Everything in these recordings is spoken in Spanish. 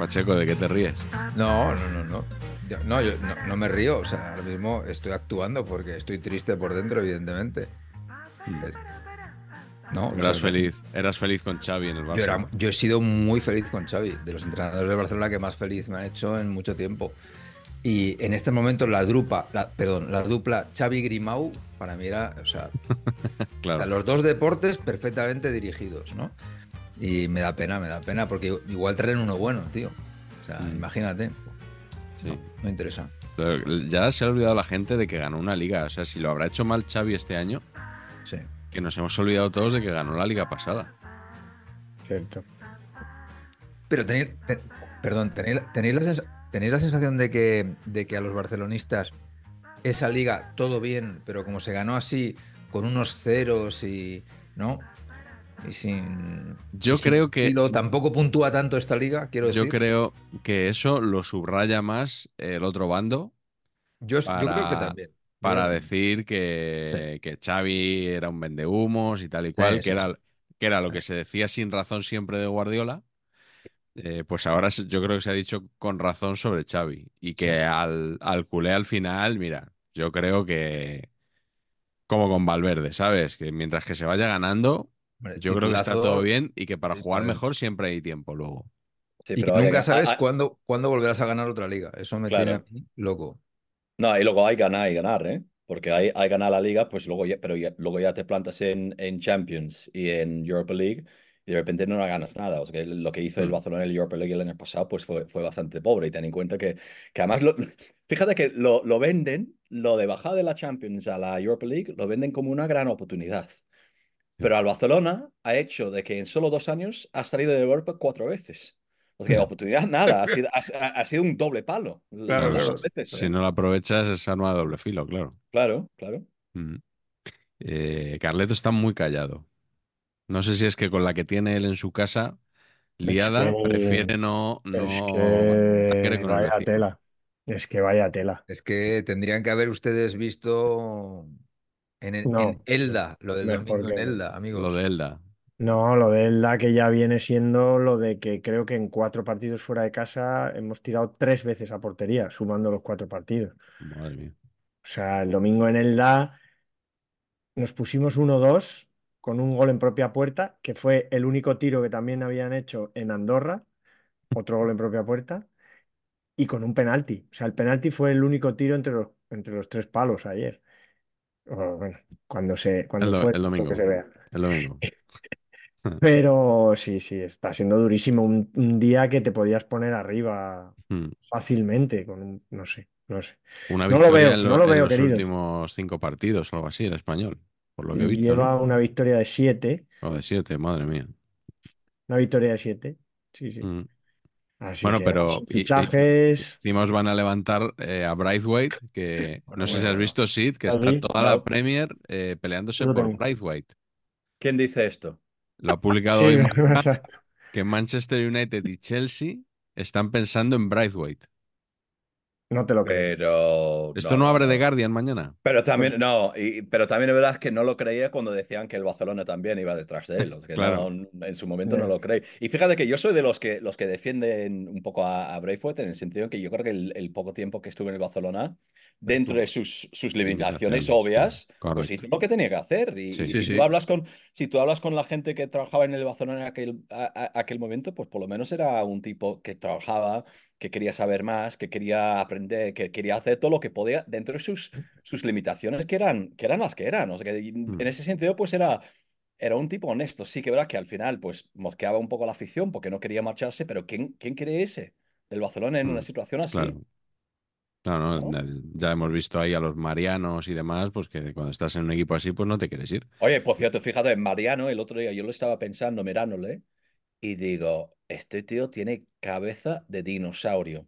Pacheco, ¿de qué te ríes? No, no, no, no. Yo- no, yo no, no me río. O sea, ahora mismo estoy actuando porque estoy triste por dentro, evidentemente. Es- No, o sea, Eras feliz, eras feliz con Xavi en el Barça. Yo, era- yo he sido muy feliz con Xavi, de los entrenadores de Barcelona que más feliz me han hecho en mucho tiempo. Y en este momento la dupla, la, perdón, la dupla Xavi Grimau para mí era, o sea, claro. los dos deportes perfectamente dirigidos, ¿no? Y me da pena, me da pena porque igual traen uno bueno, tío. O sea, Mm. imagínate. Sí. No, no interesa. Pero ya se ha olvidado la gente de que ganó una liga. O sea, si lo habrá hecho mal Xavi este año, Sí. que nos hemos olvidado todos de que ganó la liga pasada. Cierto. Pero tenéis, te- perdón, tenéis, tenéis la, sens- tenéis la sensación de que, de que a los barcelonistas esa liga todo bien, pero como se ganó así, con unos ceros y. ¿No? Y sin. Yo y sin creo que- estilo, tampoco puntúa tanto esta liga, quiero decir. Yo creo que eso lo subraya más el otro bando Yo, yo creo que para- también. Para decir que, que Xavi era un vendehumos y tal y cual, Sí, que, era, que era lo que se decía sin razón siempre de Guardiola. Eh, pues ahora yo creo que se ha dicho con razón sobre Xavi y que al, al culé al final, mira, yo creo que como con Valverde, ¿sabes? Que mientras que se vaya ganando, Hombre, yo creo que está todo bien y que para jugar mejor siempre hay tiempo luego. Sí, Y que pero nunca sabes cuándo, cuándo volverás a ganar otra liga. Eso me Claro. tiene loco. No, y luego hay ganar y ganar, ¿eh? Porque hay, hay ganar la liga, pues luego ya, pero ya- luego ya te plantas en, en Champions y en Europa League y de repente no ganas nada. O sea, que lo que hizo el Mm. Barcelona en el Europa League el año pasado, pues fue, fue bastante pobre. Y ten en cuenta que, que además, lo- fíjate que lo, lo venden, lo de bajar de la Champions a la Europa League, lo venden como una gran oportunidad. Pero al Barcelona ha hecho de que en solo dos años ha salido de Europa cuatro veces. O sea, oportunidad nada, ha sido, ha, ha sido un doble palo. Claro, claro. veces. Si no lo aprovechas, es arma de doble filo, claro. Claro, claro. Mm. Eh, Carleto está muy callado. No sé si es que con la que tiene él en su casa liada, que- prefiere no, no es que vaya tela. Es que vaya tela. Es que tendrían que haber ustedes visto en, el- No. en Elda, lo del Mejor domingo en Elda, amigos. Lo de Elda. No, lo de Elda que ya viene siendo lo de que creo que en cuatro partidos fuera de casa hemos tirado tres veces a portería, sumando los cuatro partidos. Madre mía. O sea, el domingo en Elda nos pusimos 1-2 con un gol en propia puerta, que fue el único tiro que también habían hecho en Andorra, otro gol en propia puerta, y con un penalti. O sea, el penalti fue el único tiro entre los, entre los tres palos ayer. Bueno, cuando se, cuando El fue el esto domingo. que se vea. El domingo. Pero sí, sí, está siendo durísimo. Un, un día que te podías poner arriba Mm. fácilmente con un, no sé, no sé. Una No lo victoria veo, en, no lo en veo, los queridos. últimos cinco partidos o algo así, el español. Por lo que he visto, Lleva ¿no? una victoria de siete, O de siete, madre mía. una victoria de siete. Sí, sí. Mm. Así Bueno, que pero fichajes. encima os van a levantar eh, a Braithwaite, que no sé si has visto, Sid, que ¿Lo está vi? toda la Premier eh, peleándose por tengo. Braithwaite. ¿Quién dice esto? Lo ha publicado Sí, hoy exacto. que Manchester United y Chelsea están pensando en Braithwaite. No te lo creo. Pero. ¿Esto no, no, abre. The Guardian mañana? Pero también, no, y, pero también es verdad que no lo creía cuando decían que el Barcelona también iba detrás de él. que Claro. no, en su momento no lo creí. Y fíjate que yo soy de los que, los que defienden un poco a, a Braithwaite en el sentido que yo creo que el, el poco tiempo que estuve en el Barcelona, dentro de sus, sus limitaciones obvias, sí, pues hizo lo que tenía que hacer. Y, Sí, y sí, si, sí. Tú hablas con, si tú hablas con la gente que trabajaba en el Barcelona en aquel, a- a- aquel momento, pues por lo menos era un tipo que trabajaba que quería saber más, que quería aprender, que quería hacer todo lo que podía dentro de sus, sus limitaciones que eran, que eran las que eran. O sea, que Mm. en ese sentido, pues era, era un tipo honesto. Sí que verdad que al final, pues mosqueaba un poco la afición porque no quería marcharse, pero ¿quién, quién quiere ese del Barcelona en una Mm, situación así? Claro. No, no, ¿No? ya- ya hemos visto ahí a los marianos y demás, pues que cuando estás en un equipo así, pues no te quieres ir. Oye, por cierto, fíjate, Mariano, el otro día yo lo estaba pensando, mirándole, y digo, este tío tiene cabeza de dinosaurio.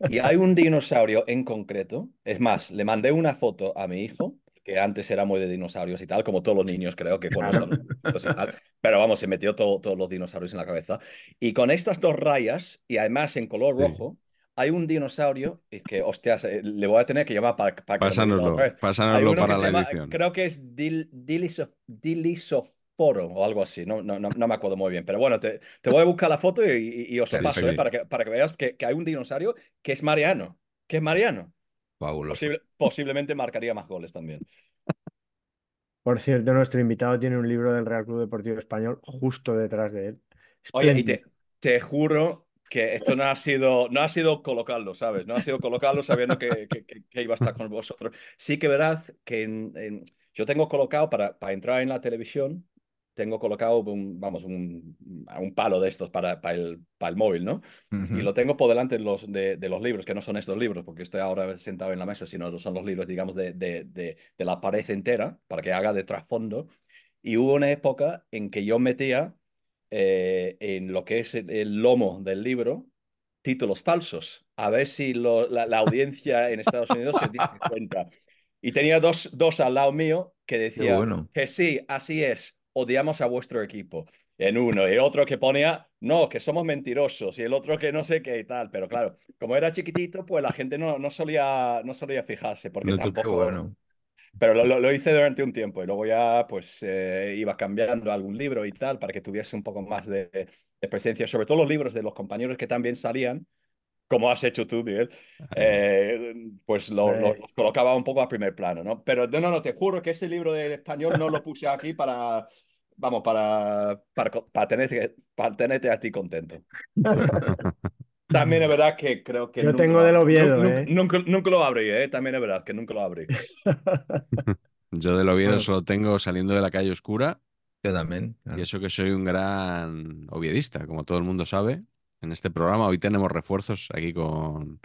Y hay un dinosaurio en concreto, es más, le mandé una foto a mi hijo, que antes era muy de dinosaurios y tal, como todos los niños creo que Claro. son tal, pero vamos, se metió todo- todos los dinosaurios en la cabeza. Y con estas dos rayas, y además en color Sí. rojo, hay un dinosaurio, que, hostias, eh, le voy a tener que llamar para, para Pásanoslo, pásanoslo para la llama, edición. creo que es Dil, Dilisoforo o algo así, no, no, no, no me acuerdo muy bien, pero bueno, te, te voy a buscar la foto y, y- y os Sí, paso, sí. ¿eh? para, que, para que veas que, que hay un dinosaurio que es Mariano, que es Mariano. Posible- posiblemente marcaría más goles también. Por cierto, nuestro invitado tiene un libro del Real Club Deportivo Español justo detrás de él. Oye, y te, te juro que esto no ha sido, no ha sido colocarlo, ¿sabes? No ha sido colocarlo sabiendo que, que- que- que iba a estar con vosotros. Sí que verás que en- en- yo tengo colocado para, para entrar en la televisión, tengo colocado un, vamos, un, un palo de estos para, para el, para el móvil, ¿no? Y lo tengo por delante de los, de, de los libros, que no son estos libros, porque estoy ahora sentado en la mesa, sino son los libros, digamos, de, de, de, la pared entera, para que haga de trasfondo. Y hubo una época en que yo metía eh, en lo que es el, el lomo del libro títulos falsos, a ver si lo- la, la audiencia en Estados Unidos se dice cuenta. Y tenía dos, dos al lado mío que decía bueno. que sí, así es, odiamos a vuestro equipo. En uno, y otro que ponía, no, que somos mentirosos, y el otro que no sé qué y tal. Pero claro, como era chiquitito, pues la gente no, no, solía, no solía fijarse, porque No tampoco. bueno. Pero lo, lo- lo hice durante un tiempo y luego ya pues eh, iba cambiando algún libro y tal para que tuviese un poco más de, de presencia, sobre todo los libros de los compañeros que también salían, como has hecho tú, Miguel, eh, pues lo, lo- Sí. los colocaba un poco a primer plano, ¿no? Pero no, no, no, te juro que ese libro del español no lo puse aquí para, vamos, para, para, para, tenerte, para tenerte a ti contento. También es verdad que creo que... Yo nunca tengo lo- del Oviedo, nunca, ¿eh? nunca, nunca lo abrí, ¿eh? También es verdad que nunca lo abrí. Yo del Oviedo Bueno. solo tengo saliendo de la calle oscura Yo también. claro. y eso que soy un gran oviedista, como todo el mundo sabe. En este programa hoy tenemos refuerzos aquí con,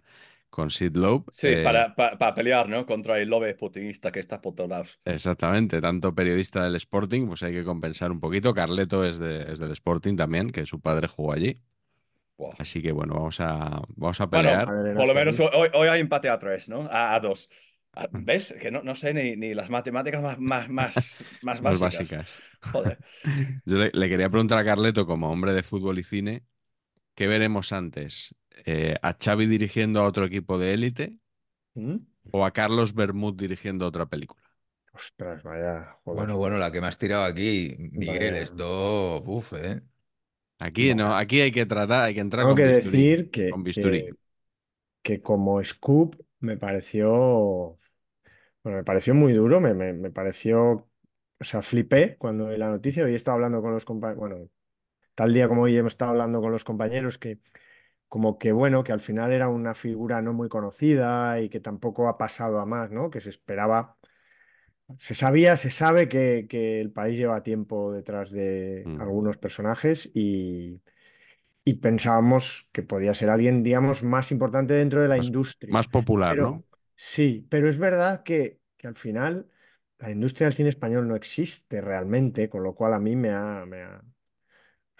con Sid Loeb. Sí, Eh, para, para, para pelear, ¿no? Contra el lobe putinista que está por todos lados. Exactamente, tanto periodista del Sporting, pues hay que compensar un poquito. Carleto es, de- es del Sporting también, que su padre jugó allí. Así que bueno, vamos a, vamos a pelear. Por lo menos hoy, hoy hay empate a tres, ¿no? A, a dos. A- ¿Ves? Que no, no sé ni, ni las matemáticas más, más, más, más Más básicas. básicas. Joder. Yo le, le quería preguntar a Carleto, como hombre de fútbol y cine, ¿qué veremos antes? Eh, ¿A Xavi dirigiendo a otro equipo de élite ¿Mm? o a Carlos Bermud dirigiendo otra película? Ostras, vaya. joder. Bueno, bueno, la que me has tirado aquí, Miguel, Vaya. esto, uf, ¿eh? Aquí no, aquí hay que tratar, hay que entrar Tengo con que bisturí, decir que, con bisturí. que, que como scoop me pareció, bueno, me pareció muy duro, me, me, me pareció, o sea, flipé cuando vi la noticia. Hoy he estado hablando con los compañeros, bueno, tal día como hoy hemos estado hablando con los compañeros que como que bueno, que al final era una figura no muy conocida y que tampoco ha pasado a más, ¿no? Que se esperaba, se sabía, se sabe que, que el país lleva tiempo detrás de Mm. algunos personajes y, y pensábamos que podía ser alguien, digamos, más importante dentro de la Más- industria. Más popular, Pero ¿no? sí, pero es verdad que, que al final la industria del cine español no existe realmente, con lo cual a mí me ha, me ha-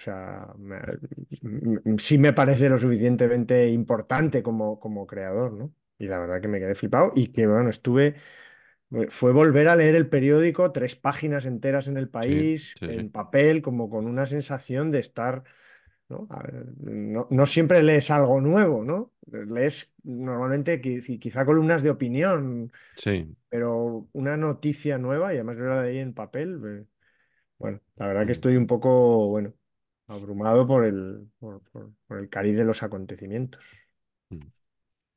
o sea, me ha- m- sí me parece lo suficientemente importante como, como creador, ¿no? Y la verdad que me quedé flipado y que, bueno, estuve, fue volver a leer el periódico, tres páginas enteras en el país, sí, sí. en papel, como con una sensación de estar ¿no? Ver, no, no siempre lees algo nuevo, ¿no? Lees normalmente qui- quizá columnas de opinión, Sí. pero una noticia nueva, y además yo la leí en papel, eh, bueno, la verdad que Mm. estoy un poco, bueno, abrumado por el, por, por- por el cariz de los acontecimientos. Mm.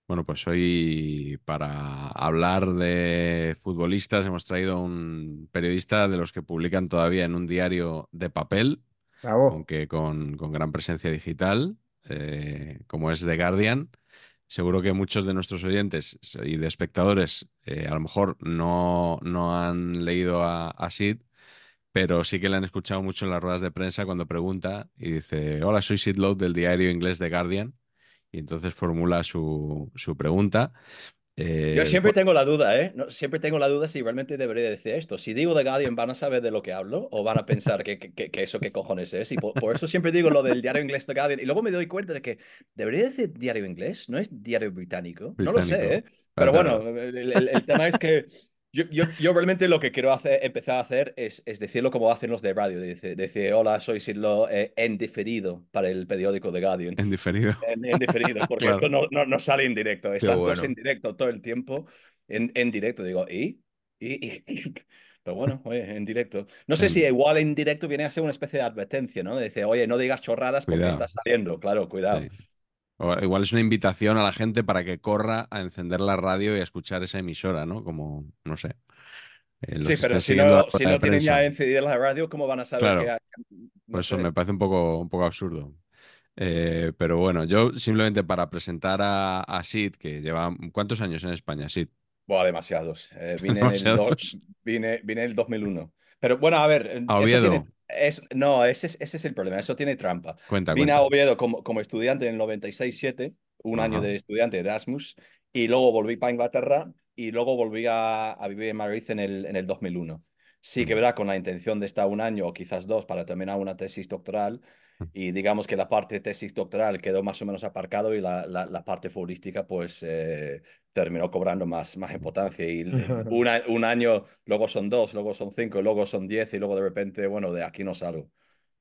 Bueno, pues hoy para hablar de futbolistas hemos traído un periodista de los que publican todavía en un diario de papel, Bravo. aunque con, con gran presencia digital, eh, como es The Guardian. Seguro que muchos de nuestros oyentes y de espectadores eh, a lo mejor no, no han leído a, a Sid, pero sí que le han escuchado mucho en las ruedas de prensa cuando pregunta y dice, hola, soy Sid Lowe del diario inglés The Guardian. Y entonces formula su, su pregunta. Eh, Yo siempre tengo la duda, ¿eh? No, siempre tengo la duda si realmente debería decir esto. Si digo The Guardian, ¿van a saber de lo que hablo? ¿O van a pensar que, que- que- eso qué cojones es? Y por, por eso siempre digo lo del diario inglés The Guardian. Y luego me doy cuenta de que debería decir diario inglés, no es diario británico. No lo sé. ¿eh? Pero bueno, el, el- el tema es que yo, yo, yo realmente lo que quiero hacer, empezar a hacer es, es decirlo como hacen los de radio. Decir, decir hola, soy Sidlo eh, en diferido para el periódico The Guardian. en diferido. En, en diferido, porque Claro. esto no, no, no sale en directo. Están todos bueno. en directo todo el tiempo. En, en directo, digo, ¿y? ¿Y? ¿Y? Pero bueno, oye, en directo. No sé si igual en directo viene a ser una especie de advertencia, ¿no? De decir, oye, no digas chorradas porque Cuidado. estás saliendo. Claro, cuidado. Sí. O igual es una invitación a la gente para que corra a encender la radio y a escuchar esa emisora, ¿no? Como, no sé. eh, Sí, pero si no, si no tienen ya encendida la radio, ¿cómo van a saber Claro. que hay? Por No eso sé. me parece un poco, un poco absurdo. Eh, pero bueno, yo simplemente para presentar a, a Sid, que lleva... ¿Cuántos años en España, Sid? Buah, demasiados. Eh, vine, en el do- Demasiados. vine, vine el 2001. Pero bueno, a ver, ¿A eso Oviedo? tiene, es, no, ese es, ese es el problema, eso tiene trampa. Cuenta, Vine cuenta. a Oviedo como, como estudiante en el 96-7, un año de estudiante de Erasmus, y luego volví para Inglaterra y luego volví a, a vivir en Madrid en el, en el 2001. Sí que verdad, con la intención de estar un año o quizás dos para terminar una tesis doctoral, Mm. y digamos que la parte tesis doctoral quedó más o menos aparcado y la, la, la parte futbolística pues eh, terminó cobrando más, más importancia. Y un año, luego son dos, luego son cinco, luego son diez y luego de repente, bueno, de aquí no salgo.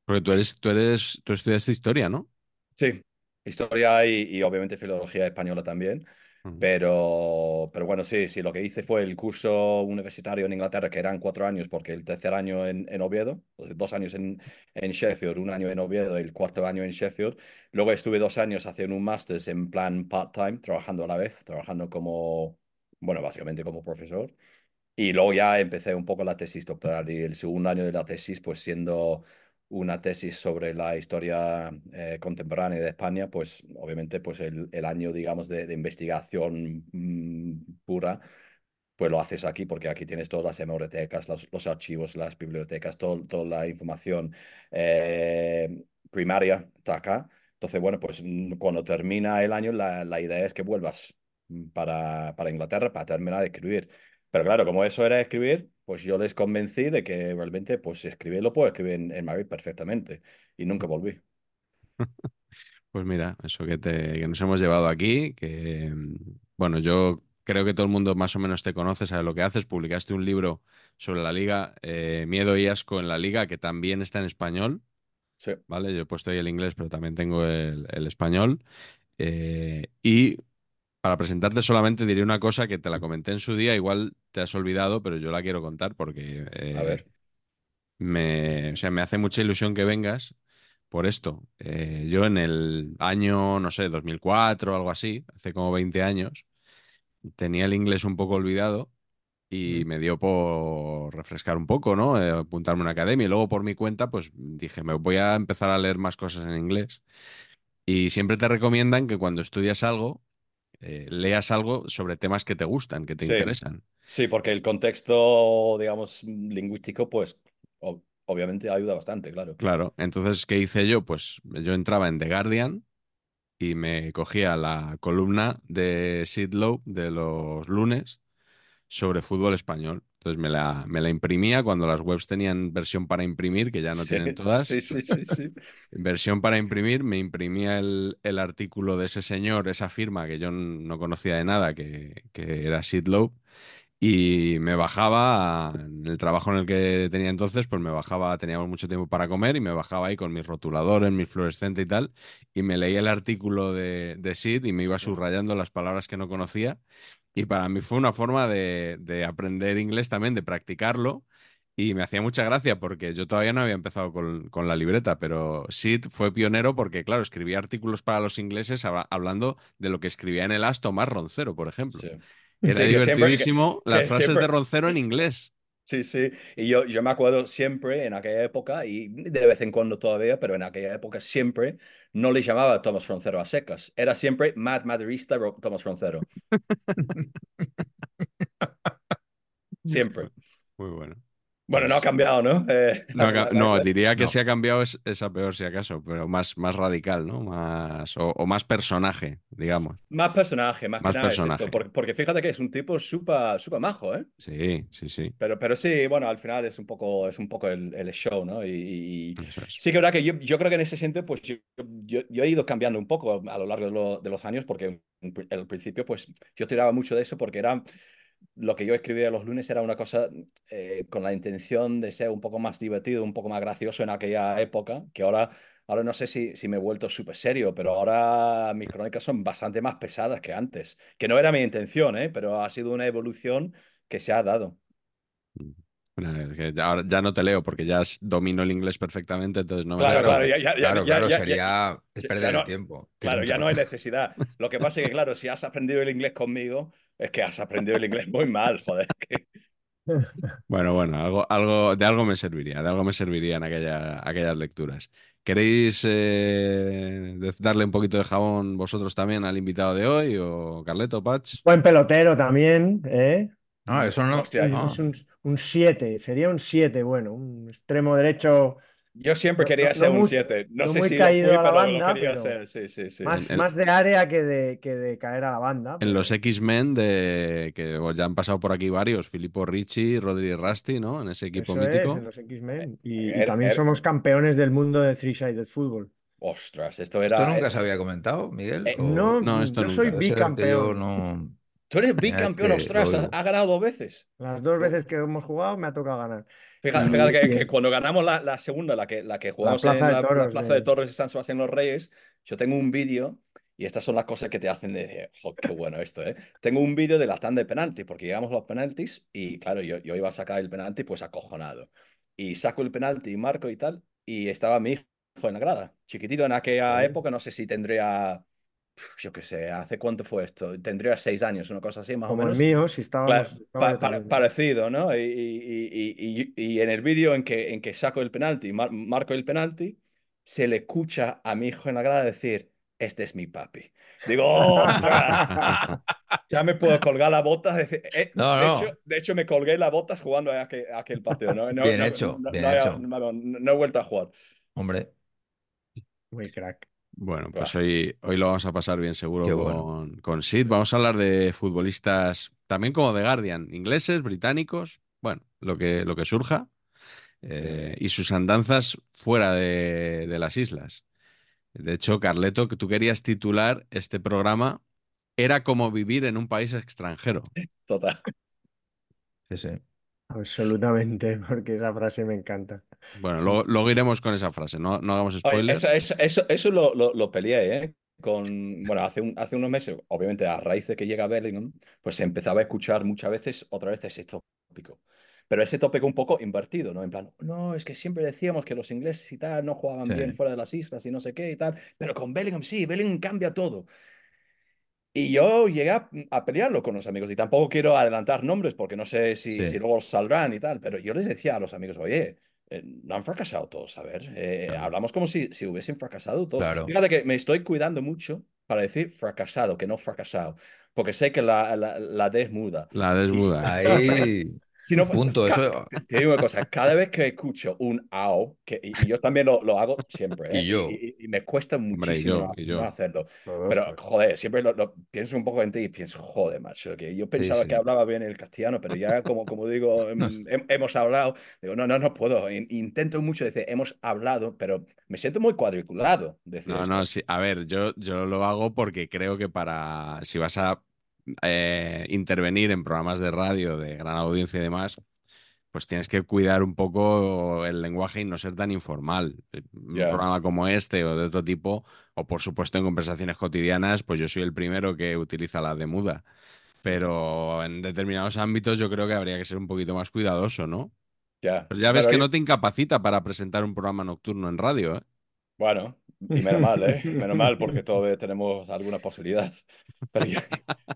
Porque tú eres, tú eres, tú estudiaste historia, ¿no? Sí, historia y, y obviamente filología española también. Pero, pero bueno, sí, sí, lo que hice fue el curso universitario en Inglaterra, que eran cuatro años, porque el tercer año en, en Oviedo, dos años en, en Sheffield, un año en Oviedo y el cuarto año en Sheffield. Luego estuve dos años haciendo un máster en plan part-time, trabajando a la vez, trabajando como, bueno, básicamente como profesor. Y luego ya empecé un poco la tesis doctoral y el segundo año de la tesis, pues siendo una tesis sobre la historia eh, contemporánea de España, pues obviamente pues el, año, digamos, de, investigación mm, pura, pues lo haces aquí porque aquí tienes todas las hemerotecas, los, los archivos, las bibliotecas, todo- toda la información eh, primaria está acá. Entonces, bueno, pues mm, cuando termina el año, la, la idea es que vuelvas mm, para, para Inglaterra para terminar de escribir. Pero claro, como eso era escribir, pues yo les convencí de que realmente, pues escribir lo puedo escribir en, en Madrid perfectamente. Y nunca volví. Pues mira, eso que, te, que nos hemos llevado aquí, que mm, bueno, yo creo que todo el mundo más o menos te conoce, sabe lo que haces. Publicaste un libro sobre la liga, eh, Miedo y Asco en la liga, que también está en español, Sí. ¿vale? Yo he puesto ahí el inglés, pero también tengo el, el español. Eh, y para presentarte solamente diré una cosa que te la comenté en su día, igual te has olvidado, pero yo la quiero contar porque eh, A ver. me, o sea, me hace mucha ilusión que vengas por esto. Eh, yo en el año, no sé, 2004 o algo así, hace como 20 años, tenía el inglés un poco olvidado y me dio por refrescar un poco, ¿no? Eh, apuntarme a una academia y luego por mi cuenta, pues dije, me voy a empezar a leer más cosas en inglés. Y siempre te recomiendan que cuando estudias algo, eh, leas algo sobre temas que te gustan, que te Sí. interesan. Sí, porque el contexto, digamos, lingüístico, pues obviamente ayuda bastante, claro. Claro, entonces, ¿qué hice yo? Pues yo entraba en The Guardian y me cogía la columna de Sid Lowe de los lunes sobre fútbol español. Entonces me la, me la imprimía cuando las webs tenían versión para imprimir, que ya no Sí, tienen todas. Sí, sí, sí, sí. Versión para imprimir, me imprimía el, el artículo de ese señor, esa firma que yo no conocía de nada, que, que era Sid Lowe, Y me bajaba, en el trabajo en el que tenía entonces, pues me bajaba, teníamos mucho tiempo para comer y me bajaba ahí con mis rotuladores, mis fluorescentes y tal, y me leía el artículo de, de Sid y me iba subrayando las palabras que no conocía. Y para mí fue una forma de, de aprender inglés también, de practicarlo. Y me hacía mucha gracia porque yo todavía no había empezado con, con la libreta, pero Sid fue pionero porque, claro, escribía artículos para los ingleses habla- hablando de lo que escribía en el As Tomás Roncero, por ejemplo. Sí. Era Sí, que siempre- divertidísimo que- las que frases siempre- de Roncero en inglés. Sí, sí. Y yo, yo me acuerdo siempre en aquella época, y de vez en cuando todavía, pero en aquella época siempre no le llamaba Thomas Roncero a secas. Era siempre Mad Maderista Thomas Roncero. Siempre. Muy bueno. Bueno, no ha cambiado, ¿no? Eh, No, la- no, la- diría que no. si ha cambiado es, es a peor si acaso, pero más, más radical, ¿no? Más, o, o más personaje, digamos. Más personaje, más, que Más nada es esto, personaje. porque, porque fíjate que es un tipo súper súper majo, ¿eh? Sí, sí, sí. Pero, pero sí, bueno, al final es un poco, es un poco el, el show, ¿no? Y, es. sí que es verdad que yo, yo creo que en ese sentido, pues yo, yo, yo he ido cambiando un poco a lo largo de, lo- de los años, porque al principio, pues yo tiraba mucho de eso porque era lo que yo escribía los lunes era una cosa eh, con la intención de ser un poco más divertido, un poco más gracioso en aquella época, que ahora, ahora no sé si, si me he vuelto súper serio, pero ahora mis crónicas son bastante más pesadas que antes, que no era mi intención, ¿eh? Pero ha sido una evolución que se ha dado. Ya, ahora ya no te leo porque ya domino el inglés perfectamente, entonces no me Claro, claro, ya, ya, Claro, ya- claro, sería es perder el tiempo. Claro, ya no hay necesidad. Lo que pasa es que, claro, si has aprendido el inglés conmigo, es que has aprendido el inglés muy mal, joder. que- Bueno, bueno, algo, algo, de algo me serviría, de algo me servirían aquella, aquellas lecturas. ¿Queréis eh, darle un poquito de jabón vosotros también al invitado de hoy o Carleto, Patch? Buen pelotero también, ¿eh? No, eso no. Hostia, no. Es un, un 7, sería un 7, bueno, un extremo derecho Yo siempre quería no- ser no un muy- 7. No, no sé muy si caído fui, a la pero lo banda, quería pero ser. Sí, sí, sí. más, En- más de área que de, que de caer a la banda. En pero- los X-Men, de que pues, ya han pasado por aquí varios, Filippo Ricci, Rodri Rasti, ¿no? En ese equipo Eso es, mítico. en los X-Men. Y, y Er- también er- somos campeones del mundo de Three-Sided Football. Ostras, esto era. ¿Esto nunca se había comentado, Miguel? Eh, ¿O- No, No, esto yo nunca. soy yo bicampeón. no. Tú eres Mira, es bicampeón, que ostras, has, ganado dos veces. Las dos veces que hemos jugado me ha tocado ganar. Fíjate, fíjate que, que cuando ganamos la, la segunda, la que, la que jugamos Plaza en de la, la Toros Plaza de- de Torres de San Sebastián los Reyes, yo tengo un vídeo, y estas son las cosas que te hacen de, "Jo, qué bueno esto, ¿eh? Tengo un vídeo de la tanda de penalti, porque llegamos a los penaltis, y claro, yo, yo iba a sacar el penalti, pues acojonado. Y saco el penalti y marco y tal, y estaba mi hijo en la grada, chiquitito en aquella Sí. época, no sé si tendría, yo qué sé, ¿hace cuánto fue esto? Tendría seis años, una cosa así, más Como o el menos. mío, si estábamos. estaba pa- pa- también. parecido, ¿no? Y, y- y- y- y en el vídeo en que, en que saco el penalti, mar- marco el penalti, se le escucha a mi hijo en la grada decir, este es mi papi. Digo. Ya me puedo colgar las botas. de- eh, No, de, no. Hecho, de hecho, me colgué las botas jugando a aquel, a aquel partido. ¿no? No- Bien no- hecho, no- bien hecho. no- no- no he vuelto a jugar. Hombre, Muy crack. Bueno, pues hoy, hoy lo vamos a pasar bien seguro Qué con, bueno. con Sid. Vamos a hablar de futbolistas también como The Guardian, ingleses, británicos, bueno, lo que, lo que surja, eh, y sus andanzas fuera de, de las islas. De hecho, Carleto, que tú querías titular este programa, era como vivir en un país extranjero. Total. sí, sí. Absolutamente, porque esa frase me encanta. Bueno, luego, luego iremos con esa frase, no, no hagamos Oye, spoilers. eso, eso, eso, eso lo, lo, lo peleé, ¿eh? Con, bueno, hace, un- hace unos meses, obviamente a raíz de que llega Bellingham, pues se empezaba a escuchar muchas veces, otra vez ese tópico. Pero ese tópico un poco invertido, ¿no? En plan, no, es que siempre decíamos que los ingleses y tal no jugaban Sí. bien fuera de las islas y no sé qué y tal, pero con Bellingham sí, Bellingham cambia todo. Y yo llegué a, a pelearlo con los amigos y tampoco quiero adelantar nombres porque no sé si, Sí. si luego saldrán y tal, pero yo les decía a los amigos, oye, eh, no han fracasado todos, a ver, eh, Claro. hablamos como si, si hubiesen fracasado todos. Claro. Fíjate que me estoy cuidando mucho para decir fracasado, que no fracasado, porque sé que la, la, la D es muda. La desmuda. Ahí. Si no, Punto, ca- eso- te, te digo una cosa, cada vez que escucho un AO, que, y, y yo también lo, lo hago siempre, ¿eh? Y yo. y, y me cuesta Hombre, y muchísimo yo, no- y yo. no hacerlo. Pero, pues. joder, siempre lo, lo- pienso un poco en ti y pienso, joder, macho, que yo pensaba sí. que hablaba bien el castellano, pero ya como, como digo, hem- hem- hemos hablado, digo, no, no, no puedo. In- Intento mucho decir, hemos hablado, pero me siento muy cuadriculado. Decir No, esto. no, sí. A ver, yo, yo lo hago porque creo que para. Si vas a eh, intervenir en programas de radio de gran audiencia y demás, pues tienes que cuidar un poco el lenguaje y no ser tan informal. Un programa como este o de otro tipo, o por supuesto en conversaciones cotidianas, pues yo soy el primero que utiliza la de muda. Pero en determinados ámbitos yo creo que habría que ser un poquito más cuidadoso, ¿no? Ya. Pero ya ves que no te incapacita para presentar un programa nocturno en radio, ¿eh? Bueno, y menos mal, ¿eh? Menos mal, porque todavía tenemos alguna posibilidad. Pero yo,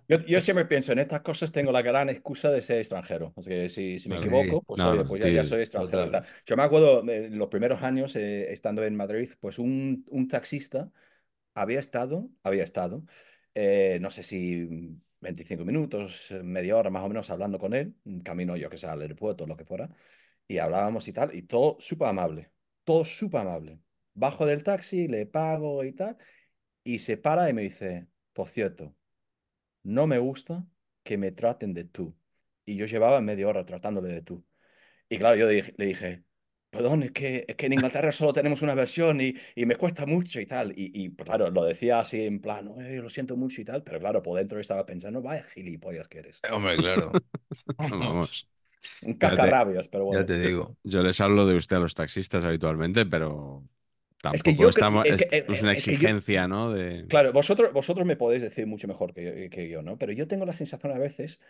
yo, yo siempre pienso, en estas cosas tengo la gran excusa de ser extranjero. O sea, que si, si me Claro. equivoco, pues, No, oye, pues ya, ya soy extranjero. total. tal. Yo me acuerdo eh, en los primeros años, eh, estando en Madrid, pues un, un taxista había estado, había estado, eh, no sé si 25 minutos, eh, media hora más o menos hablando con él, camino yo que sé, al aeropuerto, lo que fuera, y hablábamos y tal, y todo súper amable, todo súper amable. Bajo del taxi, le pago y tal, y se para y me dice, por cierto, no me gusta que me traten de tú. Y yo llevaba media hora tratándole de tú. Y claro, yo le dije, perdón, es que, es que en Inglaterra solo tenemos una versión y, y me cuesta mucho y tal. Y, y, claro, lo decía así en plan, "Eh, lo siento mucho y tal, pero claro, por dentro estaba pensando, vaya gilipollas que eres. Hombre, claro. Vamos. Un cascarrabias, pero bueno. Ya te digo. Yo les hablo de usted a los taxistas habitualmente, pero tampoco Es que yo estamos- es que- es, una que yo- exigencia, ¿no? De... Claro, vosotros, vosotros me podéis decir mucho mejor que, que yo, ¿no? Pero yo tengo la sensación a veces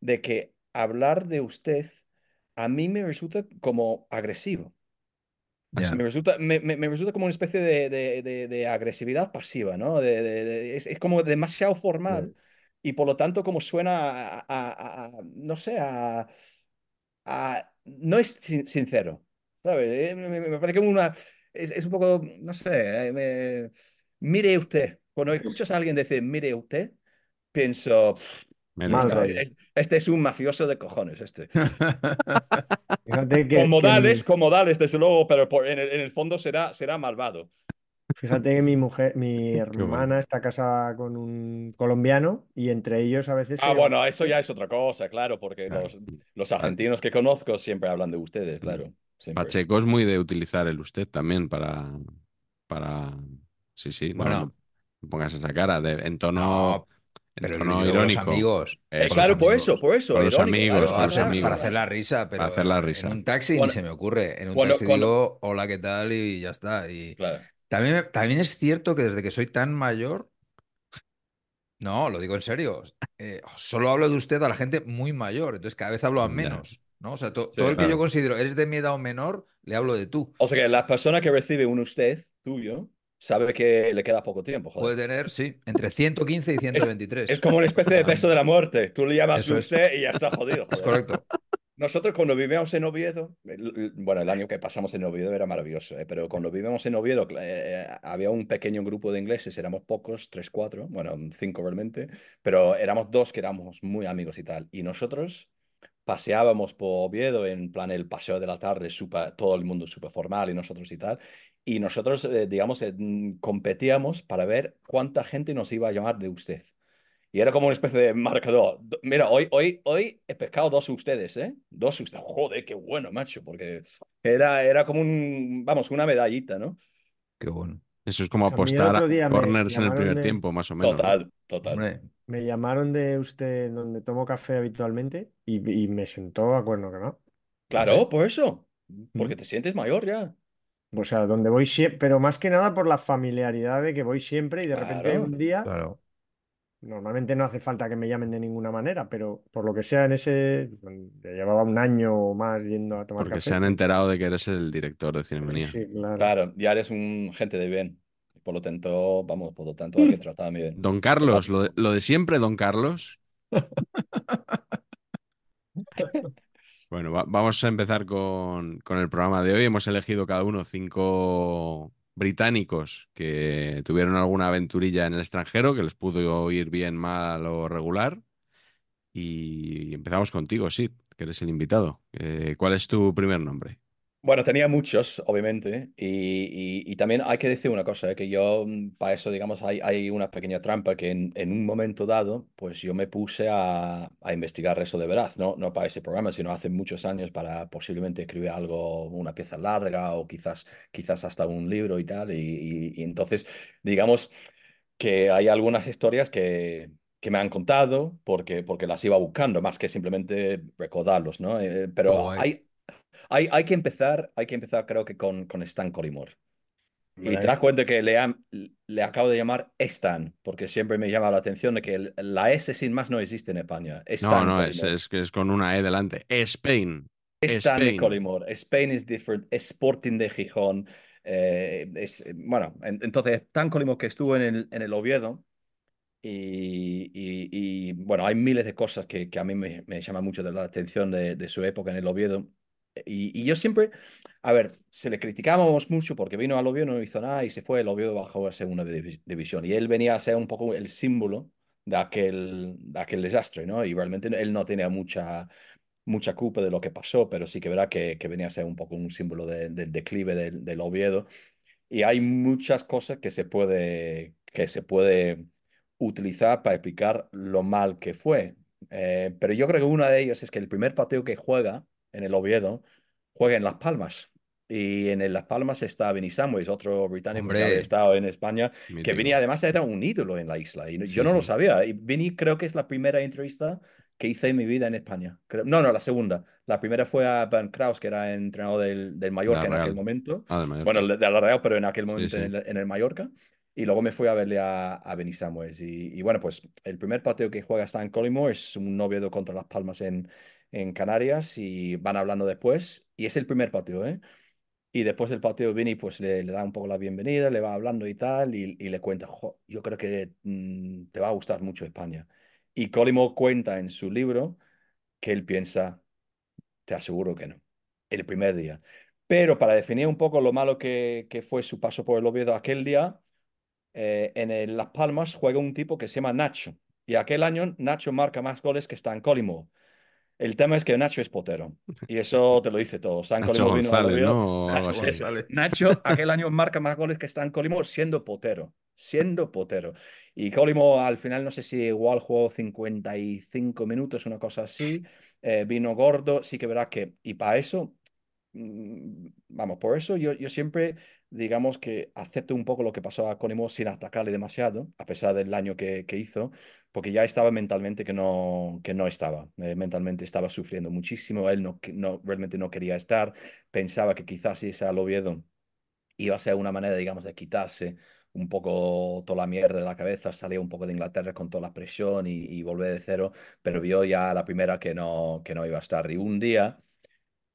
de que hablar de usted a mí me resulta como agresivo. Ya. Me resulta, me, me- me resulta como una especie de, de- de- de agresividad pasiva, ¿no? Es, es como demasiado formal y por lo tanto como suena a, a- a- no sé, a, a- no es sin- sincero, ¿sabes? Eh, Me, parece como una, es, es un poco, no sé, eh, me- mire usted, cuando escuchas a alguien decir mire usted, pienso, Mire Mal usted. rollo. "Es- este es un mafioso de cojones, este. Fíjate que, Con que modales, mi, con modales, desde luego, pero por- en el, en el fondo será, será malvado. fíjate que mi mujer, mi bueno. hermana está casada con un colombiano y entre ellos a veces Ah, llaman- bueno, eso ya es otra cosa, claro, porque los, los argentinos que conozco siempre hablan de ustedes, claro. Siempre. Pacheco es muy de utilizar el usted también para. para... Sí, sí, no, Bueno. no, pongas esa cara, de, en tono, No, en pero tono yo digo con los irónico. amigos. Eh, claro, por eso, por eso. Con los amigos, claro, Para con los hacer, claro, amigos. para claro. hacer la risa, pero Para hacer la risa. en un taxi ni se me ocurre. En un cuando- taxi cuando- digo, hola, ¿qué tal? Y ya está. Y Claro. también, también es cierto que desde que soy tan mayor, no, lo digo en serio, eh, solo hablo de usted a la gente muy mayor, entonces cada vez hablo a menos, ¿no? O sea, to- Sí, todo el que yo considero eres de mi edad o menor, le hablo de tú. O sea que la persona que recibe un usted tuyo sabe que le queda poco tiempo, joder. Puede tener, sí, entre 115 y 123. Es como una especie de beso de la muerte. Tú le llamas Eso es. usted y ya está jodido, Es joder. correcto. Nosotros cuando vivíamos en Oviedo, bueno, el año que pasamos en Oviedo era maravilloso, ¿eh? pero cuando vivíamos en Oviedo eh, había un pequeño grupo de ingleses, éramos pocos, tres, cuatro, bueno, cinco realmente, pero éramos dos que éramos muy amigos y tal. Y nosotros paseábamos por Oviedo en plan el paseo de la tarde, súper- todo el mundo súper formal y nosotros y tal. Y nosotros, eh, digamos, eh, mm, competíamos para ver cuánta gente nos iba a llamar de usted. Y era como una especie de marcador. Do- Mira, hoy, hoy, hoy he pescado dos ustedes, ¿eh? Dos ustedes. Joder, qué bueno, macho, porque era, era como un, vamos, una medallita, ¿no? Qué bueno. Eso es como apostar a corners en el primer de- tiempo, más o menos. ¿no? Total, total. Hombre, Me llamaron de usted donde tomo café habitualmente y, y me sentó a cuerno que no. Claro, por eso. Porque Mm. te sientes mayor ya. O sea, donde voy siempre, pero más que nada por la familiaridad de que voy siempre y de repente Claro. un día, claro. normalmente no hace falta que me llamen de ninguna manera, pero por lo que sea en ese, ya llevaba un año o más yendo a tomar Porque café. se han enterado de que eres el director de Cinemanía. Sí, claro. Claro, ya eres un gente de bien. Por lo tanto, vamos, por lo tanto hay que tratar bien. Don Carlos, lo de, lo de siempre, don Carlos. Bueno, va- vamos a empezar con, con el programa de hoy. Hemos elegido cada uno cinco británicos que tuvieron alguna aventurilla en el extranjero, que les pudo ir bien, mal o regular. Y empezamos contigo, Sid, que eres el invitado. Eh, ¿cuál es tu primer nombre? Bueno, tenía muchos, obviamente, y, y- y también hay que decir una cosa, eh, que yo, mm, para eso, digamos, hay, hay una pequeña trampa que en, en un momento dado, pues yo me puse a, a investigar eso de verdad, ¿no? No para ese programa, sino hace muchos años para posiblemente escribir algo, una pieza larga o quizás, quizás hasta un libro y tal, y, y- entonces, digamos que hay algunas historias que, que me han contado porque, porque las iba buscando, más que simplemente recordarlos, ¿no? Eh, pero Oh, hay, hay, hay que empezar, hay que empezar creo que con, con Stan Collymore. Y te das cuenta que le, han- le acabo de llamar Stan, porque siempre me llama la atención de que el- la S sin más no existe en España. No, Stan no, es, Collymore. es que es con una E delante. Spain. Stan Spain. Collymore. Spain is different. Sporting de Gijón. eh, es, bueno, en- entonces, Stan Collymore que estuvo en el, en el Oviedo. Y, y- y, bueno, hay miles de cosas que, que a mí me, me llaman mucho de la atención de, de su época en el Oviedo. Y, yo siempre, a ver, se le criticábamos mucho porque vino al Oviedo, no hizo nada y se fue, el Oviedo bajó a segunda divi- división. Y él venía a ser un poco el símbolo de aquel, de aquel desastre, ¿no? Y realmente él no tenía mucha, mucha culpa de lo que pasó, pero sí que verá que, que venía a ser un poco un símbolo de- del declive del, del Oviedo. Y hay muchas cosas que se puede, que se puede utilizar para explicar lo mal que fue. Eh, pero yo creo que una de ellas es que el primer partido que juega en el Oviedo juega en Las Palmas. Y en el Las Palmas está Benny Samuels, otro británico que había estado en España, que Mítico. Vinny además era un ídolo en la isla. Y Sí, yo no lo sabía. Y Vinny creo que es la primera entrevista que hice en mi vida en España. No, no, la segunda. La primera fue a Ben Kraus, que era entrenador del, del Mallorca en Real. aquel momento. Ah, de. Bueno, de la Real, pero en aquel momento sí. En, el, en el Mallorca. Y luego me fui a verle a, a Benny Samuels. Y, y bueno, pues el primer partido que juega Stan Collymore es un novio contra Las Palmas en, en Canarias y van hablando después. Y es el primer partido, ¿eh? Y después del partido, Vinny pues le, le da un poco la bienvenida, le va hablando y tal, y, le cuenta, "Jo, yo creo que mm, te va a gustar mucho España. Y Collymore cuenta en su libro que él piensa, te aseguro que no, el primer día. Pero para definir un poco lo malo que, que fue su paso por el Oviedo aquel día, eh, en el Las Palmas juega un tipo que se llama Nacho. Y aquel año Nacho marca más goles que Stan Collymore. El tema es que Nacho es potero. Y eso te lo dice todo. Stan Nacho vino al González, Oviedo. ¿no? Nacho. Nacho aquel año marca más goles que Stan Collymore siendo potero. Siendo potero. Y Collymore al final no sé si igual jugó 55 minutos, una cosa así. Eh, vino gordo. Sí que verás que... Y para eso mm, vamos, por eso yo, yo siempre, digamos que acepto un poco lo que pasó a Collymore sin atacarle demasiado, a pesar del daño que, que hizo, porque ya estaba mentalmente que no, que no estaba, eh, mentalmente estaba sufriendo muchísimo, él no, no, realmente no quería estar, pensaba que quizás si al Oviedo iba a ser una manera, digamos, de quitarse un poco toda la mierda de la cabeza, salir un poco de Inglaterra con toda la presión y, y volver de cero, pero vio ya la primera que no, que no iba a estar. Y un día...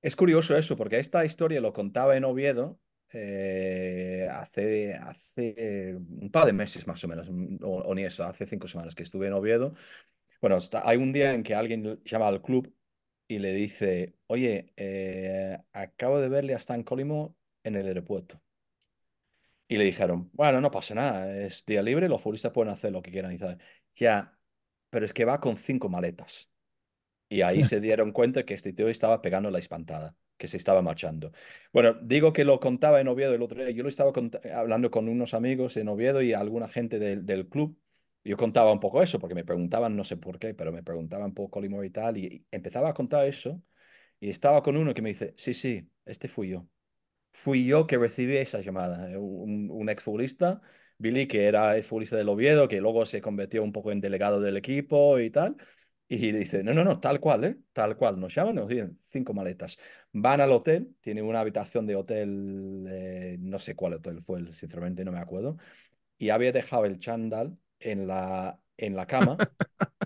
Es curioso eso, porque esta historia lo contaba en Oviedo eh, hace, hace un par de meses más o menos, mm, o, o ni eso, hace cinco semanas que estuve en Oviedo. Bueno, está- hay un día en que alguien llama al club y le dice, oye, eh, acabo de verle a Stan Collymore en el aeropuerto. Y le dijeron, bueno, no pasa nada, es día libre, los futbolistas pueden hacer lo que quieran. Y tal. Ya, pero es que va con cinco maletas. Y ahí se dieron cuenta que este tío estaba pegando la espantada, que se estaba marchando. Bueno, digo que lo contaba en Oviedo el otro día. Yo lo estaba hablando con unos amigos en Oviedo y alguna gente del, club. Yo contaba un poco eso, porque me preguntaban, no sé por qué, pero me preguntaban por Collymore y tal. Y, y empezaba a contar eso. Y estaba con uno que me dice, sí, sí, este fui yo. Fui yo que recibí esa llamada. eh, Un, un exfutbolista, Billy, que era exfutbolista del Oviedo, que luego se convirtió un poco en delegado del equipo y tal. Y dice, no, no, no, tal cual, ¿eh? Tal cual. Nos llaman, nos dicen cinco maletas. Van al hotel, tienen una habitación de hotel, eh, no sé cuál hotel fue, sinceramente no me acuerdo. Y había dejado el chándal en la, en la cama,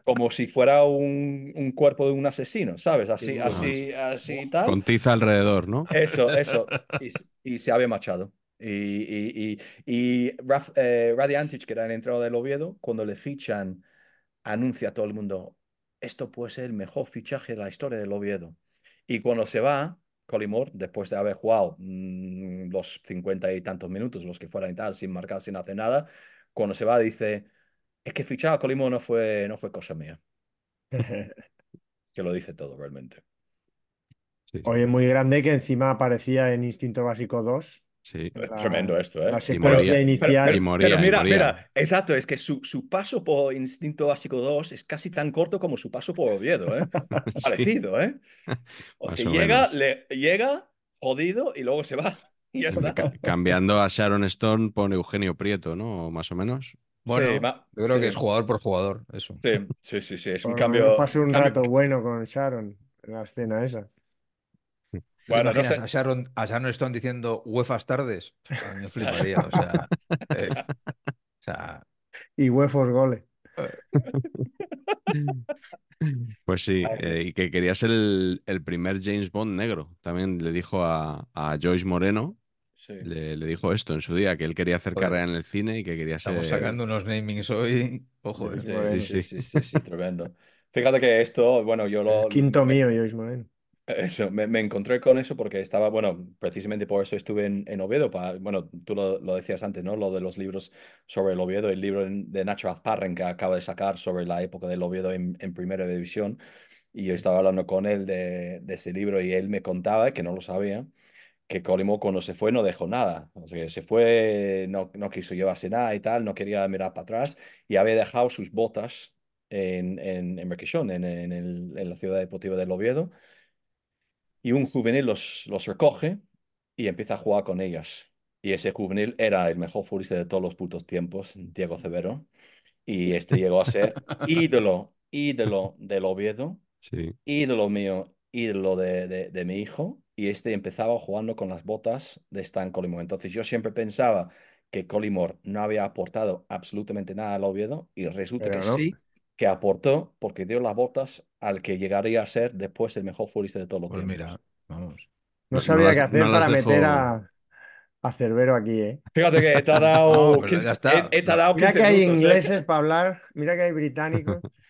como si fuera un, un cuerpo de un asesino, ¿sabes? Así, así, así y tal. Con tiza alrededor, ¿no? Eso, eso. Y, se había marchado. Y, y, y, y Raf, eh, Radi Antic, que era el entrenador del Oviedo, cuando le fichan, anuncia a todo el mundo, esto puede ser el mejor fichaje de la historia del Oviedo. Y cuando se va, Collymore, después de haber jugado mm, los cincuenta y tantos minutos, los que fueran y tal, sin marcar, sin hacer nada, cuando se va dice, es que fichar a Collymore no fue, no fue cosa mía. Que lo dice todo realmente. Sí, sí. Oye, muy grande que encima aparecía en Instinto Básico 2. Sí. Es La- tremendo esto, ¿eh? La Y secuencia moría. inicial. Pero, Y moría, pero y mira, moría. mira, exacto, es que su, su paso por Instinto Básico 2 es casi tan corto como su paso por Oviedo, ¿eh? Sí. Parecido, ¿eh? O sea, llega, le, llega jodido y luego se va. Y ya está. Ca- cambiando a Sharon Stone por Eugenio Prieto, ¿no? Más o menos. Bueno, Sí, yo creo sí. que es jugador por jugador, eso. Sí, sí, sí, sí, es un Por cambio. pasé un cambio- rato bueno con Sharon en la escena esa. ¿Te Bueno, no sé. a Sharon, a Sharon Stone diciendo UEFA's tardes? A mí me fliparía, o sea, eh, o sea, Y huefos goles. Pues sí, eh, y que quería ser el, el primer James Bond negro. También le dijo a, a Joyce Moreno, Sí. le, le dijo esto en su día, que él quería hacer Joder. carrera en el cine y que quería ser... estamos sacando unos namings hoy. Ojo, Sí, eh. sí, sí, sí, sí, sí, tremendo. Fíjate que esto, bueno, yo lo, el quinto mío, Joyce Moreno. Eso, me, me encontré con eso porque estaba, bueno, precisamente por eso estuve en, en Oviedo. Para, bueno, tú lo, lo decías antes, ¿no? Lo de los libros sobre el Oviedo, el libro de Nacho Azparren que acaba de sacar sobre la época del Oviedo en, en Primera División. Y yo estaba hablando con él de, de ese libro y él me contaba, que no lo sabía, que Collymore cuando se fue no dejó nada. O sea, se fue, no, no quiso llevarse nada y tal, no quería mirar para atrás y había dejado sus botas en, en, en en, en, el- en la ciudad deportiva del Oviedo y un juvenil los, los recoge y empieza a jugar con ellas. Y ese juvenil era el mejor futbolista de todos los putos tiempos, Diego Cebero. Y este llegó a ser ídolo, ídolo del Oviedo, Sí, ídolo mío, ídolo de, de, de mi hijo. Y este empezaba jugando con las botas de Stan Collymore. Entonces yo siempre pensaba que Collymore no había aportado absolutamente nada al Oviedo y resulta Pero que no. sí, que aportó porque dio las botas al que llegaría a ser después el mejor futbolista de todos los Pues tiempos. mira, vamos. No No- sabía no qué hacer no para dejo- meter a, a Cerbero aquí, ¿eh? Fíjate que te ha dado, No, pero 15 ya está. he- he Mira 15 que hay minutos, ¿eh? ingleses para hablar, mira que hay británicos.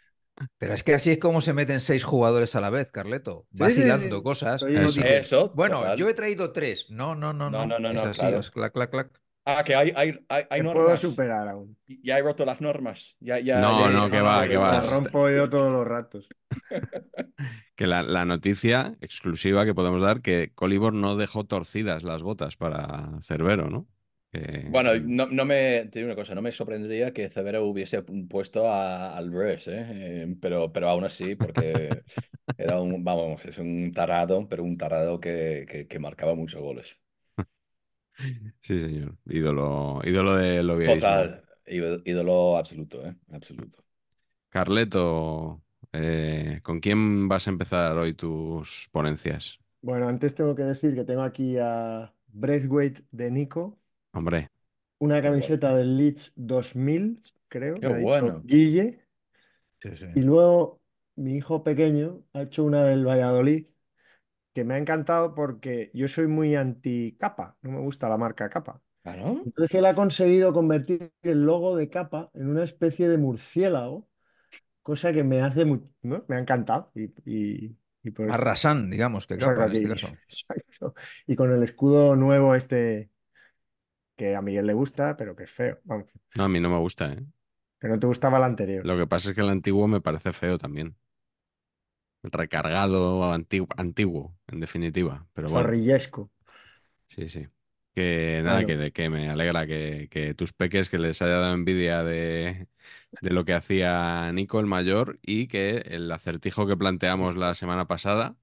Pero es que así es como se meten seis jugadores a la vez, Carleto. Sí, Vas sí, sí. cosas. Eso. dices, Eso, bueno, total. yo he traído tres. No, no, no, No, no. no, no, Es no, así, claro. es clac, clac, clac. Ah, que hay, hay, hay, hay Te puedo normas. superar aún. Ya he roto las normas. Ya, ya, No, ya- no, que va, que va. La está- rompo yo todos los ratos. que la, la noticia exclusiva que podemos dar, que Colibor no dejó torcidas las botas para Cerbero, ¿no? Que- Bueno, no, no me, te digo una cosa, no me sorprendería que Cebero hubiese puesto a, al Bress, ¿eh? Eh, pero, pero aún así, porque era un, vamos, es un tarado, pero un tarado que, que, que marcaba muchos goles. Sí, señor. Ídolo, ídolo del oviedismo. Total, ídolo absoluto, ¿eh? Absoluto. Carleto, eh, ¿con quién vas a empezar hoy tus ponencias? Bueno, antes tengo que decir que tengo aquí a Braithwaite de Nico, Hombre, una camiseta del Leeds 2000, creo, Qué me ha dicho bueno. Guille. Sí, sí. Y luego mi hijo pequeño ha hecho una del Valladolid que me ha encantado porque yo soy muy anti capa, no me gusta la marca capa. ¿Ah, no? Entonces él ha conseguido convertir el logo de capa en una especie de murciélago, cosa que me hace muy, ¿no? Me ha encantado. Y, y, y por eso Arrasan, digamos, que capa en este caso. Exacto. Y con el escudo nuevo este que a Miguel le gusta, pero que es feo. Vamos, no, a mí no me gusta, ¿eh? que no te gustaba el anterior. Lo que pasa es que el antiguo me parece feo también. Recargado, antiguo, antiguo, en definitiva. Pero bueno, Zorrillesco. sí, sí. Que nada, que, que me alegra que, que tus peques que les haya dado envidia de, de lo que hacía Nico el mayor y que el acertijo que planteamos la semana pasada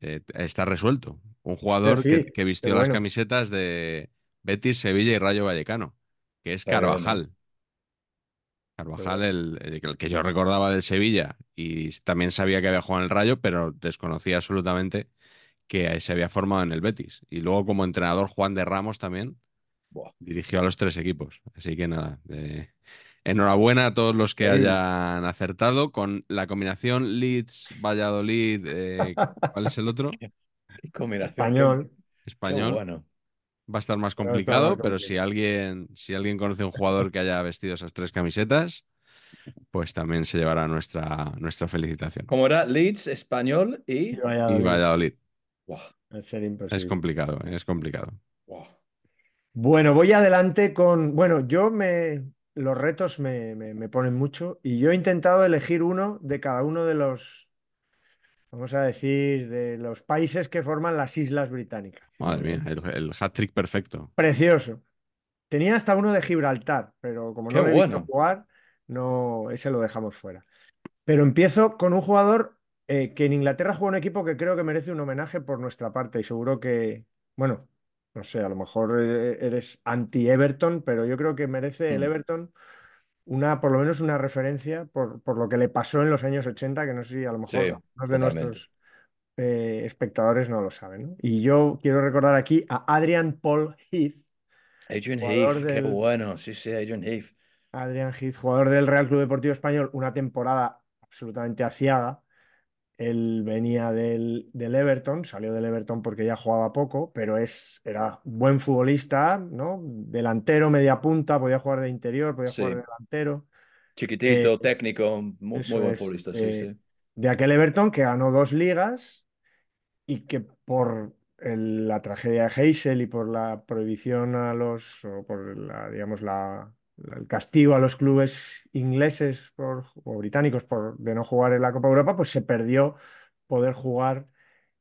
eh, está resuelto. Un jugador sí, que, vistió las camisetas de Betis, Sevilla y Rayo Vallecano, que es. Carvajal. Carvajal, el, el que- yo recordaba del Sevilla y también sabía que había jugado en el Rayo, pero desconocía absolutamente que se había formado en el Betis. Y luego como entrenador Juan de Ramos también Buah. dirigió a los tres equipos. Así que nada, de- enhorabuena a todos los que Sí. hayan acertado con la combinación Leeds, Valladolid, eh, ¿cuál es el otro? Qué combinación. Español. Qué Español. bueno. Va a estar más complicado, pero si alguien, si alguien conoce un jugador que haya vestido esas tres camisetas, pues también se llevará nuestra, nuestra felicitación. ¿Cómo era? Leeds, Español y... Y Y Valladolid. Es complicado, es complicado. Bueno, voy adelante con. Bueno, yo me. Los retos me, me- me ponen mucho y yo he intentado elegir uno de cada uno de los. Vamos a decir, de los países que forman las Islas Británicas. Madre mía, el, el hat-trick perfecto. Precioso. Tenía hasta uno de Gibraltar, pero como Qué no le he visto jugar, no, ese lo dejamos fuera. Pero empiezo con un jugador eh, que en Inglaterra juega un equipo que creo que merece un homenaje por nuestra parte y seguro que, bueno, no sé, a lo mejor eh, eres anti-Everton, pero yo creo que merece el Mm, Everton una, por lo menos una referencia por, por lo que le pasó en los años 80, que no sé si a lo Sí, mejor algunos de totalmente. nuestros eh, espectadores no lo saben, ¿no? Y yo quiero recordar aquí a Adrian Paul Heath, Adrian Heath, qué bueno. Sí, sí, Adrian Heath. Adrian Heath, jugador del Real Club Deportivo Español, una temporada absolutamente aciaga. Él venía del, del Everton, salió del Everton porque ya jugaba poco, pero es, era buen futbolista, ¿no? Delantero, media punta, podía jugar de interior, podía jugar de delantero. Eh, chiquitito, técnico, muy, buen es. futbolista, sí, eh, sí. de aquel Everton que ganó dos ligas y que por el- la tragedia de Heysel y por la prohibición a los, o por la, digamos, la- el castigo a los clubes ingleses por, o británicos por, de no jugar en la Copa de Europa, pues se perdió poder jugar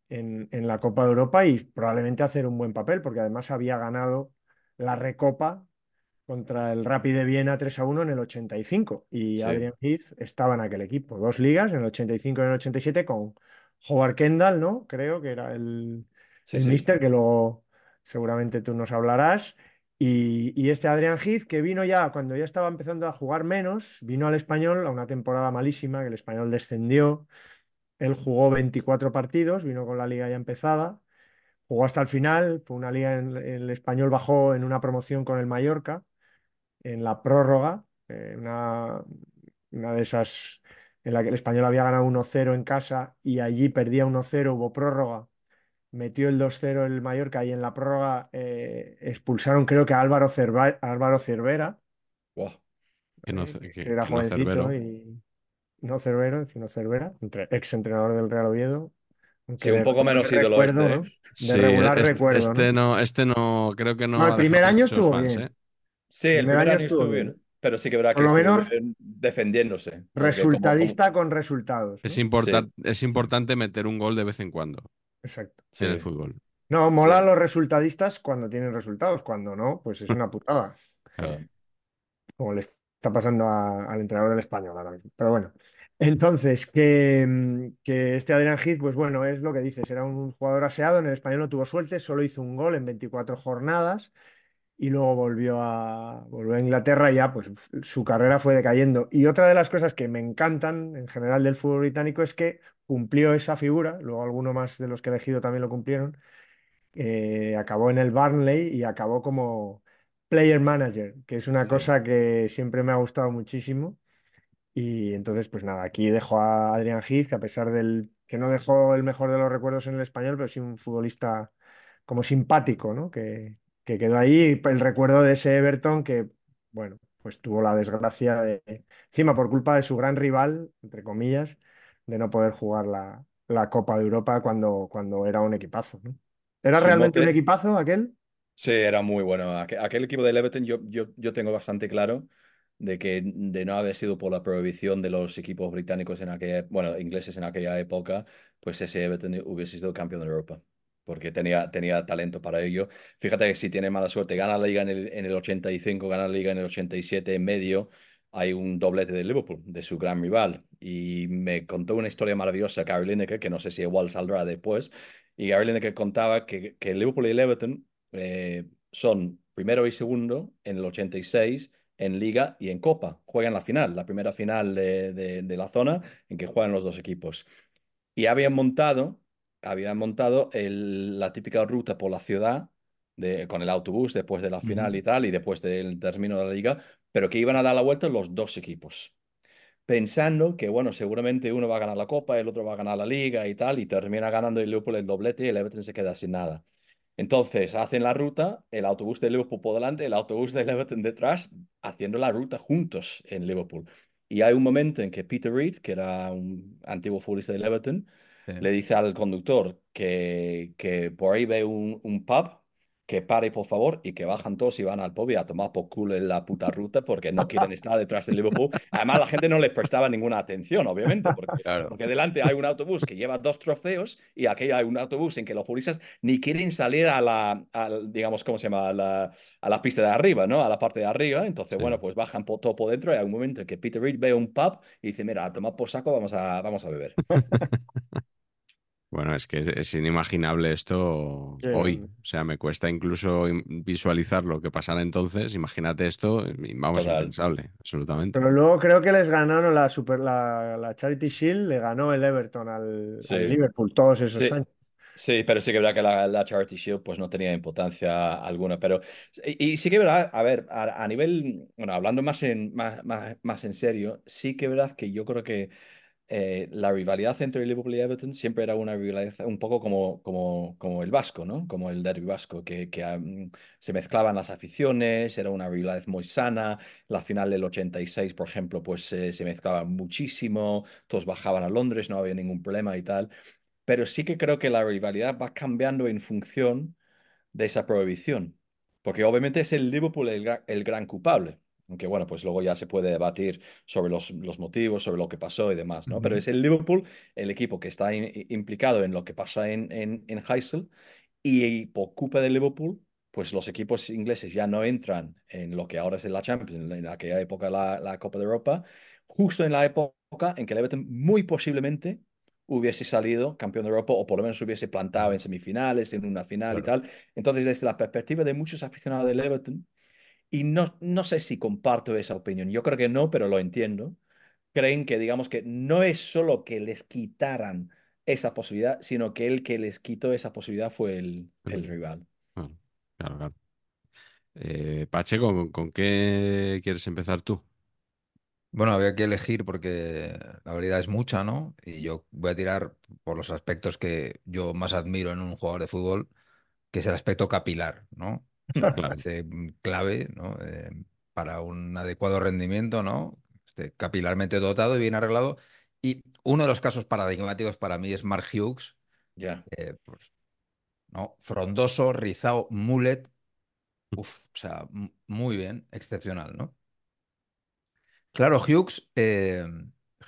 en, en la Copa de Europa y probablemente hacer un buen papel, porque además había ganado la Recopa contra el Rapid de Viena 3 a 1 en el 85 y Sí, Adrian Heath estaba en aquel equipo. Dos ligas, en el 85 y en el 87 con Howard Kendall, ¿no? Creo que era el, sí, el sí. míster, que luego seguramente tú nos hablarás. Y, este Adrian Heath, que vino ya cuando ya estaba empezando a jugar menos, vino al español a una temporada malísima, que el español descendió. Él jugó 24 partidos, vino con la liga ya empezada, jugó hasta el final, fue una liga en el español bajó en una promoción con el Mallorca en la prórroga, eh, una, una de esas en la que el español había ganado 1-0 en casa y allí perdía 1-0, hubo prórroga, metió el 2-0 el Mallorca y en la prórroga eh, expulsaron creo que a Álvaro, Cerva- a Álvaro Cervera. Que no, eh, que, era que no jovencito Cervero. y no Cervero, sino Cervera, entre, ex entrenador del Real Oviedo, Sí, un poco menos ídolo recuerdo, este, ¿eh? ¿no? De Sí, regular este, recuerdo, este ¿no? no, este no, creo que No, no el primer año estuvo fans, bien. ¿eh? Sí, El el primer primer año año estuvo bien. bien, pero sí que verá que lo menos defendiéndose, porque como, como... resultadista con resultados, Es ¿no? importar- Sí, es importante meter un gol de vez en cuando Exacto. en el sí, fútbol. No, sí, mola los resultadistas cuando tienen resultados, cuando no, pues es una putada, Claro. como le está pasando a- al entrenador del español ahora mismo. Pero bueno, entonces, que, que este Adrián Heath, pues bueno, es lo que dices, era un jugador aseado, en el español no tuvo suerte, solo hizo un gol en 24 jornadas y luego volvió a, volvió a Inglaterra y ya pues su carrera fue decayendo. Y otra de las cosas que me encantan en general del fútbol británico es que cumplió esa figura, luego alguno más de los que he elegido también lo cumplieron, eh, acabó en el Burnley y acabó como player manager, que es una Sí. cosa que siempre me ha gustado muchísimo. Y entonces, pues nada, aquí dejo a Adrian Heath, que a pesar del que no dejó el mejor de los recuerdos en el español, pero sí un futbolista como simpático, ¿no? Que, que quedó ahí. El recuerdo de ese Everton que, bueno, pues tuvo la desgracia de, encima por culpa de su gran rival, entre comillas, de no poder jugar la, la Copa de Europa cuando, cuando era un equipazo, ¿no? ¿Era realmente un equipazo aquel? Sí, era muy bueno. Aquel, aquel equipo del Everton yo, yo, yo tengo bastante claro de que de no haber sido por la prohibición de los equipos británicos en aquella, bueno, ingleses en aquella época, pues ese Everton hubiese sido campeón de Europa, porque tenía, tenía talento para ello. Fíjate que si tiene mala suerte, gana la liga en el, en el 85, gana la liga en el 87, en medio hay un doblete de Liverpool, de su gran rival. Y me contó una historia maravillosa Gary Lineker, que no sé si igual saldrá después, y Gary Lineker contaba que, que Liverpool y el Everton eh, son primero y segundo en el 86 en Liga y en Copa. Juegan la final, la primera final de, de- de la zona en que juegan los dos equipos. Y habían montado, habían montado el- la típica ruta por la ciudad de, con el autobús después de la final y tal, y después del término de la liga, pero que iban a dar la vuelta los dos equipos pensando que, bueno, seguramente uno va a ganar la Copa, el otro va a ganar la Liga y tal, y termina ganando el Liverpool el doblete y el Everton se queda sin nada. Entonces hacen la ruta, el autobús de Liverpool por delante, el autobús del Everton detrás, haciendo la ruta juntos en Liverpool. Y hay un momento en que Peter Reid, que era un antiguo futbolista del Everton, Le dice al conductor que, que por ahí ve un, un pub, que pare por favor y que bajan todos y van al pub y a tomar por culo en la puta ruta porque no quieren estar detrás del Liverpool. Además, la gente no les prestaba ninguna atención, obviamente, porque, Claro. porque delante hay un autobús que lleva dos trofeos y aquí hay un autobús en que los futbolistas ni quieren salir a la, digamos, ¿cómo se llama? A la, a la pista de arriba, ¿no? A la parte de arriba. Entonces, Sí. bueno, pues bajan por, todo por dentro y hay un momento en que Peter Reid ve un pub y dice, mira, a tomar por saco, vamos a, vamos a beber. Bueno, es que es inimaginable esto Sí. hoy. O sea, me cuesta incluso visualizar lo que pasara entonces. Imagínate esto, y vamos, Total. impensable, absolutamente. Pero luego creo que les ganaron la Super, la, la Charity Shield, le ganó el Everton al, Sí. al Liverpool todos esos Sí. años. Sí, pero sí que es verdad que la, la Charity Shield pues no tenía importancia alguna, pero y, y sí que es verdad, a ver, a, a nivel, bueno, hablando más en, más, más, más en serio, sí que es verdad que yo creo que eh, la rivalidad entre Liverpool y Everton siempre era una rivalidad un poco como, como, como el vasco, ¿no? Como el derbi vasco, que, se mezclaban las aficiones, era una rivalidad muy sana, la final del 86, por ejemplo, pues eh, se mezclaban muchísimo, todos bajaban a Londres, no había ningún problema y tal. Pero sí que creo que la rivalidad va cambiando en función de esa prohibición, porque obviamente es el Liverpool el, el gran culpable, aunque bueno, pues luego ya se puede debatir sobre los, los motivos, sobre lo que pasó y demás, ¿no? Pero es el Liverpool el equipo que está in- implicado en lo que pasa en, en, en Heysel y por culpa del Liverpool, pues los equipos ingleses ya no entran en lo que ahora es la Champions, en aquella época la, la Copa de Europa, justo en la época en que el Everton muy posiblemente hubiese salido campeón de Europa o por lo menos se hubiese plantado en semifinales, en una final y tal. Entonces, desde la perspectiva de muchos aficionados del Everton, y no, no sé si comparto esa opinión, yo creo que no, pero lo entiendo, creen que digamos que no es solo que les quitaran esa posibilidad, sino que el que les quitó esa posibilidad fue el, el Mm. rival. Claro, claro, claro. Eh, Pacheco, ¿con, con qué quieres empezar tú? Bueno, había que elegir porque la variedad es mucha, ¿no? Y yo voy a tirar por los aspectos que yo más admiro en un jugador de fútbol, que es el aspecto capilar, ¿no? Me parece clave, ¿no? Eh, para un adecuado rendimiento, ¿no? Esté capilarmente dotado y bien arreglado. Y uno de los casos paradigmáticos para mí es Mark Hughes, Ya. eh, pues, ¿no? Frondoso, rizado, mullet. Uf, o sea, muy bien, excepcional, ¿no? Claro, Hughes, eh,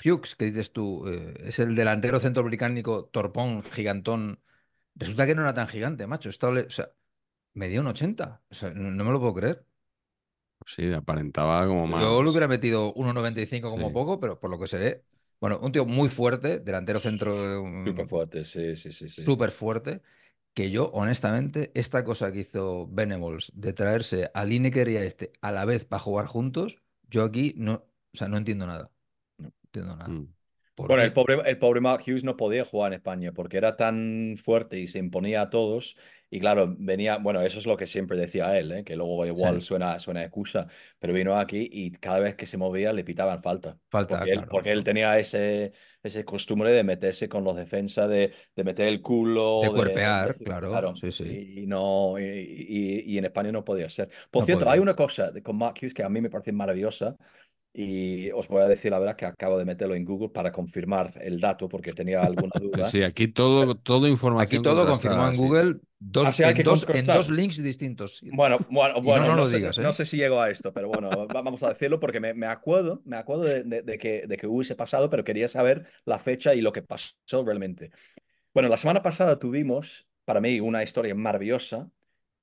Hughes, que dices tú, eh, es el delantero centro británico torpón, gigantón. Resulta que no era tan gigante, macho. Esto le- o sea, medía un 80. O sea, no, no me lo puedo creer. Sí, aparentaba como más. Yo le hubiera metido 1,95 como Sí. poco, pero por lo que se ve. Bueno, un tío muy fuerte, delantero centro mm, Súper fuerte, sí, sí, sí, sí. súper fuerte. Que yo, honestamente, esta cosa que hizo Venables de traerse a Lineker y a este a la vez para jugar juntos, yo aquí no, o sea, no entiendo nada. No entiendo nada. Mm. ¿Por Bueno, qué? el pobre, el pobre Mark Hughes no podía jugar en España porque era tan fuerte y se imponía a todos. Y claro, venía, bueno, eso es lo que siempre decía él, ¿eh? que luego igual Sí. suena, suena excusa, pero vino aquí y cada vez que se movía le pitaban falta. Falta, porque él, claro. porque él tenía ese, ese costumbre de meterse con los defensas, de, de meter el culo, De de- cuerpear, de- claro, sí, sí. Y, no, y, y- y en España no podía ser. Por No cierto, podía. hay una cosa de- con Mark Hughes que a mí me parece maravillosa. Y os voy a decir la verdad que acabo de meterlo en Google para confirmar el dato porque tenía alguna Sí, duda. sí, aquí todo, todo Aquí información todo contrastada, confirmado en. Google, dos, Ah, en, dos, en contrastar. dos links distintos. Bueno, bueno, no, bueno, no no, lo sé, digas, no ¿eh? sé si llego a esto, pero bueno, va- vamos a decirlo porque me, me acuerdo, me acuerdo de, de- de que, de que hubiese pasado, pero quería saber la fecha y lo que pasó realmente. Bueno, la semana pasada tuvimos, para mí, una historia maravillosa,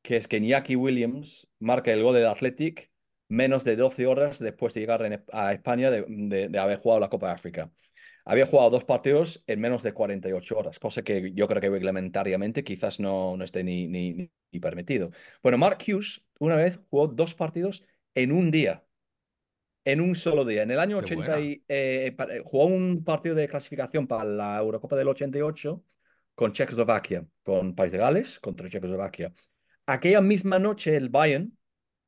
que es que Iñaki Williams marca el gol del Athletic menos de 12 horas después de llegar en- a España de, de- de haber jugado la Copa de África. Había jugado dos partidos en menos de 48 horas, cosa que yo creo que reglamentariamente quizás no, no esté ni, ni, ni- permitido. Bueno, Mark Hughes una vez jugó dos partidos en un día. En un solo día. En el año Qué 80 y, eh, pa- eh, jugó un partido de clasificación para la Eurocopa del 88 con Checoslovaquia, con País de Gales contra Checoslovaquia. Aquella misma noche el Bayern,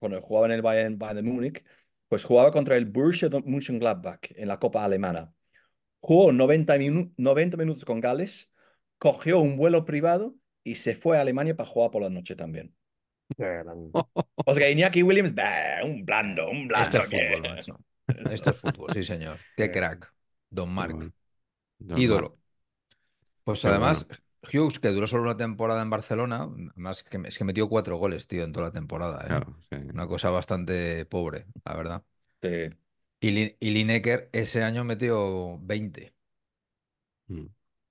cuando jugaba en el Bayern, Bayern de Múnich, pues jugaba contra el Borussia Mönchengladbach en la Copa Alemana. Jugó 90, minu- 90 minutos con Gales, cogió un vuelo privado y se fue a Alemania para jugar por la noche también. O sea que Iñaki Williams, bah, un blando, un blando. Esto es que- fútbol, macho. Esto es fútbol, sí, señor. Qué crack. Don. Don Ídolo. Pues además, Hughes, que duró solo una temporada en Barcelona, más que, es que metió cuatro goles, tío, en toda la temporada. ¿eh? Claro, sí. Una cosa bastante pobre, la verdad. Sí. Y, Lin- y Lineker ese año metió 20. Mm.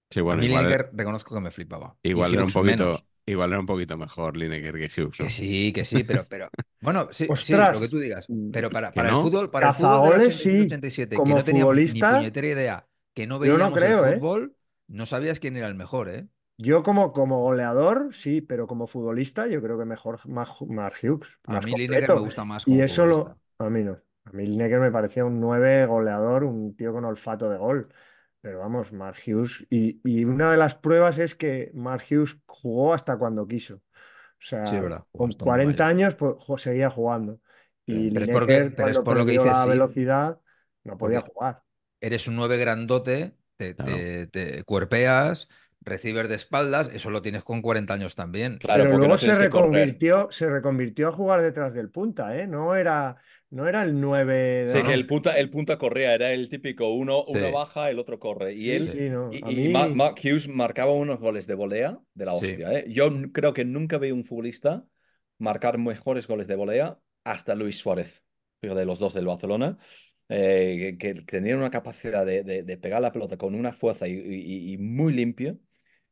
Sí, bueno, a mí igual, Lineker reconozco que me flipaba. Igual era un poquito, menos. igual era un poquito mejor Lineker que Hughes, ¿no? Que sí, que sí, pero, pero bueno, sí, sí, lo que tú digas. Pero para, ¿Que para el fútbol, para el fútbol del Cazagoles, 86 sí. 87, que Como no teníamos ni futbolista, puñetera idea, que no yo no veíamos creo, el ¿eh? fútbol, no sabías quién era el mejor, ¿eh? Yo como, como goleador, sí, pero como futbolista, yo creo que mejor Mark, Mark Hughes. A más mí Lineker completo. me gusta más como Y eso lo... A mí no. A mí Lineker me parecía un 9 goleador, un tío con olfato de gol. Pero vamos, Mark Hughes. Y, y una de las pruebas es que Mark Hughes jugó hasta cuando quiso. O sea, Sí, es con hasta muy 40 mayor. años pues, jo- seguía jugando. Y. Pero es Lineker, porque- pero es cuando por lo que perdió dices, la sí. velocidad, no podía Porque- jugar. Eres un 9 grandote, te, Claro. te- te cuerpeas, recibes de espaldas, eso lo tienes con 40 años también. Claro, Pero luego no se reconvirtió, se reconvirtió a jugar detrás del punta, ¿eh? No era, no era el 9 de... Sí, No, que el punta, el punta corría, era el típico uno, uno Sí. baja, el otro corre. Y Sí, él, sí, no. y, Mark Hughes marcaba unos goles de volea de la Sí. hostia. ¿eh? Yo creo que nunca vi un futbolista marcar mejores goles de volea hasta Luis Suárez, fíjate, los dos del Barcelona, eh, que, que tenían una capacidad de, de- de pegar la pelota con una fuerza y, y- y muy limpio.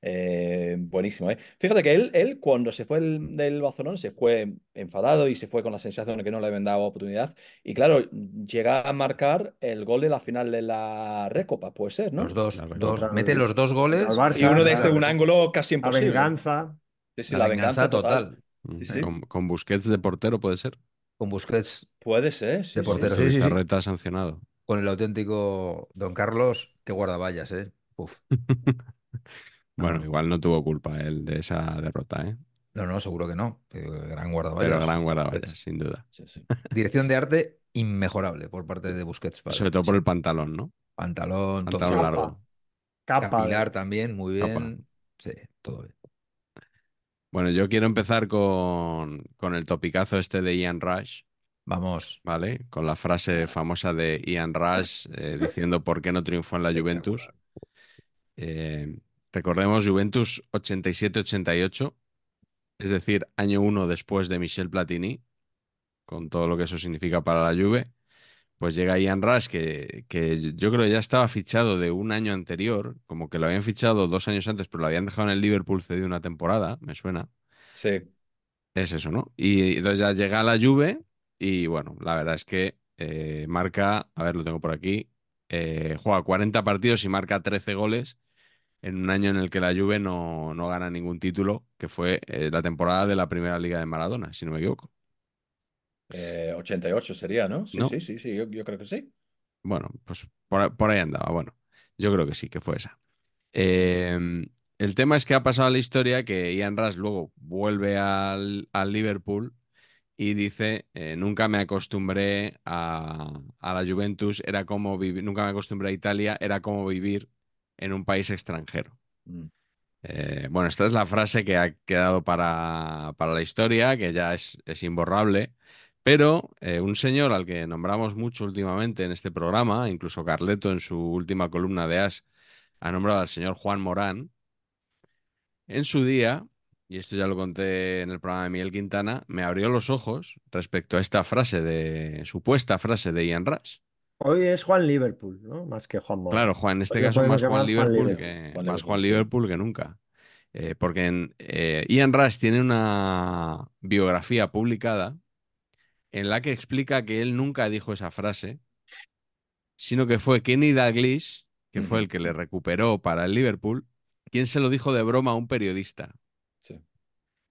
Eh, buenísimo, ¿eh? Fíjate que él, él cuando se fue del, del Barcelona se fue enfadado y se fue con la sensación de que no le habían dado oportunidad. Y claro, llega a marcar el gol de la final de la Recopa, puede ser, ¿no? Los dos, La dos, mete los dos goles. Barça, Y uno claro, desde un ángulo casi La imposible. venganza. Sí, sí, la, la venganza total. Sí, sí. Con, con Busquets de portero puede ser. Con Busquets, Puede ser, sí, De portero, sí, sí, sí. Bizarreta sancionado. con el auténtico Don Carlos, que guardaballas, ¿eh? Uf. Bueno, no. igual no tuvo culpa él de esa derrota, ¿eh? No, no, seguro que no. pero Gran Pero guardaballas. gran guardaballas, sin duda. Sí, sí. Dirección de arte inmejorable por parte de Busquets. padre. Sobre todo por el pantalón, ¿no? Pantalón, todo. Pantalón Capa. largo. Capa. Capilar también, muy Capa. bien. Sí, todo bien. Bueno, yo quiero empezar con, con el topicazo este de Ian Rush, Vamos. ¿vale? Con la frase famosa de Ian Rush eh, diciendo por qué no triunfó en la Juventus. Eh, recordemos, Juventus 87-88, es decir, año uno después de Michel Platini, con todo lo que eso significa para la Juve. Pues llega Ian Rush, que, que yo creo que ya estaba fichado de un año anterior, como que lo habían fichado dos años antes, pero lo habían dejado en el Liverpool cedido una temporada, me suena. Sí. Es eso, ¿no? Y entonces ya llega a la Juve y bueno, la verdad es que eh, marca, a ver, lo tengo por aquí, eh, juega 40 partidos y marca 13 goles en un año en el que la Juve no, no gana ningún título, que fue eh, la temporada de la Primera Liga de Maradona, si no me equivoco. Eh, 88 sería, ¿no? Sí, No. sí, sí, sí, yo, yo creo que sí. Bueno, pues por, por ahí andaba. Bueno, yo creo que sí, que fue esa. Eh, el tema es que ha pasado la historia que Ian Rush luego vuelve al, al Liverpool y dice, eh, nunca me acostumbré a, a la Juventus, era como vivir, nunca me acostumbré a Italia, era como vivir en un país extranjero. Mm. Eh, bueno, esta es la frase que ha quedado para, para la historia, que ya es, es imborrable, pero eh, un señor al que nombramos mucho últimamente en este programa, incluso Carleto en su última columna de As ha nombrado al señor Juan Morán, en su día, y esto ya lo conté en el programa de Miguel Quintana, me abrió los ojos respecto a esta frase de, supuesta frase de Ian Rush. Hoy es Juan Liverpool, ¿no? Más que Juan Morán. Claro, Juan, en este Hoy caso más Juan Liverpool, que, Juan más Liverpool, Juan sí. Liverpool que nunca. Eh, porque en, eh, Ian Rush tiene una biografía publicada en la que explica que él nunca dijo esa frase, sino que fue Kenny Dalglish, que fue el que le recuperó para el Liverpool, quien se lo dijo de broma a un periodista. Sí.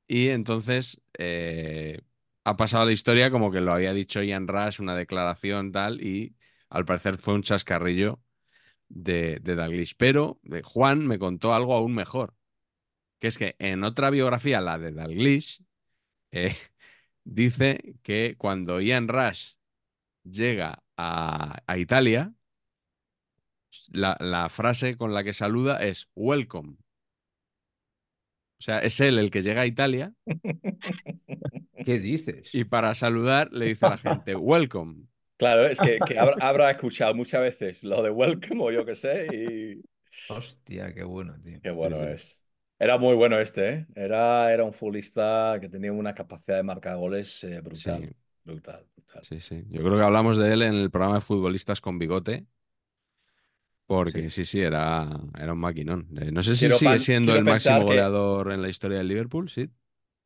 Y entonces eh, ha pasado la historia como que lo había dicho Ian Rush, una declaración tal, y al parecer fue un chascarrillo de, de Dalglish. Pero eh, Juan me contó algo aún mejor, que es que en otra biografía, la de Dalglish, eh, dice que cuando Ian Rush llega a, a Italia, la, la frase con la que saluda es welcome. O sea, es él el que llega a Italia ¿Qué dices? y para saludar le dice a la gente welcome. Claro, es que, que habrá, habrá escuchado muchas veces lo de Welcome o yo qué sé, y Hostia, qué bueno, tío. qué bueno es. Era muy bueno este, ¿eh? Era, era un futbolista que tenía una capacidad de marcar goles eh, brutal. Sí. Brutal, brutal. Sí, sí. Yo creo que hablamos de él en el programa de futbolistas con bigote. Porque sí, sí, era, era un maquinón. Eh, no sé si Quiero sigue siendo el máximo que- goleador en la historia del Liverpool, sí.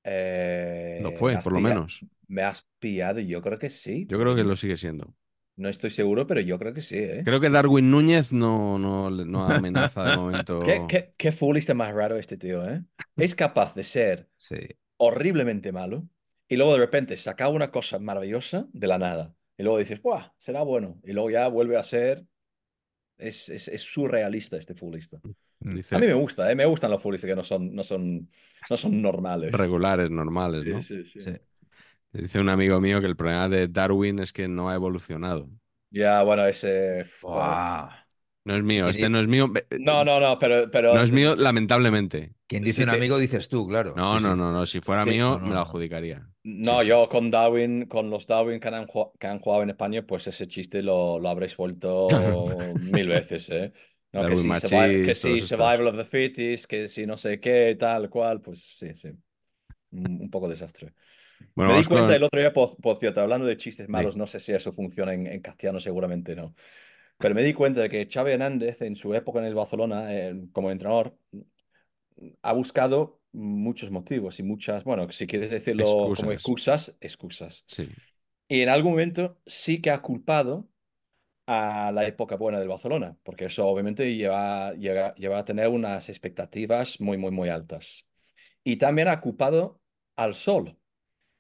Eh, Lo fue, has por lo menos. Me has pillado y yo creo que sí. Yo creo que lo sigue siendo. No estoy seguro, pero yo creo que sí, ¿eh? Creo que Darwin Núñez no, no, no amenaza de momento. ¿Qué, qué, qué futbolista más raro este tío, ¿eh? Es capaz de ser Sí. horriblemente malo y luego de repente saca una cosa maravillosa de la nada. Y luego dices, ¡buah! Será bueno. Y luego ya vuelve a ser. Es, es, es surrealista este futbolista. Dice A mí me gusta, ¿eh? Me gustan los futbolistas que no son, no son, no son normales. regulares, normales, ¿no? Sí, sí, sí. Sí. Dice un amigo mío que el problema de Darwin es que no ha evolucionado. Ya, bueno, ese. No es mío, este no es mío. eh, No, no, no, pero. pero... No es mío, lamentablemente. Quien dice un te- amigo dices tú, claro. No, Sí, no, no, no. Si fuera Sí, mío, no, no, me lo adjudicaría. No, Sí, sí. yo con Darwin, con los Darwin que han, que han jugado en España, pues ese chiste lo, lo habréis vuelto mil veces, ¿eh? No, que si, survival, que todos si estos. survival of the fittest, que si no sé qué, tal cual, pues sí, sí. Un, un poco desastre. Bueno, Me di cuenta con- el otro día, por, por cierto, hablando de chistes malos, no sé si eso funciona en, en castellano, seguramente no. Pero me di cuenta de que Xavi Hernández, en su época en el Barcelona, eh, como entrenador, ha buscado muchos motivos y muchas, bueno, si quieres decirlo como Excusas. excusas, excusas. Sí. Y en algún momento sí que ha culpado a la época buena del Barcelona, porque eso obviamente lleva, lleva, lleva a tener unas expectativas muy, muy, muy altas. Y también ha culpado al sol.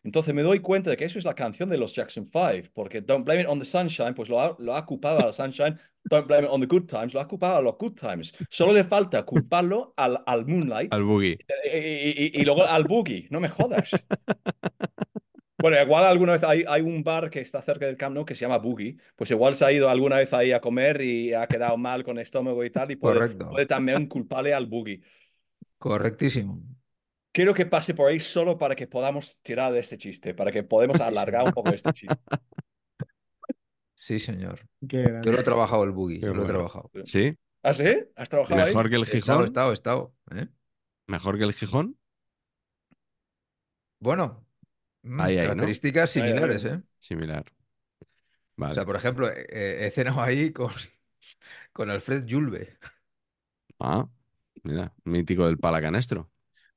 Entonces me doy cuenta de que eso es la canción de los Jackson 5, porque Don't Blame It on the Sunshine, pues lo ha, lo ha culpado al Sunshine, Don't Blame It on the Good Times, lo ha culpado a los Good Times. Solo le falta culparlo al, al Moonlight Al boogie. y, y- y- y luego al Boogie, no me jodas. Bueno, igual alguna vez hay, hay un bar que está cerca del Camp Nou que se llama Boogie, pues igual se ha ido alguna vez ahí a comer y ha quedado mal con estómago y tal, y puede, Correcto. puede también culparle al Boogie. Correctísimo. Quiero que pase por ahí solo para que podamos tirar de este chiste, para que podamos alargar un poco este chiste. Sí, señor. Yo lo he trabajado el boogie, Qué yo lo he trabajado. ¿Sí? ¿Ah, sí? ¿Has trabajado ahí? ¿Mejor que el He estado, Gijón? he estado, he estado. ¿eh? ¿Mejor que el Gijón? Bueno, mm, Ahí, ahí, ¿no? características Ahí, ahí. similares, ¿eh? Similar. O Vale. sea, por ejemplo, eh, eh, he cenado ahí con, con Alfred Julve. Ah, mira, mítico del palacanestro.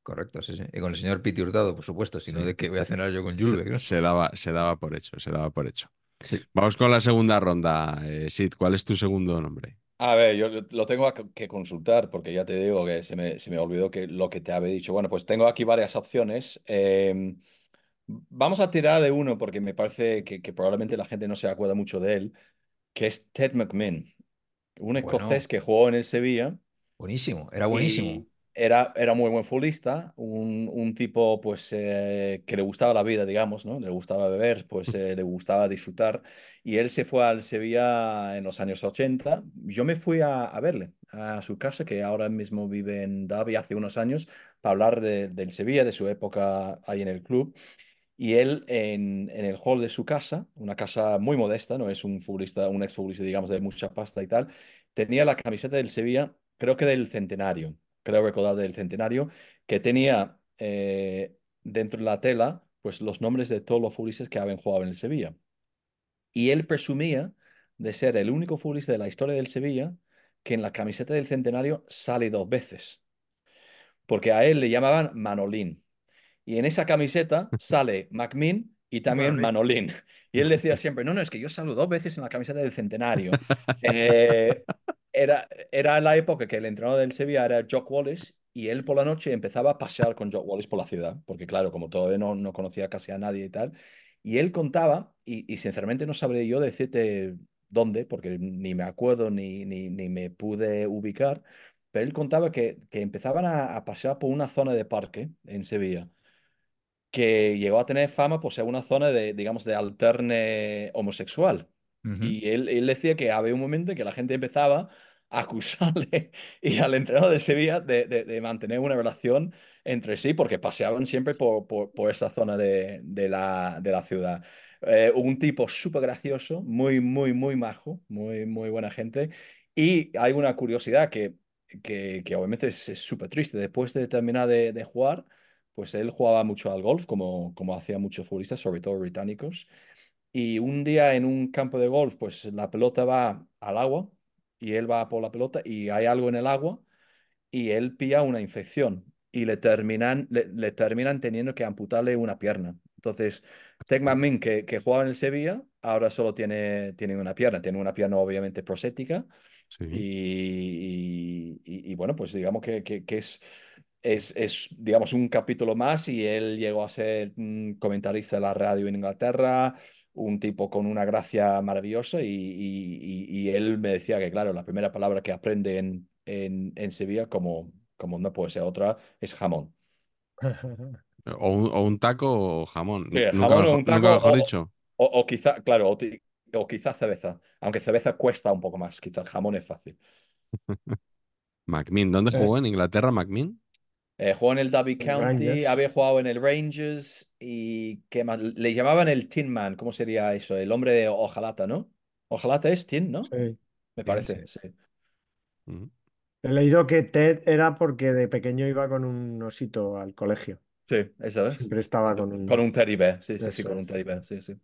Correcto, sí, sí. Y con el señor Piti Hurtado, por supuesto, si no Sí. de que voy a cenar yo con Julve. ¿no? se daba, se daba por hecho, se daba por hecho. Sí. Vamos con la segunda ronda. Eh, Sid, ¿cuál es tu segundo nombre? A ver, yo lo- tengo que consultar porque ya te digo que se me, se me olvidó que lo que te había dicho. Bueno, pues tengo aquí varias opciones. Eh, vamos a tirar de uno porque me parece que, que probablemente la gente no se acuerda mucho de él, que es Ted McMinn, un Bueno. escocés que jugó en el Sevilla. Buenísimo, era buenísimo. Y era, era muy buen futbolista, un, un tipo pues eh, que le gustaba la vida, digamos, ¿no? Le gustaba beber, pues eh, le gustaba disfrutar. Y él se fue al Sevilla en los años 80. Yo me fui a, a verle a su casa, que ahora mismo vive en Derby hace unos años, para hablar de- del Sevilla, de su época ahí en el club. Y él en, en el hall de su casa, una casa muy modesta, no es un futbolista, un exfutbolista, digamos, de mucha pasta y tal, tenía la camiseta del Sevilla, creo que del centenario, creo recordar del centenario, que tenía eh, dentro de la tela, pues los nombres de todos los futbolistas que habían jugado en el Sevilla. Y él presumía de ser el único futbolista de la historia del Sevilla que en la camiseta del centenario sale dos veces. Porque a él le llamaban Manolín. Y en esa camiseta sale McMinn y también Manolín. Y él decía siempre, no, no, es que yo salgo dos veces en la camiseta del centenario. Eh, era, era la época que el entrenador del Sevilla era Jock Wallace y él por la noche empezaba a pasear con Jock Wallace por la ciudad, porque claro, como todavía no, no conocía casi a nadie y tal. Y él contaba, y, sinceramente no sabré yo decirte dónde, porque ni me acuerdo ni, ni, ni me pude ubicar, pero él contaba que, que empezaban a, a pasear por una zona de parque en Sevilla que llegó a tener fama por ser una zona de, digamos, de alterne homosexual. Y él, él decía que había un momento en que la gente empezaba a acusarle y al entrenador de Sevilla de, mantener una relación entre sí, porque paseaban siempre por, por, esa zona de, la, ciudad. Eh, un tipo súper gracioso, muy, muy, muy majo, muy, muy buena gente. Y hay una curiosidad que, que, que obviamente es súper triste. Después de terminar de, jugar, pues él jugaba mucho al golf, como, como hacían muchos futbolistas, sobre todo británicos. Y un día en un campo de golf, pues la pelota va al agua y él va por la pelota y hay algo en el agua y él pilla una infección y le terminan, le, le terminan teniendo que amputarle una pierna. Entonces, Tech McMinn, que, que jugaba en el Sevilla, ahora solo tiene, tiene una pierna. Tiene una pierna obviamente prosética. Sí. Y, y- y, bueno, pues digamos que, que- que es, es, es, digamos, un capítulo más y él llegó a ser mm, comentarista de la radio en Inglaterra, un tipo con una gracia maravillosa y, y- él me decía que, claro, la primera palabra que aprende en, en, en Sevilla, como, como no puede ser otra, es jamón. O un, o un taco o jamón. Sí, Nunca jamón o mejor, un taco nunca mejor o- dicho. O, o quizá, claro, o, quizá cerveza, aunque cerveza cuesta un poco más, quizá el jamón es fácil. McMinn, ¿dónde Sí. jugó? ¿En Inglaterra, McMinn? Eh, jugó en el Derby El County, Rangers. había jugado en el Rangers y ¿qué más? Le llamaban el Tin Man, ¿cómo sería eso? El hombre de hojalata, ¿no? Hojalata es Tin, ¿no? Sí. Me parece, sí. He leído que Ted era porque de pequeño iba con un osito al colegio. Sí, eso es. Siempre estaba con un... Con un teddy bear, sí, sí, sí, con un teddy bear, sí, sí.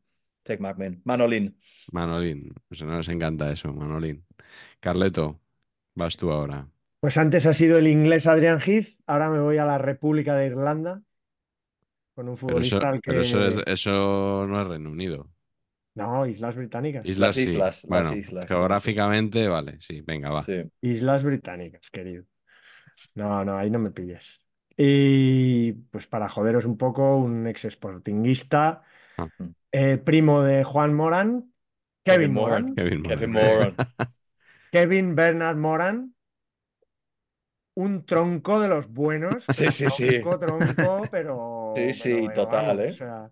Take McMahon. Manolín. Manolín. Pues no nos encanta eso, Manolín. Carleto, vas tú ahora. Pues antes ha sido el inglés Adrian Heath, ahora me voy a la República de Irlanda con un Pero eso, futbolista al que... pero eso, es- eso no es Reino Unido. No, Islas Británicas. Islas Las sí. islas, las Bueno, islas, sí, geográficamente, vale, sí, venga, va. Sí. Islas Británicas, querido. No, no, ahí no me pilles. Y pues para joderos un poco, un ex sportinguista, Ah. eh, primo de Juan Moran, Kevin, Kevin Moran. Moran, Kevin Kevin. Moran. Kevin Bernard Moran, un tronco de los buenos, Sí, sí, sí. tronco, tronco, pero, Sí, sí, pero, total, ¿eh? o sea,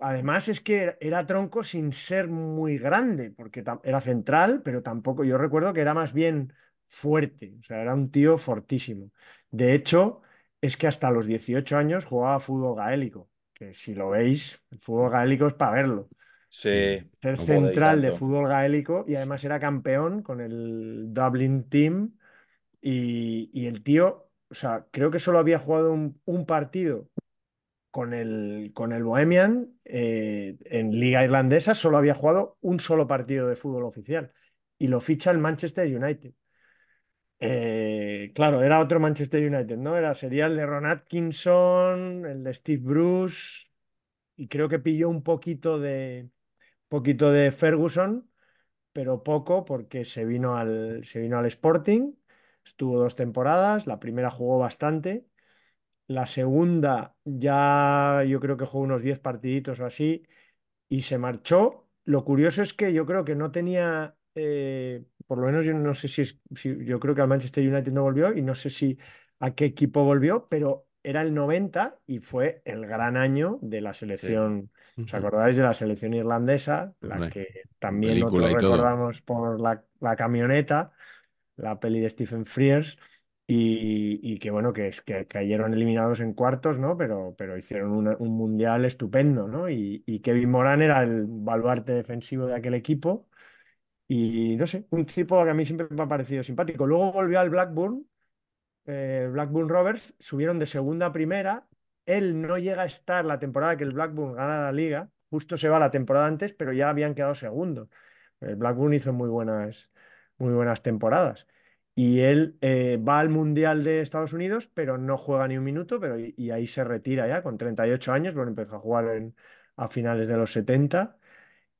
además es que era- tronco sin ser muy grande, porque era central, pero tampoco, yo recuerdo que era más bien fuerte, o sea, era un tío fortísimo. De hecho, es que hasta los 18 años jugaba fútbol gaélico, que si lo veis, el fútbol gaélico es para verlo. Sí. Ser no puedo central de fútbol gaélico y además era campeón con el Dublin Team y, el tío, o sea, creo que solo había jugado un, un partido con el, con el Bohemian eh, en Liga Irlandesa, solo había jugado un solo partido de fútbol oficial y lo ficha el Manchester United. Eh, claro, era otro Manchester United, ¿no? Era, sería el de Ron Atkinson, el de Steve Bruce y creo que pilló un poquito de, poquito de Ferguson, pero poco porque se vino al, se vino al Sporting, estuvo dos temporadas, la primera jugó bastante, la segunda ya yo creo que jugó unos 10 partiditos o así y se marchó. Lo curioso es que yo creo que no tenía, eh, por lo menos yo no sé si, yo creo que al Manchester United no volvió y no sé si a qué equipo volvió, pero era el 90 y fue el gran año de la selección. ¿Os acordáis de la selección irlandesa? La Hombre, que también nosotros recordamos por la, la camioneta, la peli de Stephen Frears. Y, que bueno, que, que cayeron eliminados en cuartos, ¿no? Pero, hicieron un mundial estupendo, ¿no? Y, Kevin Moran era el baluarte defensivo de aquel equipo. Y no sé, un tipo que a mí siempre me ha parecido simpático. Luego volvió al Blackburn, eh, Blackburn Rovers, subieron de segunda a primera. Él no llega a estar la temporada que el Blackburn gana la liga, justo se va la temporada antes, pero ya habían quedado segundos. El Blackburn hizo muy buenas, muy buenas temporadas. Y él eh, va al Mundial de Estados Unidos, pero no juega ni un minuto, pero y, y ahí se retira ya con 38 años, bueno, empezó a jugar en- a finales de los 70.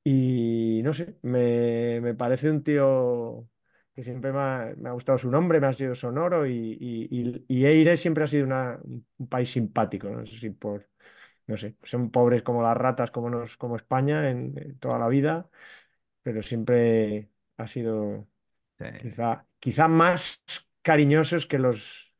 Y no sé, me, me parece un tío que siempre me ha, me ha gustado su nombre, me ha sido sonoro y, y, y- Eire siempre ha sido una- un país simpático, no sé si por, no sé, son pobres como las ratas como, nos, como España en, en toda la vida, pero siempre ha sido quizá, quizá más cariñosos que los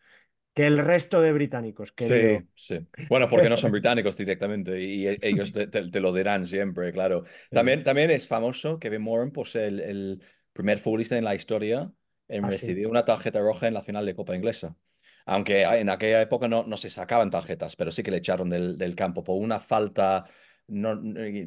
que el resto de británicos, querido. Sí, sí. Bueno, porque no son británicos directamente y ellos te, te- te lo dirán siempre, claro. También, también es famoso Kevin Moran por ser el, el primer futbolista en la historia en Ah, sí. recibir una tarjeta roja en la final de Copa Inglesa. Aunque en aquella época no, no se sacaban tarjetas, pero sí que le echaron del, del campo por una falta. No,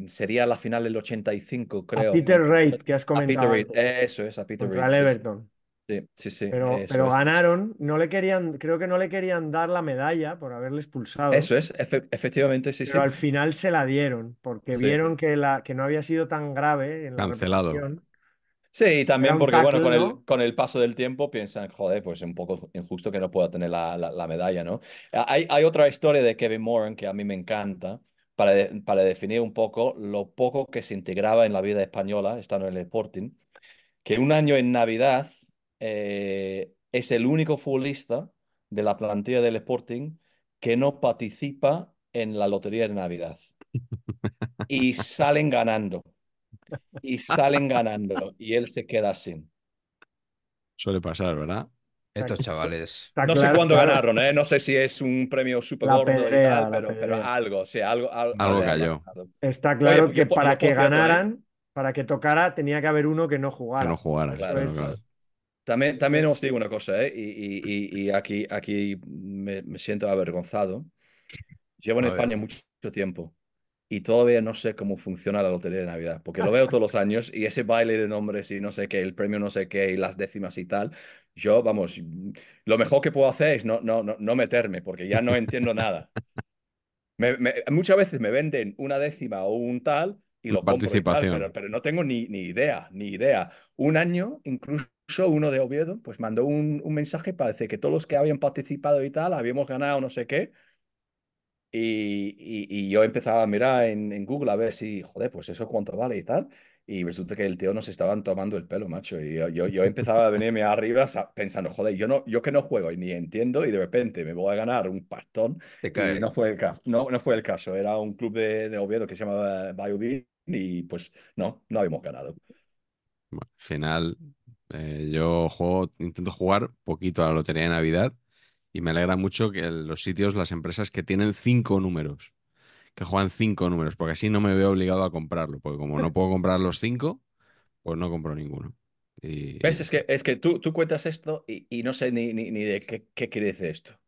sería la final del 85, creo. A Peter Reid, que has A Peter comentado Reid, eso es, a Peter Reid. sí. Everton. Sí, sí, sí, Pero, pero ganaron, no le querían, creo que no le querían dar la medalla por haberle expulsado, Eso es, efe- efectivamente, sí, pero sí. al final se la dieron, porque Sí. vieron que, la, que no había sido tan grave en la Cancelado. repetición. Sí, y también porque, bueno, con el, con el paso del tiempo piensan, joder, pues es un poco injusto que no pueda tener la, la- la medalla, ¿no? Hay, hay otra historia de Kevin Moran que a mí me encanta, para, para definir un poco lo poco que se integraba en la vida española, estando en el Sporting, que un año en Navidad eh, es el único futbolista de la plantilla del Sporting que no participa en la lotería de Navidad. Y salen ganando. Y salen ganando. Y él se queda sin. Suele pasar, ¿verdad? Estos chavales. Está No sé claro, cuándo claro. ganaron, ¿eh? No sé si es un premio súper gordo y pedrea, tal, la pero, pero algo, sí, algo, al- Algo algo cayó. Está claro Oye, que yo para yo, que ganaran, para que tocara, tenía que haber uno que no Que jugara. no jugara. Claro, es- claro. También, también os digo una cosa, ¿eh? Y, y- y- y aquí, aquí me, me siento avergonzado. Llevo en. España mucho tiempo y todavía no sé cómo funciona la lotería de Navidad, porque lo veo todos los años y ese baile de nombres y no sé qué, el premio no sé qué y las décimas y tal, yo, vamos, lo mejor que puedo hacer es no, no, no, no meterme, porque ya no entiendo nada. Me- me- muchas veces me venden una décima o un tal y lo compro y tal, participación. pero, pero no tengo ni, ni idea, ni idea. Un año, incluso uno de Oviedo, pues mandó un, un mensaje para decir que todos los que habían participado y tal, habíamos ganado no sé qué. Y, y- y yo empezaba a mirar en, en Google a ver si, joder, pues eso cuánto vale y tal. Y resulta que el tío nos estaban tomando el pelo, macho. Y yo, yo, yo empezaba a venirme arriba sa- pensando, joder, yo, no, yo que no juego y ni entiendo y de repente me voy a ganar un pastón. Te Y cae. no fue el caso. No, no fue el caso. Era un club de, de Oviedo que se llamaba Biobin y pues no, no habíamos ganado. Bueno, al final, eh, yo juego, intento jugar poquito a la lotería de Navidad y me alegra mucho que los sitios, las empresas que tienen cinco números, que juegan cinco números, porque así no me veo obligado a comprarlo, porque como no puedo comprar los cinco, pues no compro ninguno. Y, ¿Ves? Es que, es que tú, tú cuentas esto y, y no sé ni, ni, ni de qué, qué quiere decir esto.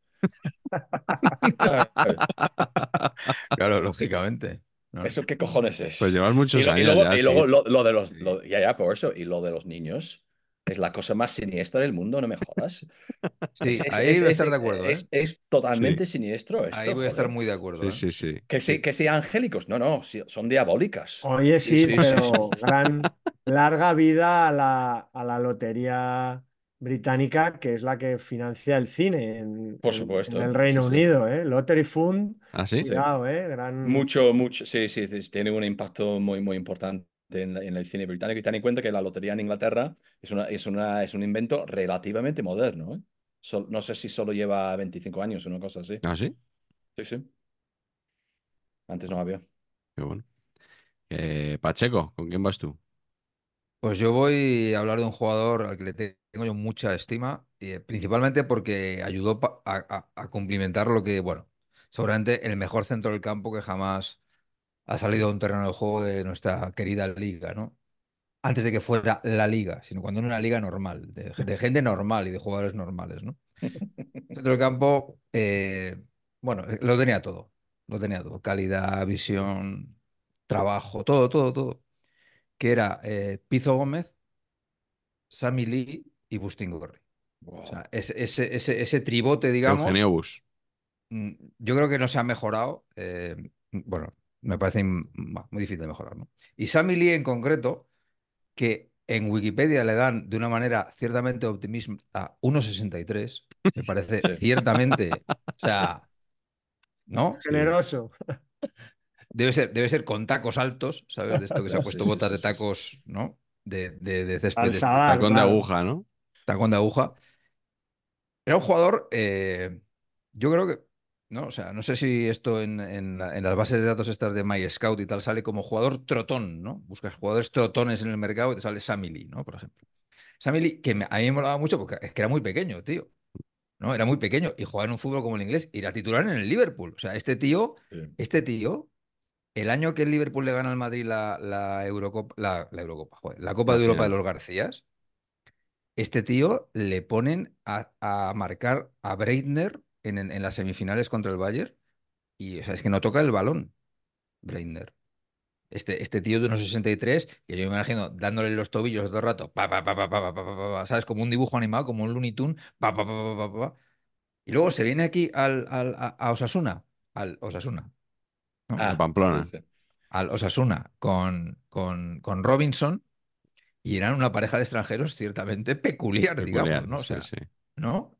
Claro, lógicamente. ¿no? ¿Eso qué cojones es? Pues llevas muchos y años luego, ya, y sí. luego lo, lo de los. lo- ya, ya, por eso. Y lo de los niños es la cosa más siniestra del mundo, no me jodas. Sí, Es, ahí es- voy a es- estar de acuerdo, ¿eh? es- es totalmente siniestro esto. Ahí voy a estar joder. muy de acuerdo. Sí, ¿eh? sí, sí. Que, sí, que sean angélicos. No, no, son diabólicas. Oye, Sí, sí, sí, pero gran larga vida a la, a la lotería británica, que es la que financia el cine en, Por en- supuesto, en el Reino. Unido, ¿eh? Lottery Fund, ¿Ah, sí? cuidado, ¿eh? Gran... Mucho, mucho. Sí, sí, sí, tiene un impacto muy, muy importante en, la- en el cine británico. Y ten en cuenta que la lotería en Inglaterra es, una, es, una, es un invento relativamente moderno. ¿eh? Sol- no sé si solo lleva 25 años o una cosa así. ¿Ah, sí? Sí, sí. Antes no había. Qué bueno. Eh, Pacheco, ¿con quién vas tú? Pues yo voy a hablar de un jugador al que le te- tengo yo mucha estima, eh, principalmente porque ayudó a, a- a cumplimentar lo que, bueno, seguramente el mejor centro del campo que jamás ha salido a un terreno de juego de nuestra querida liga, ¿no? Antes de que fuera la liga, sino cuando era una liga normal, de, de gente normal y de jugadores normales, ¿no? Centro del campo, eh, bueno, eh, lo tenía todo, lo tenía todo, calidad, visión, trabajo, todo, todo, todo, que era eh, Pizo Gómez, Sammy Lee y Bustin Gorri. O sea, ese, ese, ese, ese tribote, digamos, Eugenio Bus. mm, yo creo que no se ha mejorado. eh, bueno, me parece muy difícil de mejorar, ¿no? Y Sammy Lee en concreto, que en Wikipedia le dan de una manera ciertamente optimista 1,63, me parece ciertamente, o sea, ¿no? Generoso. Debe ser, debe ser con tacos altos, ¿sabes? De esto que se ha puesto sí, botas sí, de sí, tacos, ¿no? De, de, de césped, Tacón de aguja, ¿no? tacón de aguja. Era un jugador, eh, yo creo que, no, o sea, no sé si esto en, en la- en las bases de datos estas de MyScout y tal sale como jugador trotón, ¿no? Buscas jugadores trotones en el mercado y te sale Sammy Lee, ¿no? Por ejemplo. Sammy Lee, que me- a mí me molaba mucho porque es que era muy pequeño, tío. ¿No? Era muy pequeño y jugaba en un fútbol como el inglés y era titular en el Liverpool. O sea, este tío, Sí. este tío, el año que el Liverpool le gana al Madrid la, la Eurocopa, la, la Eurocopa, joder, la Copa de Europa de los Garcías, este tío le ponen a, a marcar a Breitner en, en- en las semifinales contra el Bayern y o sea, es que no toca el balón, Breitner. Este, este tío de unos 63, que yo me imagino dándole los tobillos todo el rato, pa, pa, pa, pa, pa, pa, pa, pa, pa, ¿sabes? Como un dibujo animado, como un Looney Tunes, pa, pa, pa, pa, pa, pa, pa. Y luego se viene aquí al, al- a, a Osasuna, al Osasuna, ¿no? Ah, de Pamplona. sí, sí. al Osasuna con, con, con Robinson y eran una pareja de extranjeros ciertamente peculiar, Peculiar, digamos, ¿no? O sí, sea, sí. ¿no?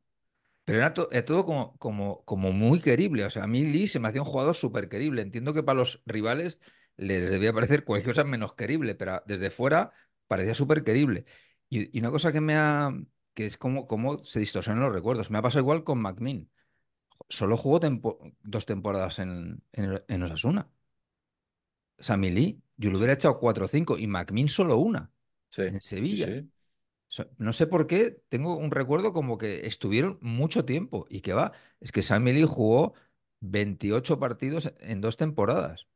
Pero era, to- era todo como, como, como muy querible. O sea, a mí Lee se me hacía un jugador súper querible. Entiendo que para los rivales les debía parecer cualquier cosa menos querible, pero desde fuera parecía súper querible. Y, y una cosa que me ha... que es como, como se distorsionan los recuerdos. Me ha pasado igual con McMinn. Solo jugó tempo- dos temporadas en, en, en Osasuna. Sammy Lee, yo le hubiera echado cuatro o cinco y McMinn solo una Sí, en sí, Sevilla. sí. No sé por qué, tengo un recuerdo como que estuvieron mucho tiempo y que va, es que Sammy Lee jugó 28 partidos en dos temporadas.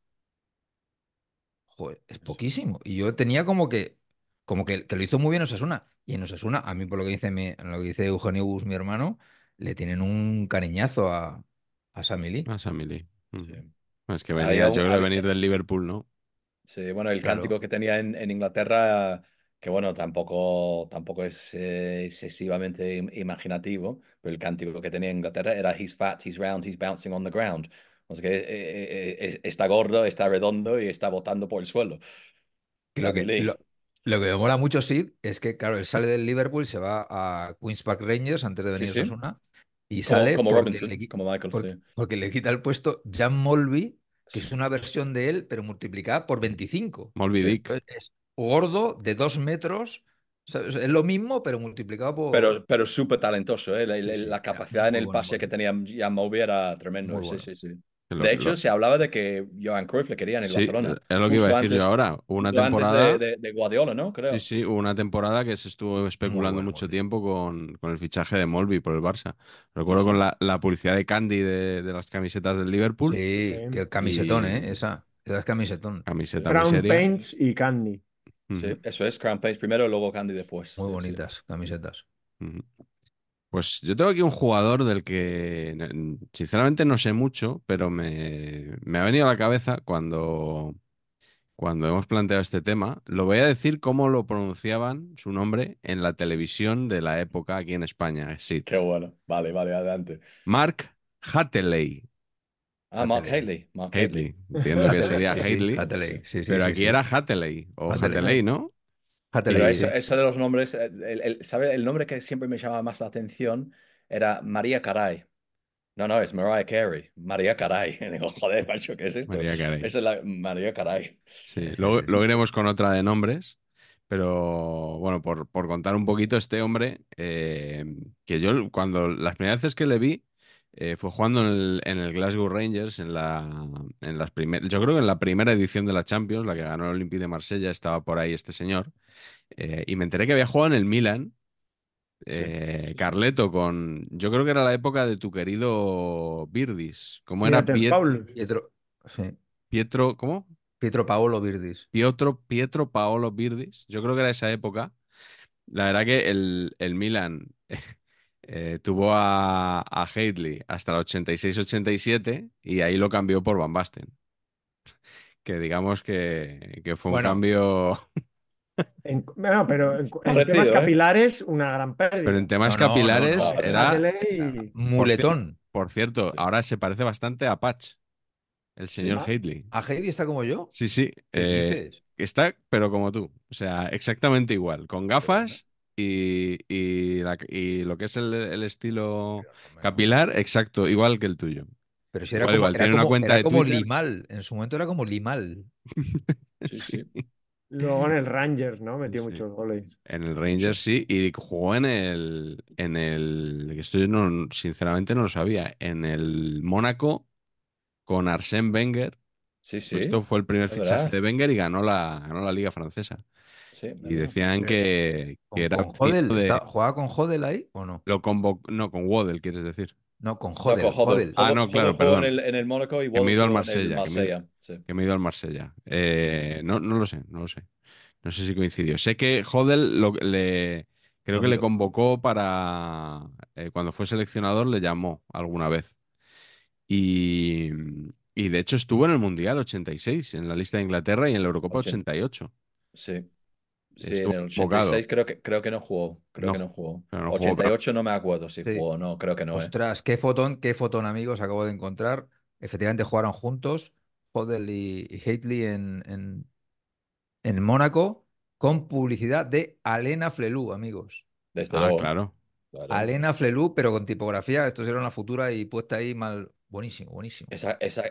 Joder, es poquísimo. Y yo tenía como que, como que, que lo hizo muy bien Osasuna. Y en Osasuna, a mí por lo que dice, mi, lo que dice Eugenio Bus, mi hermano, le tienen un cariñazo a, a Sammy Lee. A Sammy Lee. Sí. Mm. Es que venía, yo creo que venir del Liverpool, ¿no? Sí, bueno, el Claro. cántico que tenía en, en Inglaterra, que bueno, tampoco, tampoco es eh, excesivamente im- imaginativo, pero el cántico que tenía en Inglaterra era He's fat, he's round, he's bouncing on the ground. O sea que eh, eh, está gordo, está redondo y está botando por el suelo. Lo, que, lo, lo que me mola mucho Sid es que, claro, él sale del Liverpool se va a Queen's Park Rangers antes de venir sí. a Osasuna y Como, sale como porque, Robinson, le, como Michael, porque, sí. porque le quita el puesto Jan Molby, que es una versión de él, pero multiplicada por 25. Molby. Dick. Es gordo, de dos metros, es lo mismo, pero multiplicado por... Pero, pero súper talentoso, ¿eh? La, la- Sí, sí, la era capacidad en el bueno, pase que tenía Jan Moby era tremendo. Sí, bueno. sí, sí. Lo- De hecho, lo- se hablaba de que Johan Cruyff le quería en el sí, Barcelona. es lo que iba a decir antes- yo ahora. Hubo una temporada. de, de- de Guardiola, ¿no? Creo. Sí, sí, hubo una temporada que se estuvo especulando bueno, mucho Molby. tiempo con, con el fichaje de Molby por el Barça. Recuerdo sí. con la, la publicidad de Candy de, de las camisetas del Liverpool. Sí, que camisetón, Y- ¿eh? Esa, esa es camisetón. Camiseta miseria. Paints y Candy. Sí, eso es, Crown Paints primero luego Candy después. Muy Sí, sí. bonitas camisetas. Pues yo tengo aquí un jugador del que sinceramente no sé mucho, pero me, me ha venido a la cabeza cuando, cuando hemos planteado este tema. Lo voy a decir cómo lo pronunciaban su nombre en la televisión de la época aquí en España. Sí. Qué bueno. Vale, vale, adelante. Mark Hateley. Ah, Mark Hatley. Haley. Mark Hatley. Entiendo que sería Hatley. Hatley, sí, Pero sí, aquí sí. era Hateley o Hatley. Hateley, ¿no? Hatley, Pero eso, eso de los nombres, eh, el, el- ¿sabe? El nombre que siempre me llamaba más la atención era María Caray. No, no, es Mariah Carey. María Caray. Y digo, joder, macho, ¿qué es esto? María Carey. Esa es la María Caray. Sí, luego, luego iremos con otra de nombres, pero bueno, por, por contar un poquito, este hombre, eh, que yo cuando las primeras veces que le vi, eh, fue jugando en el, en el Glasgow Rangers, en la, en las primer- yo creo que en la primera edición de la Champions, la que ganó el Olympique de Marsella, estaba por ahí este señor, eh, y me enteré que había jugado en el Milan, eh, Carleto, con, yo creo que era la época de tu querido Birdis, ¿cómo era Piet-. Pietro, sí. Pietro, ¿cómo? Pietro Paolo Virdis. Pietro, Pietro Paolo Birdis. Yo creo que era esa época. La verdad que el, el Milan eh, tuvo a, a hasta el 86-87 y ahí lo cambió por Van Basten. Que digamos que, que fue un Bueno. cambio. En- pero en, en Parecido, temas ¿eh? capilares, una gran pérdida. Pero en temas No, capilares no, no. era. Hatley- Muletón. Por cierto, ahora se parece bastante a Patch, el señor ¿Ah? Hadley. ¿A Heidi está como yo? Sí, sí. ¿Qué eh, dices? Está, pero como tú. O sea, exactamente igual. Con gafas y, y, la- y lo que es el, el estilo capilar, exacto, igual que el tuyo. Pero si era Igual, como, igual, era tiene una cuenta era de como. Limal. En su momento era como Limal. Sí, sí. Luego en el Rangers, ¿no? Metió Sí. muchos goles. En el Rangers sí, y jugó en el, en el, que esto yo no, sinceramente no lo sabía, en el Mónaco con Arsène Wenger. Sí, sí. Esto fue el primer fichaje de Wenger y ganó la, ganó la Liga Francesa. Sí, Y decían que, que era con Hodel. de- ¿está- ¿Jugaba con Hodel ahí o no? lo convocó, no, con Waddle, quieres decir. No, con No, Hodel. con Hodel. Hodel. Ah, no, Hodel claro, jugó perdón. En el, en el Mónaco y Que me he Waddle ido al Marsella, que me he ido- Marsella, sí. que me he ido al Marsella. Eh, no, no lo sé, no lo sé. No sé si coincidió. Sé que Hodel lo, le, creo que le convocó para, eh, cuando fue seleccionador, le llamó alguna vez. Y, y de hecho estuvo en el Mundial 86, en la lista de Inglaterra y en la Eurocopa Ochenta. 88. Sí. Sí, en el convocado. 86 creo que, creo que no jugó. Creo No que no jugó. no jugó, pero- 88 no me acuerdo si Sí. jugó o no. Creo que no, ¿eh? Ostras, qué fotón, qué fotón, amigos, acabo de encontrar. Efectivamente jugaron juntos, Hodel y, y Hadley en, en, en Mónaco, con publicidad de Alena Flelú, amigos. Desde Ah, luego. claro. Claro. Alena Flelú, pero con tipografía. Esto era una futura y puesta ahí mal. Buenísimo, buenísimo. Esa, esa,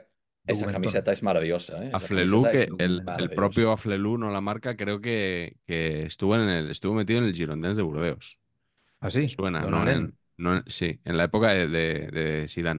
esa camiseta es maravillosa. ¿eh? Aflelu, que es el, el propio Aflelu, no la marca, creo que, que estuvo, en el, estuvo metido en el Girondins de Burdeos. Así. Suena, Don ¿no? Alen. En, no en- sí, en la época de, de, de Zidane.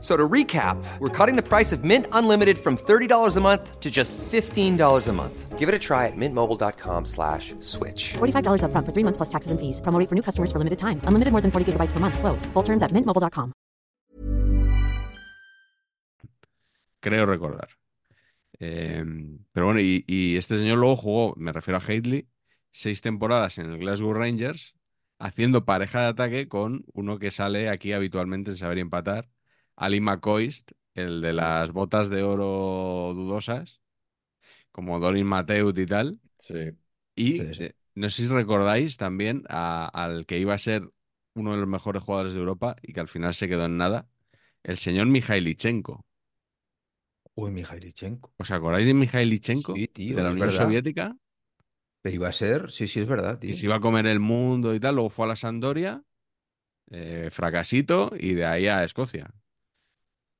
So to recap, we're cutting the price of Mint Unlimited from $30 a month to just $15 a month. Give it a try at mintmobile.com slash switch. $45 upfront for three months plus taxes and fees. Promo rate for new customers for limited time. Unlimited more than 40 gigabytes per month. Slows. Full terms at mintmobile.com. creo recordar. Eh, pero bueno, y, y este señor luego jugó, me refiero a Hadley, seis temporadas en el Glasgow Rangers, haciendo pareja de ataque con uno que sale aquí habitualmente en saber empatar, Ali McCoist, el de las botas de oro dudosas, como Dorin Mateut y tal. Sí. Y Sí, sí. eh, no sé si recordáis también a- al que iba a ser uno de los mejores jugadores de Europa y que al final se quedó en nada, el señor Mikhailichenko. Uy, Mikhailichenko. ¿Os acordáis de Mikhailichenko? Sí, tío, de la es Unión verdad. Soviética, Pero iba a ser, sí, sí, es verdad, tío. que se iba a comer el mundo y tal, luego fue a la Sampdoria, eh, fracasito, y de ahí a Escocia.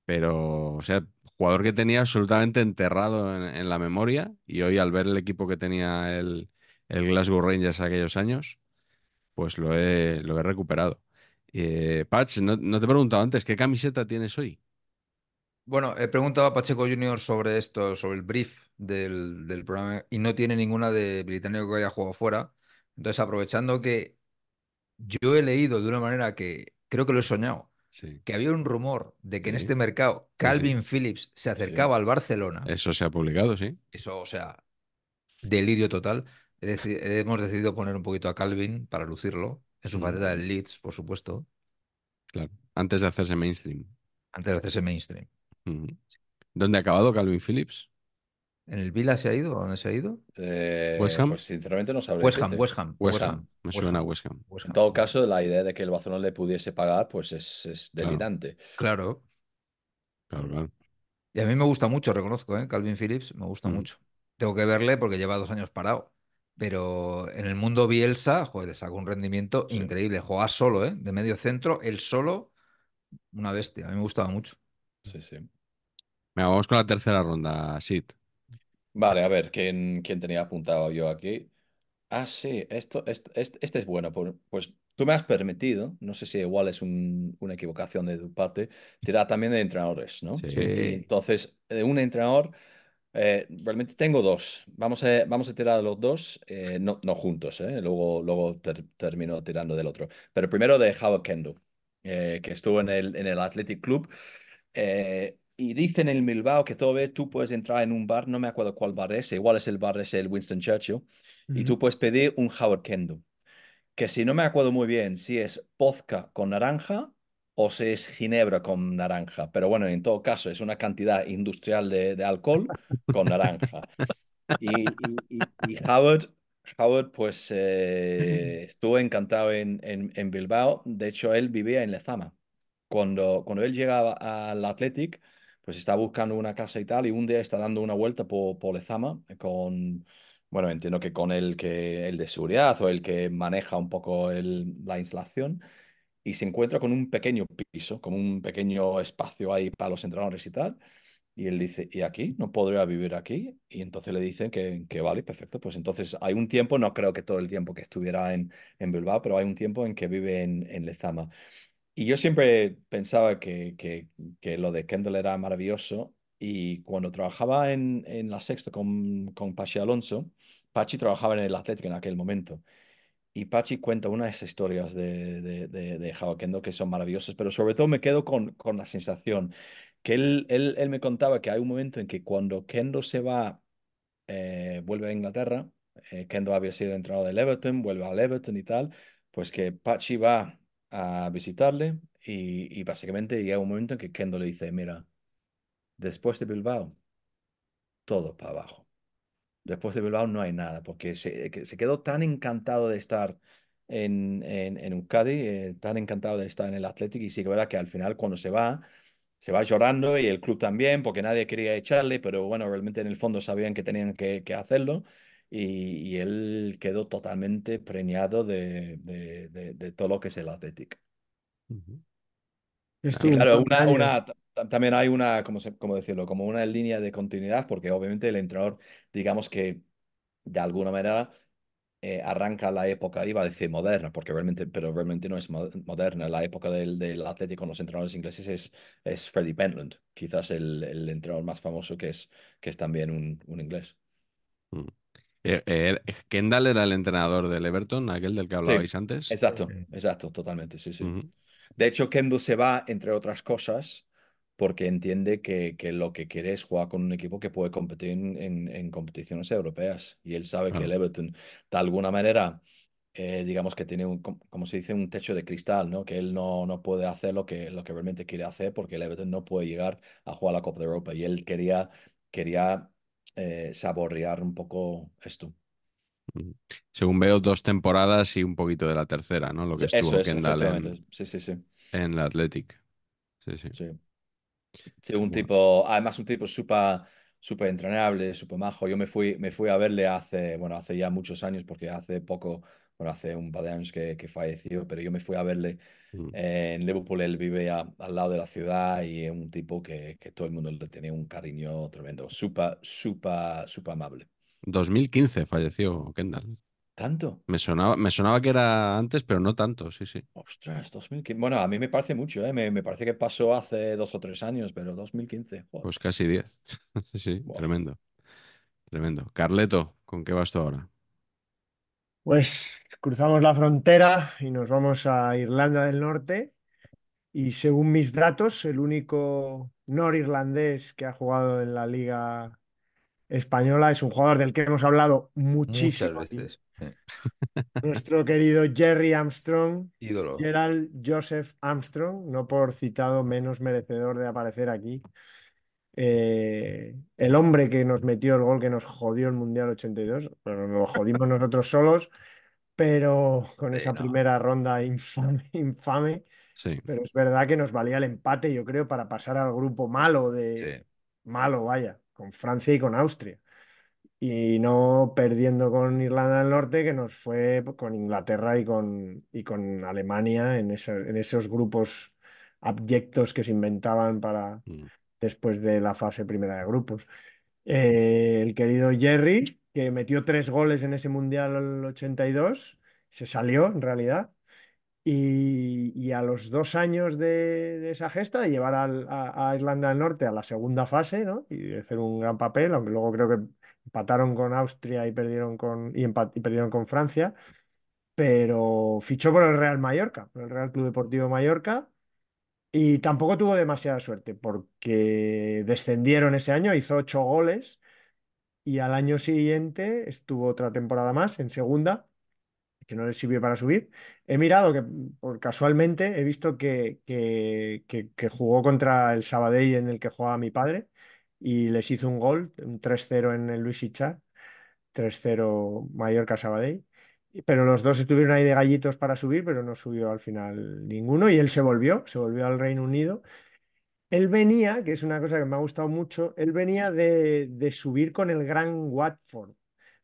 Pero, o sea, jugador que tenía absolutamente enterrado en, la memoria, y hoy al ver el equipo que tenía el, el Glasgow Rangers aquellos años, pues lo he, lo he recuperado. Eh, no, no te he preguntado antes, ¿qué camiseta tienes hoy? Bueno, he preguntado a Pacheco Junior sobre esto, sobre el brief del, del programa, y no tiene ninguna de británico que haya jugado fuera. Entonces, aprovechando que yo he leído de una manera que creo que lo he soñado, Sí, que había un rumor de que en este mercado Calvin Phillips se acercaba al Barcelona. eso se ha publicado, sí. Eso, o sea, delirio total. Deci- hemos decidido poner un poquito a Calvin para lucirlo, en su Mm. faceta del Leeds, por supuesto, Claro, antes de hacerse mainstream. antes de hacerse mainstream. ¿Dónde ha acabado Calvin Phillips? ¿En el Vila se ha ido? ¿A dónde se ha ido? Eh, ¿West Ham? Pues sinceramente no sabría West Ham. West Ham. West West Ham. Me West suena a Ham, West Ham. West En todo caso, la idea de que el Barcelona le pudiese pagar, pues es, es Claro. delirante. Claro. Claro, claro. Y a mí me gusta mucho, reconozco, ¿eh? Calvin Phillips me gusta Mm. mucho. Tengo que verle porque lleva dos años parado. Pero en el mundo Bielsa, joder, le sacó un rendimiento Sí. increíble. Jugar solo, ¿eh? De medio centro, él solo, una bestia. A mí me gustaba mucho. Sí, sí. Venga, vamos con la tercera ronda, Sid. Vale, a ver, ¿quién, quién tenía apuntado yo aquí? Ah, sí, esto, esto- este, este es bueno. por- Pues tú me has permitido, no sé si igual es un- una equivocación de tu parte, tirar también de entrenadores, ¿no? Sí. Entonces, de un entrenador, eh, realmente tengo dos. Vamos a, vamos a tirar los dos, eh, no, no juntos, ¿eh? Luego, luego ter- termino tirando del otro. Pero primero de Howard Kendall, eh, que estuvo en el, en el Athletic Club. eh, y dicen en Bilbao que todavía tú puedes entrar en un bar, no me acuerdo cuál bar es, igual es el bar, es el Winston Churchill, y tú puedes pedir un Howard Kendall que si no me acuerdo muy bien si es vodka con naranja o si es ginebra con naranja, pero bueno, en todo caso es una cantidad industrial de, de alcohol con naranja. Y- y Howard, Howard pues eh, estuvo encantado en, en, en Bilbao, de hecho él vivía en Lezama. Cuando, cuando él llegaba al Athletic, pues estaba buscando una casa y tal, y un día está dando una vuelta por, por Lezama con, bueno, entiendo que con el, que, el de seguridad o el que maneja un poco la instalación, y se encuentra con un pequeño piso, como un pequeño espacio ahí para los entrenadores y tal. Y él dice, ¿y aquí? ¿No podría vivir aquí? Y entonces le dicen que, que vale, perfecto. Pues entonces hay un tiempo, no creo que todo el tiempo que estuviera en, en Bilbao, pero hay un tiempo en que vive en, en Lezama. Y yo siempre pensaba que, que, que lo de Kendall era maravilloso. Y cuando trabajaba en, en la sexta con, con Pachi Alonso, Pachi trabajaba en el Atlético en aquel momento. Y Pachi cuenta unas historias de, de, de, de Kendall que son maravillosas, pero sobre todo me quedo con, con la sensación que él, él, él me contaba que hay un momento en que cuando Kendall se va, eh, vuelve a Inglaterra, eh, Kendall había sido entrenador del Everton, vuelve al Everton y tal, pues que Pachi va a visitarle y, y básicamente llega un momento en que Kendall le dice, mira, después de Bilbao, todo para abajo. Después de Bilbao no hay nada, porque se, que se quedó tan encantado de estar en, en, en Euskadi, eh, tan encantado de estar en el Athletic, y sí que verdad que al final cuando se va, se va llorando y el club también, porque nadie quería echarle, pero bueno, realmente en el fondo sabían que tenían que hacerlo. Y, y él quedó totalmente preñado de, de, de- de todo lo que es el Athletic. Y un claro, una, una, ta- también hay una, ¿cómo, se- cómo decirlo? Como una línea de continuidad, porque obviamente el entrenador, digamos que de alguna manera eh, arranca la época, iba a decir moderna, porque realmente, pero realmente no es mo- moderna. La época del, del Atlético con los entrenadores ingleses es, es Freddie Pentland, quizás el, el entrenador más famoso que es, que es también un, un inglés. Mm. Eh, eh, Kendall era el entrenador del Everton, aquel del que Sí, hablabais antes. exacto, Sí. exacto, totalmente, sí, sí. De hecho, Kendo se va, entre otras cosas, porque entiende que, que lo que quiere es jugar con un equipo que puede competir en, en- en competiciones europeas. Y él sabe que el. Everton, de alguna manera, eh, digamos que tiene un, com- como se dice, un techo de cristal, ¿no? Que él no, no puede hacer lo que, lo que realmente quiere hacer porque el Everton no puede llegar a jugar la Copa de Europa. Y él quería, quería eh, saborear un poco esto. Ujú. Según veo, dos temporadas y un poquito de la tercera, ¿no? Lo que estuvo es, Kendall en, Sí, sí, sí. en el Athletic. Sí, sí. Sí. Sí, un Bueno. tipo, además un tipo súper súper entrenable, súper majo. Yo me fui, me fui a verle hace, bueno, hace ya muchos años, porque hace poco, bueno, hace un par de años que, que falleció, pero yo me fui a verle Mm. eh, en Liverpool. Él vive a- al lado de la ciudad y es un tipo que, que todo el mundo le tenía un cariño tremendo. Súper, súper, súper amable. 2015 falleció Kendall. ¿Tanto? Me sonaba, me sonaba que era antes, pero no tanto, sí, sí. Ostras, 2015. Bueno, a mí me parece mucho, ¿eh? Me, me parece que pasó hace dos o tres años, pero 2015. joder. Pues casi 10. Sí, sí, tremendo. Tremendo. Carleto, ¿con qué vas tú ahora? Pues cruzamos la frontera y nos vamos a Irlanda del Norte. Y según mis datos, el único norirlandés que ha jugado en la Liga Española es un jugador del que hemos hablado muchísimo veces. Nuestro querido Jerry Armstrong, Ídolo. Gerald Joseph Armstrong, no por citado menos merecedor de aparecer aquí. Eh, el hombre que nos metió el gol que nos jodió el Mundial 82, pero nos lo jodimos nosotros solos, pero con Sí, esa no. primera ronda infame, infame. Sí. Pero es verdad que nos valía el empate, yo creo, para pasar al grupo malo de Sí. malo, vaya, con Francia y con Austria. Y no perdiendo con Irlanda del Norte, que nos fue con Inglaterra y con, y con Alemania en, en esos grupos abyectos que se inventaban para Mm. después de la fase primera de grupos. Eh, el querido Jerry, que metió tres goles en ese Mundial 82, se salió en realidad. Y, y a los dos años de, de esa gesta, de llevar al- a, a Irlanda del Norte a la segunda fase, ¿no? Y hacer un gran papel, aunque luego creo que empataron con Austria y perdieron con, y y perdieron con Francia, pero fichó por el Real Mallorca, por el Real Club Deportivo Mallorca, y tampoco tuvo demasiada suerte, porque descendieron ese año, hizo ocho goles, y al año siguiente estuvo otra temporada más en segunda que no les sirvió para subir. He mirado que, por casualmente, he visto que, que, que- jugó contra el Sabadell en el que jugaba mi padre y les hizo un gol, un 3-0 en el Luis Ichar, 3-0 Mallorca-Sabadell. Y- Pero los dos estuvieron ahí de gallitos para subir, pero no subió al final ninguno y él se volvió, se volvió al Reino Unido. Él venía, que es una cosa que me ha gustado mucho, él venía de, de subir con el gran Watford,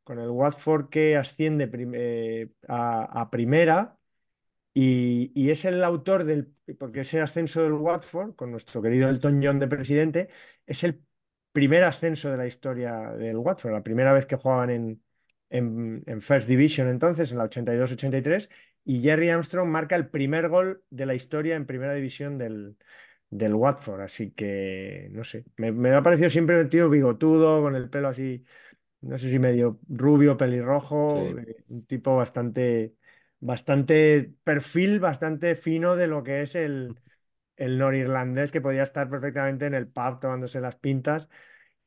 con el Watford que asciende eh, a, a primera y, y es el autor del, porque ese ascenso del Watford, con nuestro querido Elton John de presidente, es el primer ascenso de la historia del Watford, la primera vez que jugaban en, en, en First Division entonces, en la 82-83, y Jerry Armstrong marca el primer gol de la historia en primera división del, del Watford, así que no sé, me, me ha parecido siempre un tío bigotudo, con el pelo así, no sé si medio rubio, pelirrojo, Sí. eh, un tipo bastante, bastante perfil, bastante fino de lo que es el, el norirlandés que podía estar perfectamente en el pub tomándose las pintas.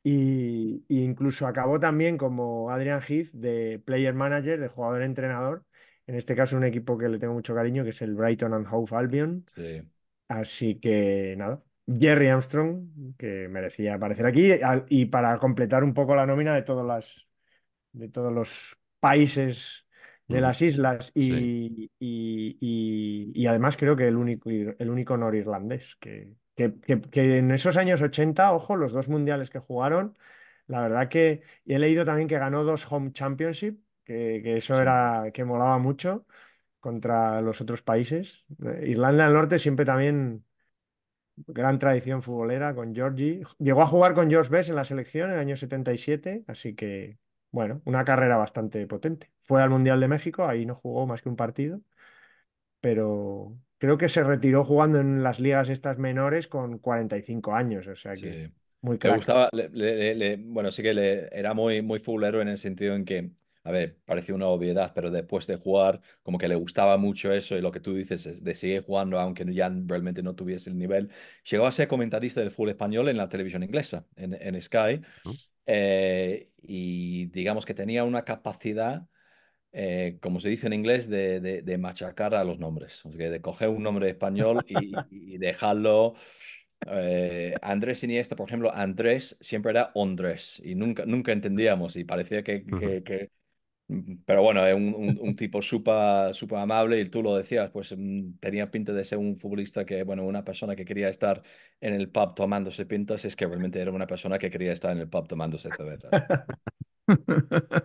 Y, y incluso acabó también como Adrian Heath de player manager, de jugador entrenador. En este caso, un equipo que le tengo mucho cariño, que es el Brighton and Hove Albion. Sí. Así que nada, Jerry Armstrong, que merecía aparecer aquí, al- y para completar un poco la nómina de todas las, de todos los países de las islas sí. y, y- y- y además creo que el único, ir- el único norirlandés, que, que, que- que en esos años 80, ojo, los dos mundiales que jugaron, la verdad que y he leído también que ganó dos Home Championship, que, que eso Sí. era, que molaba mucho contra los otros países. Eh, Irlanda del Norte siempre también gran tradición futbolera con Georgie. Llegó a jugar con George Best en la selección en el año 77, así que, bueno, una carrera bastante potente. Fue al Mundial de México, ahí no jugó más que un partido, pero creo que se retiró jugando en las ligas estas menores con 45 años, o sea que Sí. muy Le gustaba, le- bueno, sí que le, era muy, muy futbolero en el sentido en que, a ver, parecía una obviedad, pero después de jugar, como que le gustaba mucho eso y lo que tú dices es de seguir jugando, aunque ya realmente no tuviese el nivel. Llegó a ser comentarista del fútbol español en la televisión inglesa, en, en Sky, eh, y digamos que tenía una capacidad eh, como se dice en inglés, de, de- de machacar a los nombres. O sea, de coger un nombre español y, y dejarlo. eh, Andrés Iniesta, por ejemplo, Andrés siempre era Andrés y nunca, nunca entendíamos y parecía que, Ujú. que- que- Pero bueno, es un, un- un tipo súper súper amable y tú lo decías, pues mm, tenía pinta de ser un futbolista que, bueno, una persona que quería estar en el pub tomándose pintas, es que realmente era una persona que quería estar en el pub tomándose cervezas.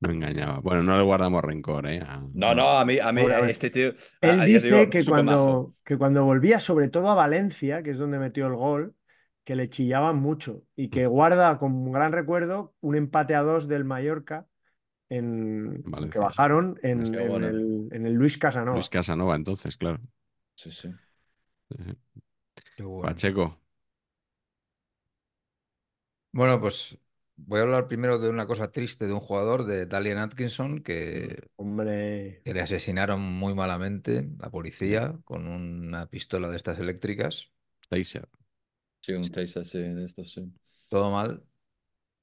Me engañaba. Bueno, no le guardamos rencor, ¿eh? A- No, no, a mí, a mí hombre. este tío, Él dice hoy, que cuando, que cuando volvía, sobre todo a Valencia, que es donde metió el gol, que le chillaban mucho y que guarda con un gran recuerdo un empate a dos del Mallorca en, que bajaron en, Qué en bueno. el, en el Luis Casanova. Luis Casanova, entonces, claro. Sí, sí. Qué bueno. Pacheco. Bueno, pues voy a hablar primero de una cosa triste de un jugador, de Dalian Atkinson, que, Hombre, que le asesinaron muy malamente la policía con una pistola de estas eléctricas. Taser. Sí, un sí, de estos, sí. Todo mal.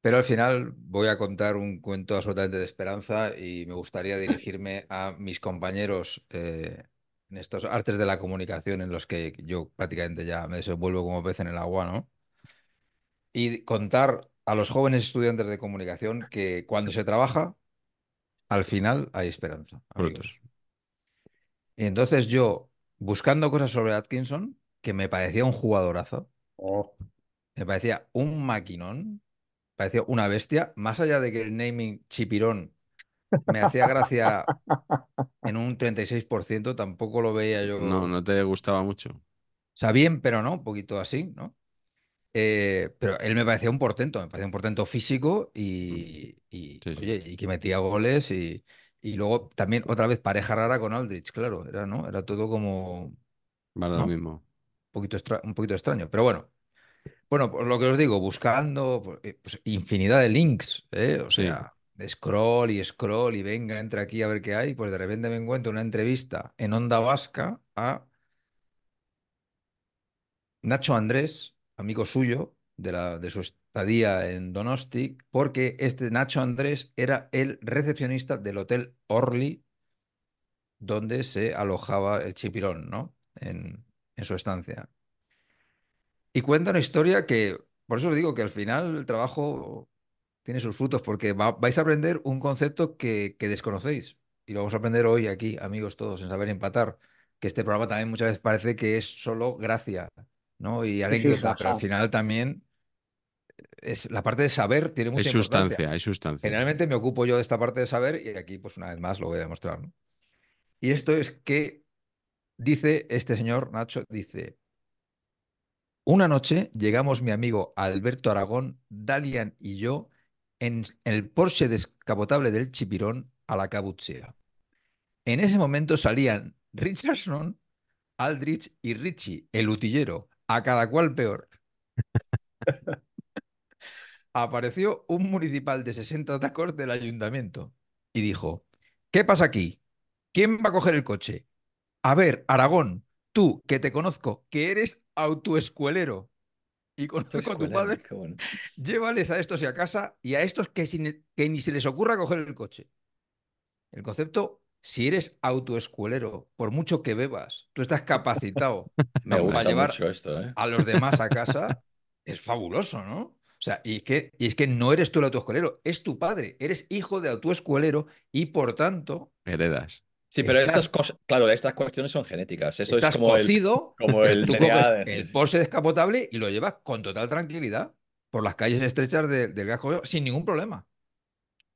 Pero al final voy a contar un cuento absolutamente de esperanza y me gustaría dirigirme a mis compañeros eh, en estos artes de la comunicación en los que yo prácticamente ya me desenvuelvo como pez en el agua, ¿no? Y contar a los jóvenes estudiantes de comunicación que cuando se trabaja, al final hay esperanza, amigos. Y entonces yo, buscando cosas sobre Atkinson, que me parecía un jugadorazo, oh, me parecía un maquinón, parecía una bestia, más allá de que el naming chipirón me hacía gracia en un 36%, tampoco lo veía yo, No, o no te gustaba mucho. sea, bien, pero no, un poquito así, ¿no? Eh, pero él me parecía un portento, me parecía un portento físico y, y, Sí, sí. oye, y que metía goles y, y luego también otra vez pareja rara con Aldrich, claro, era, ¿no? Era todo como, Vale, lo mismo. Poquito, extra- un poquito extraño, pero bueno. Bueno, por lo que os digo, buscando pues, eh, pues, infinidad de links, ¿eh? O Sí. sea, scroll y scroll y venga, entra aquí a ver qué hay, pues de repente me encuentro una entrevista en Onda Vasca a Nacho Andrés, amigo suyo de, la, de su estadía en Donosti, porque este Nacho Andrés era el recepcionista del Hotel Orly, donde se alojaba el chipirón, ¿no? En, en su estancia. Y cuenta una historia que, por eso os digo que al final el trabajo tiene sus frutos, porque va- vais a aprender un concepto que, que desconocéis. Y lo vamos a aprender hoy aquí, amigos todos, en Saber Empatar, que este programa también muchas veces parece que es solo gracia, ¿no? Y sí, sí, anécdota, pero al final también es la parte de saber tiene Hay mucha importancia. sustancia, hay sustancia. Generalmente me ocupo yo de esta parte de saber y aquí, pues una vez más, lo voy a demostrar, ¿no? Y esto es que dice este señor Nacho, dice, una noche llegamos mi amigo Alberto Aragón, Dalian y yo en el Porsche descapotable del Chipirón a la Cabuchea. En ese momento salían Richardson, Aldrich y Richie, el utillero, a cada cual peor. Apareció un municipal de 60 tacos del ayuntamiento y dijo, ¿qué pasa aquí? ¿Quién va a coger el coche? A ver, Aragón, tú que te conozco, que eres autoescuelero y conozco a tu padre, bueno. llévales a estos y a casa y a estos que, sin- que ni se les ocurra coger el coche. El concepto, si eres autoescuelero, por mucho que bebas, tú estás capacitado Me Hombre. para gusta llevar mucho esto, ¿eh? a los demás a casa, es fabuloso, ¿no? O sea, y es que, y es que no eres tú el autoescuelero, es tu padre. Eres hijo de autoescuelero y por tanto Heredas. Sí, pero Estás- estas cosas, claro, estas cuestiones son genéticas. Eso estás es como el, cocido, como el tú DNA coges de- el Porsche descapotable y lo llevas con total tranquilidad por las calles estrechas de- del Gajo sin ningún problema.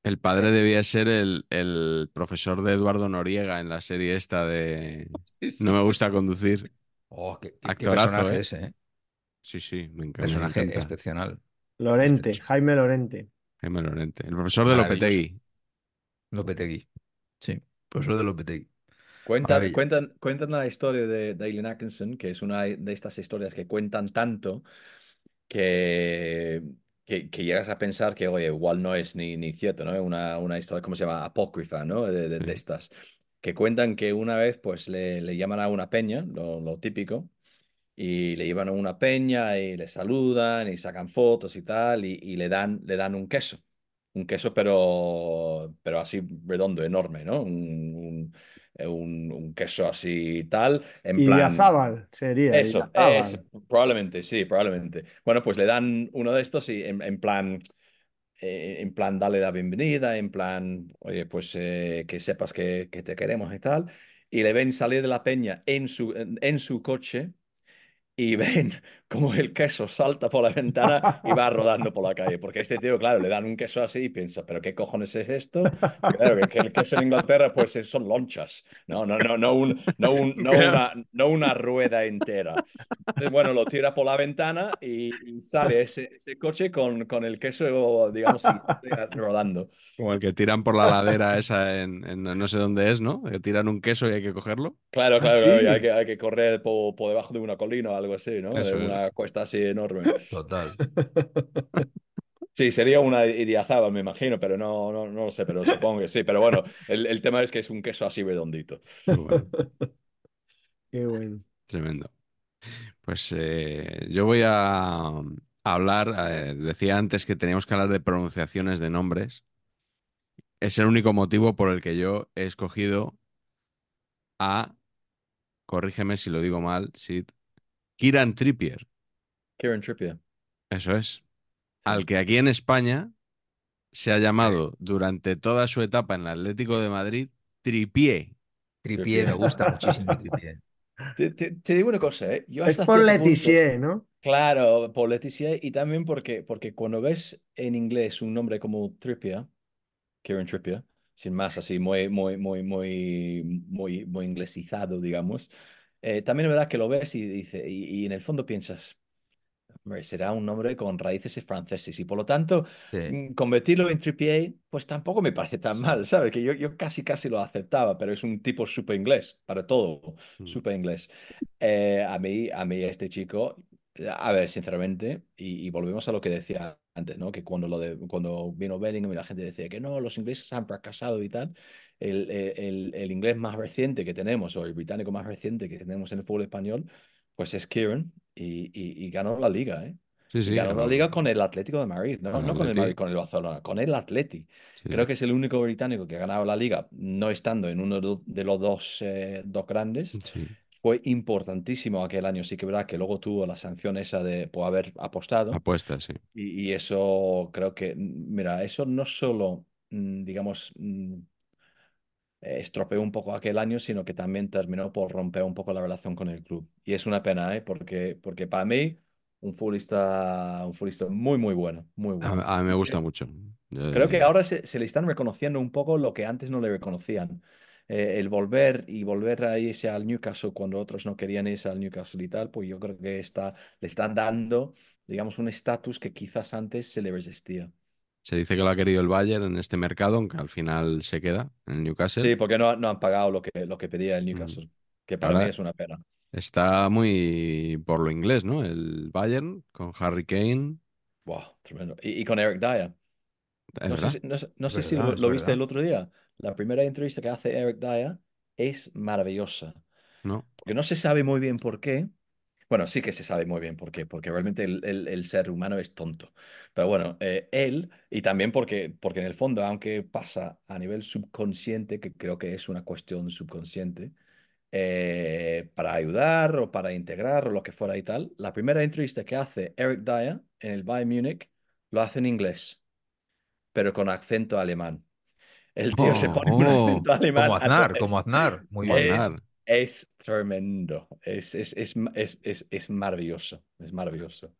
El padre debía ser el, el profesor de Eduardo Noriega en la serie esta de Sí, sí, No me sí. gusta conducir. Oh, qué, qué- qué Actorazo, personaje ¿eh? ese, ¿eh? Sí, sí, me encanta. Personaje me encanta. excepcional. Lorente, Jaime Lorente. Jaime Lorente. El profesor de. Lopetegui. Lopetegui. Sí, profesor de Lopetegui. Cuentan, cuentan, cuentan la historia de Dalen Atkinson, que es una de estas historias que cuentan tanto que, que, que llegas a pensar que, oye, igual no es ni, ni cierto, ¿no? Una, una historia, ¿cómo se llama? Apócrifa, ¿no? De, de- de estas. Que cuentan que una vez, pues, le, le llaman a una peña, lo, lo típico, y le llevan a una peña y le saludan y sacan fotos y tal, y, y le dan, le dan un queso. Un queso, pero, pero así redondo, enorme, ¿no? Un, un, un- un queso así tal, en Y plan... Sería. Eso, es, probablemente, sí, probablemente. Bueno, pues le dan uno de estos y en, en plan, eh, en plan, dale la bienvenida, en plan, oye, pues eh, que sepas que, que te queremos y tal. Y le ven salir de la peña en su, en, en su coche y ven como el queso salta por la ventana y va rodando por la calle. Porque este tío, claro, le dan un queso así y piensa, ¿pero qué cojones es esto? Y claro, que, que el queso en Inglaterra, pues es- son lonchas. No, no, no, no, un, no, un- no, una, no una rueda entera. Entonces, bueno, lo tira por la ventana y, y sale ese, ese coche con, con el queso, digamos, rodando. Como el que tiran por la ladera esa en, en no sé dónde es, ¿no? Que tiran un queso y hay que cogerlo. Claro, Ah, claro, sí. hay que, hay que correr por, por debajo de una colina o algo así, ¿no? Eso de es. Una cuesta así enorme. Total. Sí, sería una idiazaba, me imagino, pero no, no, no lo sé, pero supongo que sí. Pero bueno, el, el tema es que es un queso así redondito. Bueno, Qué bueno. tremendo. Pues eh, yo voy a hablar, eh, decía antes que teníamos que hablar de pronunciaciones de nombres. Es el único motivo por el que yo he escogido a, corrígeme si lo digo mal, Sid, Kieran Trippier. Kieran Trippier. Eso es. Al que aquí en España se ha llamado durante toda su etapa en el Atlético de Madrid Tripié. Tripié, me gusta muchísimo Tripié. Te, te- te digo una cosa, ¿eh? Yo Es por punto- Letizier, ¿no? Claro, por Leticia y también porque, porque cuando ves en inglés un nombre como Trippier, Kieran Trippier, sin más, así muy, muy, muy, muy, muy, muy inglesizado, digamos, eh, también es verdad que lo ves y, dice, y, y en el fondo piensas, será un nombre con raíces franceses y por lo tanto Sí. mm, convertirlo en Trippier, pues tampoco me parece tan mal, ¿sabes? Que yo, yo casi, casi lo aceptaba, pero es un tipo súper inglés, para todo, Mm. súper inglés. Eh, a mí, a mí este chico, a ver, sinceramente, y, y volvemos a lo que decía antes, ¿no? Que cuando, lo de, cuando vino Bellingham y la gente decía que no, los ingleses han fracasado y tal, el, el- el inglés más reciente que tenemos, o el británico más reciente que tenemos en el fútbol español, pues es Kieran, y, y- y ganó la liga, ¿eh? Sí, sí. ganó la liga con el Atlético de Madrid, no, Con el no con el Atleti. Madrid, con el Barcelona, con el Atleti. sí. Creo que es el único británico que ha ganado la liga, no estando en uno de los- dos, eh, dos grandes. Fue importantísimo aquel año, sí que verdad que luego tuvo la sanción esa de por haber apostado. Apuestas, sí. Y, y eso creo que, mira, eso no solo, mm, digamos, mm, eh, estropeó un poco aquel año, sino que también terminó por romper un poco la relación con el club. Y es una pena, ¿eh? Porque, porque para mí, un futbolista, un futbolista muy, muy bueno, muy bueno. a mí me gusta mucho. Yo- Creo que ahora se, se le están reconociendo un poco lo que antes no le reconocían. Eh, el volver y volver a irse al Newcastle cuando otros no querían irse al Newcastle y tal, pues yo creo que está, le están dando, digamos, un estatus que quizás antes se le resistía. Se dice que lo ha querido el Bayern en este mercado, aunque al final se queda en el Newcastle. Sí, porque no, no han pagado lo que, lo que pedía el Newcastle, que para Ahora- mí es una pena. Está muy por lo inglés, ¿no? El Bayern con Harry Kane. Wow, tremendo. Y, y con Eric Dyer. No sé, si- no sé- no sé si lo, viste el otro día. La primera entrevista que hace Eric Dyer es maravillosa. ¿no? Porque no se sabe muy bien por qué. Bueno, sí que se sabe muy bien por qué, porque realmente el, el- el ser humano es tonto. Pero bueno, eh, él, y también porque, porque en el fondo, aunque pasa a nivel subconsciente, que creo que es una cuestión subconsciente, eh, para ayudar o para integrar o lo que fuera y tal, la primera entrevista que hace Eric Dyer en el Bayern Múnich lo hace en inglés, pero con acento alemán. El tío se Oh, pone un oh, acento alemán. Como Aznar, como Aznar. Muy bien. Aznar. Es tremendo. Es, es, es, es, es, es maravilloso. Es maravilloso.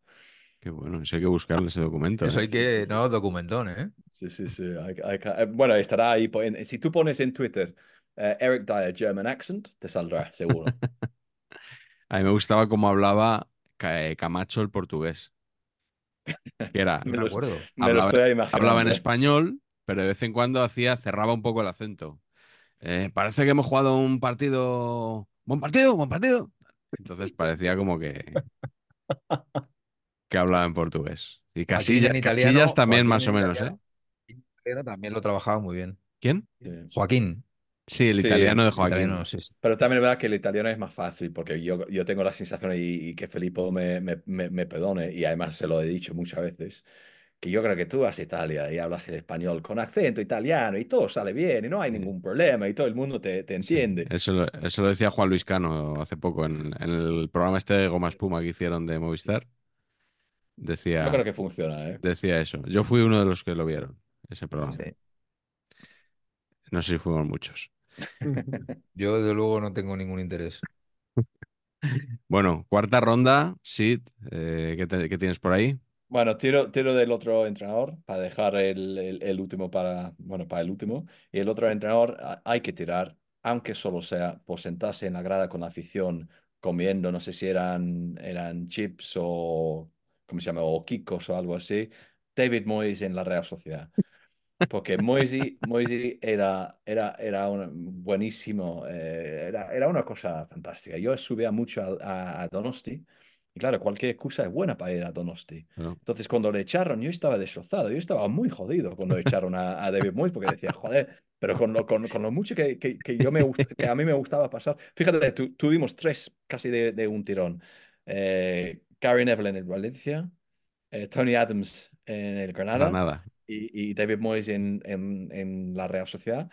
Qué bueno, eso hay que buscarle ese documento. Eso ¿eh? hay que, no, documentón, ¿eh? Sí, sí, sí. eh, bueno, estará ahí. si tú pones en Twitter eh, Eric Dyer German accent, te saldrá, seguro. A mí me gustaba cómo hablaba Ca- Camacho el portugués. Que era, No Me me lo- acuerdo. Me lo hablaba, estoy imaginando. hablaba en español, pero de vez en cuando hacía, cerraba un poco el acento. Eh, parece que hemos jugado un partido. Buen partido, buen partido. Entonces parecía como que. que hablaba en portugués. Y Casillas, en italiano, Casillas también, Joaquín más o en menos, ¿eh? italiano. En italiano también lo trabajaba muy bien. ¿Quién? Sí. Joaquín. Sí, el Sí, italiano de Joaquín. italiano, sí, sí. Pero también es verdad que el italiano es más fácil, porque yo, yo tengo la sensación, y, y que Felipe me, me, me, me perdone, y además se lo he dicho muchas veces, que yo creo que tú vas a Italia y hablas el español con acento italiano y todo sale bien y no hay ningún problema y todo el mundo te, te Sí, entiende. eso, lo, eso lo decía Juan Luis Cano hace poco en, en el programa este de Goma Espuma que hicieron de Movistar. Decía, Yo creo que funciona, ¿eh? decía eso. Yo fui uno de los que lo vieron, ese programa. Sí. No sé si fuimos muchos. Yo, desde luego, no tengo ningún interés. Bueno, cuarta ronda, Sid, eh, ¿qué, te- qué tienes por ahí? Bueno, tiro, tiro del otro entrenador para dejar el, el- el último para, bueno, para el último. Y el otro entrenador hay que tirar, aunque solo sea por sentarse en la grada con la afición, comiendo, no sé si eran, eran chips o, ¿cómo se llama? O kikos o algo así. David Moyes en la Real Sociedad. Porque Moisey era, era, era un buenísimo, eh, era, era una cosa fantástica. Yo subía mucho a, a- a Donosti y claro, cualquier excusa es buena para ir a Donosti. Bueno, Entonces cuando le echaron, yo estaba destrozado, yo estaba muy jodido cuando echaron a, a David Moyes porque decía, joder, pero con lo, con, con lo mucho que, que, que yo me que a mí me gustaba pasar. Fíjate, tu- tuvimos tres casi de, de un tirón. Eh, Gary Neville en el Valencia, eh, Tony Adams en el Granada Granada. y, y David Moyes en, en, en la Real Sociedad.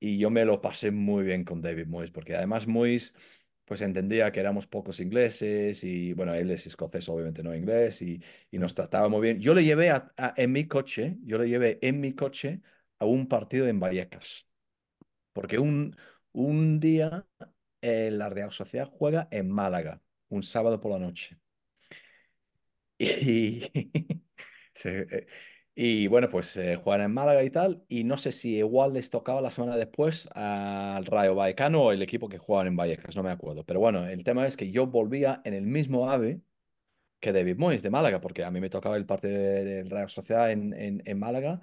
Y yo me lo pasé muy bien con David Moyes, porque además Moyes pues entendía que éramos pocos ingleses y bueno, él es escocés, obviamente no inglés, y, y nos trataba muy bien. Yo le llevé a- en mi coche, yo le llevé en mi coche a un partido en Vallecas, porque un, un día eh, la Real Sociedad juega en Málaga, un sábado por la noche. Y, eh, y bueno, pues eh, en Málaga y tal, y no sé si igual les tocaba la semana después al Rayo Vallecano o el equipo que jugaban en Vallecas, no me acuerdo. Pero bueno, el tema es que yo volvía en el mismo AVE que David Moyes de Málaga, porque a mí me tocaba el partido de- del Real Sociedad en, en, Málaga,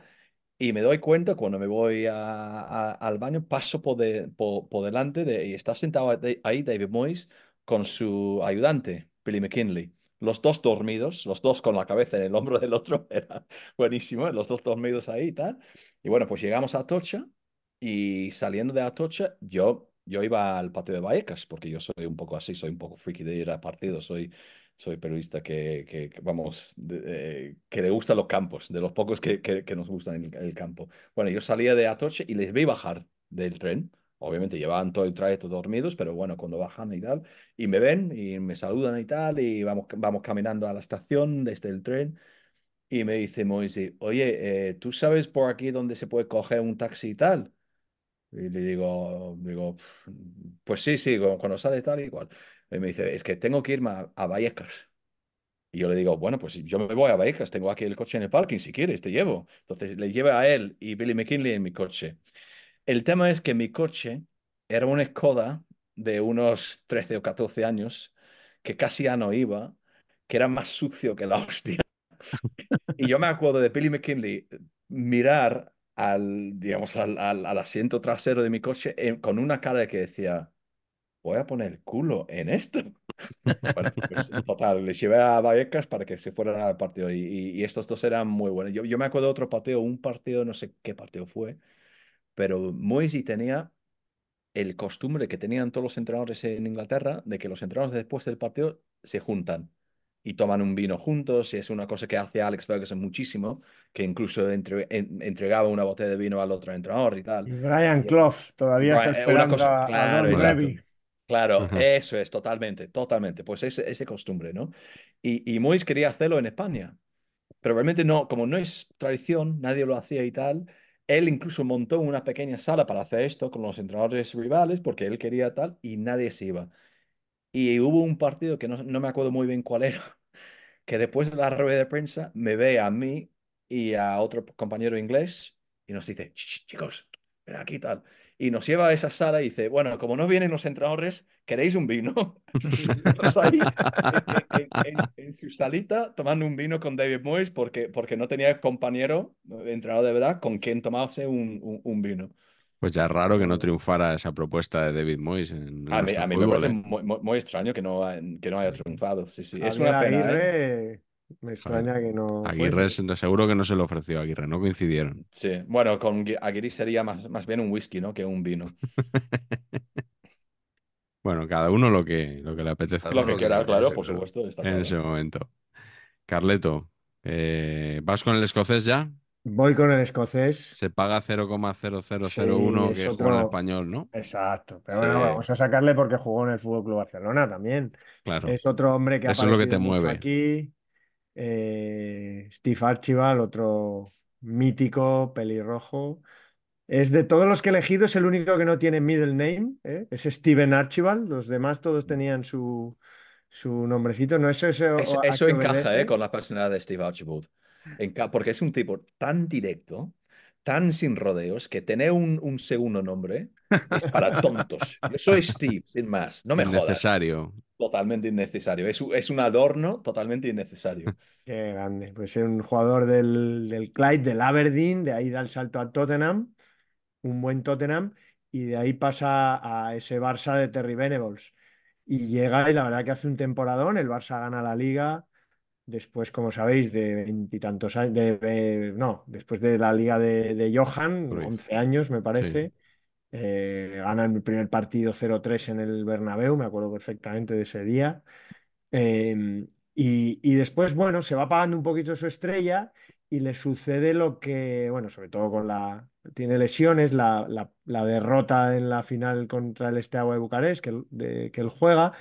y me doy cuenta cuando me voy al baño, paso por, por, por delante de, y está sentado ahí David Moyes con su ayudante, Billy McKinley. Los dos dormidos, los dos con la cabeza en el hombro del otro, era buenísimo, los dos dormidos ahí y tal. Y bueno, pues llegamos a Atocha y saliendo de Atocha, yo, yo iba al patio de Vallecas, porque yo soy un poco así, soy un poco friki de ir a partidos, soy, soy periodista que, que- vamos, eh, que le gustan los campos, de los pocos que, que, que nos gustan el, el campo. Bueno, yo salía de Atocha y les vi bajar del tren. Obviamente llevaban todo el trayecto dormidos, pero bueno, cuando bajan y tal, y me ven y me saludan y tal, y vamos, vamos caminando a la estación desde el tren. Y me dice Moisés, oye, eh, ¿tú sabes por aquí dónde se puede coger un taxi y tal? Y le digo, digo, pues sí, sí, cu- cuando sales tal y igual. Y me dice, es que tengo que irme a, a Vallecas. Y yo le digo, bueno, pues yo me voy a Vallecas, tengo aquí el coche en el parking, si quieres, te llevo. Entonces le llevé a él y Billy McKinley en mi coche. El tema es que mi coche era una Skoda de unos 13 o 14 años, que casi ya no iba, que era más sucio que la hostia. Y yo me acuerdo de Billy McKinley mirar al, digamos, al, asiento trasero de mi coche en- con una cara que decía, voy a poner el culo en esto. Pues total, les llevé a Vallecas para que se fueran al partido y estos dos eran muy buenos. Yo, yo me acuerdo de otro partido, un partido, no sé qué partido fue, pero Moisey tenía el costumbre que tenían todos los entrenadores en Inglaterra de que los entrenadores después del partido se juntan y toman un vino juntos y es una cosa que hace Alex Ferguson muchísimo, que incluso entre- en- entregaba una botella de vino al otro entrenador y tal. Y Brian Clough todavía está eh, una esperando cosa- a- a, claro, Don. Claro, eso es, totalmente, totalmente. Pues ese, ese costumbre, ¿no? Y, y Mois quería hacerlo en España, pero realmente no, como no es tradición, nadie lo hacía y tal. Él incluso montó una pequeña sala para hacer esto con los entrenadores rivales porque él quería tal y nadie se iba. Y hubo un partido que no, no me acuerdo muy bien cuál era, que después de la rueda de prensa me ve a mí y a otro compañero inglés y nos dice, "Ch, chicos, ven aquí tal. Y nos lleva a esa sala y dice, bueno, como no vienen los entrenadores, ¿queréis un vino? Y nosotros ahí en, en- en- en su salita tomando un vino con David Moyes porque, porque no tenía compañero, eh, entrenador de verdad, con quien tomarse un, un- un vino. Pues ya es raro que no triunfara esa propuesta de David Moyes en, A mí, a mí me parece ¿eh? muy, extraño que no, que no haya triunfado. Sí, sí. Es una pena, ¿eh? Me extraña que no Aguirre fuese. seguro que no se lo ofreció a Aguirre, no coincidieron. Sí, bueno, con Gui- Aguirre sería más, más bien un whisky, ¿no? Que un vino. Bueno, cada uno lo que, lo que le apetece Lo que lo que quiera, claro, por supuesto, está en claro. ese momento. Carleto, eh, ¿vas con el escocés ya? Voy con el escocés. Se paga 0,0001 Sí, que es juega en español, ¿no? Exacto. Pero Sí. bueno, vamos a sacarle porque jugó en el Fútbol Club Barcelona también. Claro. Es otro hombre que ha Eso es lo que te mueve. aquí. Eh, Steve Archibald, otro mítico, pelirrojo. Es de todos los que he elegido, es el único que no tiene middle name, ¿eh? Es Steven Archibald. Los demás todos tenían su, su nombrecito. No eso, eso, Eso, encaja. ¿eh? Con la personalidad de Steve Archibald. Enca- porque es un tipo tan directo, tan sin rodeos, que tener un, un segundo nombre es para tontos. Yo soy Steve, sin más. No me jodas. Innecesario. Totalmente innecesario. Es, un- es un adorno totalmente innecesario. Qué grande. Pues es un jugador del, del Clyde, del Aberdeen, de ahí da el salto a Tottenham, un buen Tottenham, y de ahí pasa a ese Barça de Terry Venables. Y llega y la verdad que hace un temporadón, el Barça gana la liga, después, como sabéis, de veintitantos años, de, de- no, después de la liga de, de Johan, Cruyff. 11 años me parece. Eh, ganan el primer partido 0-3 en el Bernabéu, me acuerdo perfectamente de ese día. Eh, y, y después, bueno, se va apagando un poquito su estrella y le sucede lo que, bueno, sobre todo con la, tiene lesiones, la, la- la derrota en la final contra el Steaua de Bucarest, que, que él juega.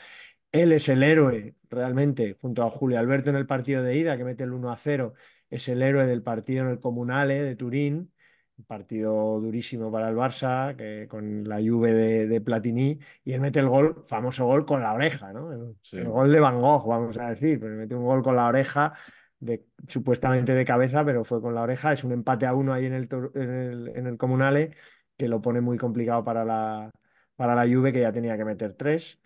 Él es el héroe realmente, junto a Julio Alberto en el partido de ida, que mete el 1 a 0, es el héroe del partido en el Comunale de Turín, un partido durísimo para el Barça, que, con la Juve de, de Platini, y él mete el gol, famoso gol con la oreja, ¿no? El, Sí. el gol de Van Gogh, vamos a decir, pero mete un gol con la oreja, de, supuestamente de cabeza, pero fue con la oreja, es un empate a uno ahí en el, en el, en el Comunale, que lo pone muy complicado para la, para la Juve, que ya tenía que meter tres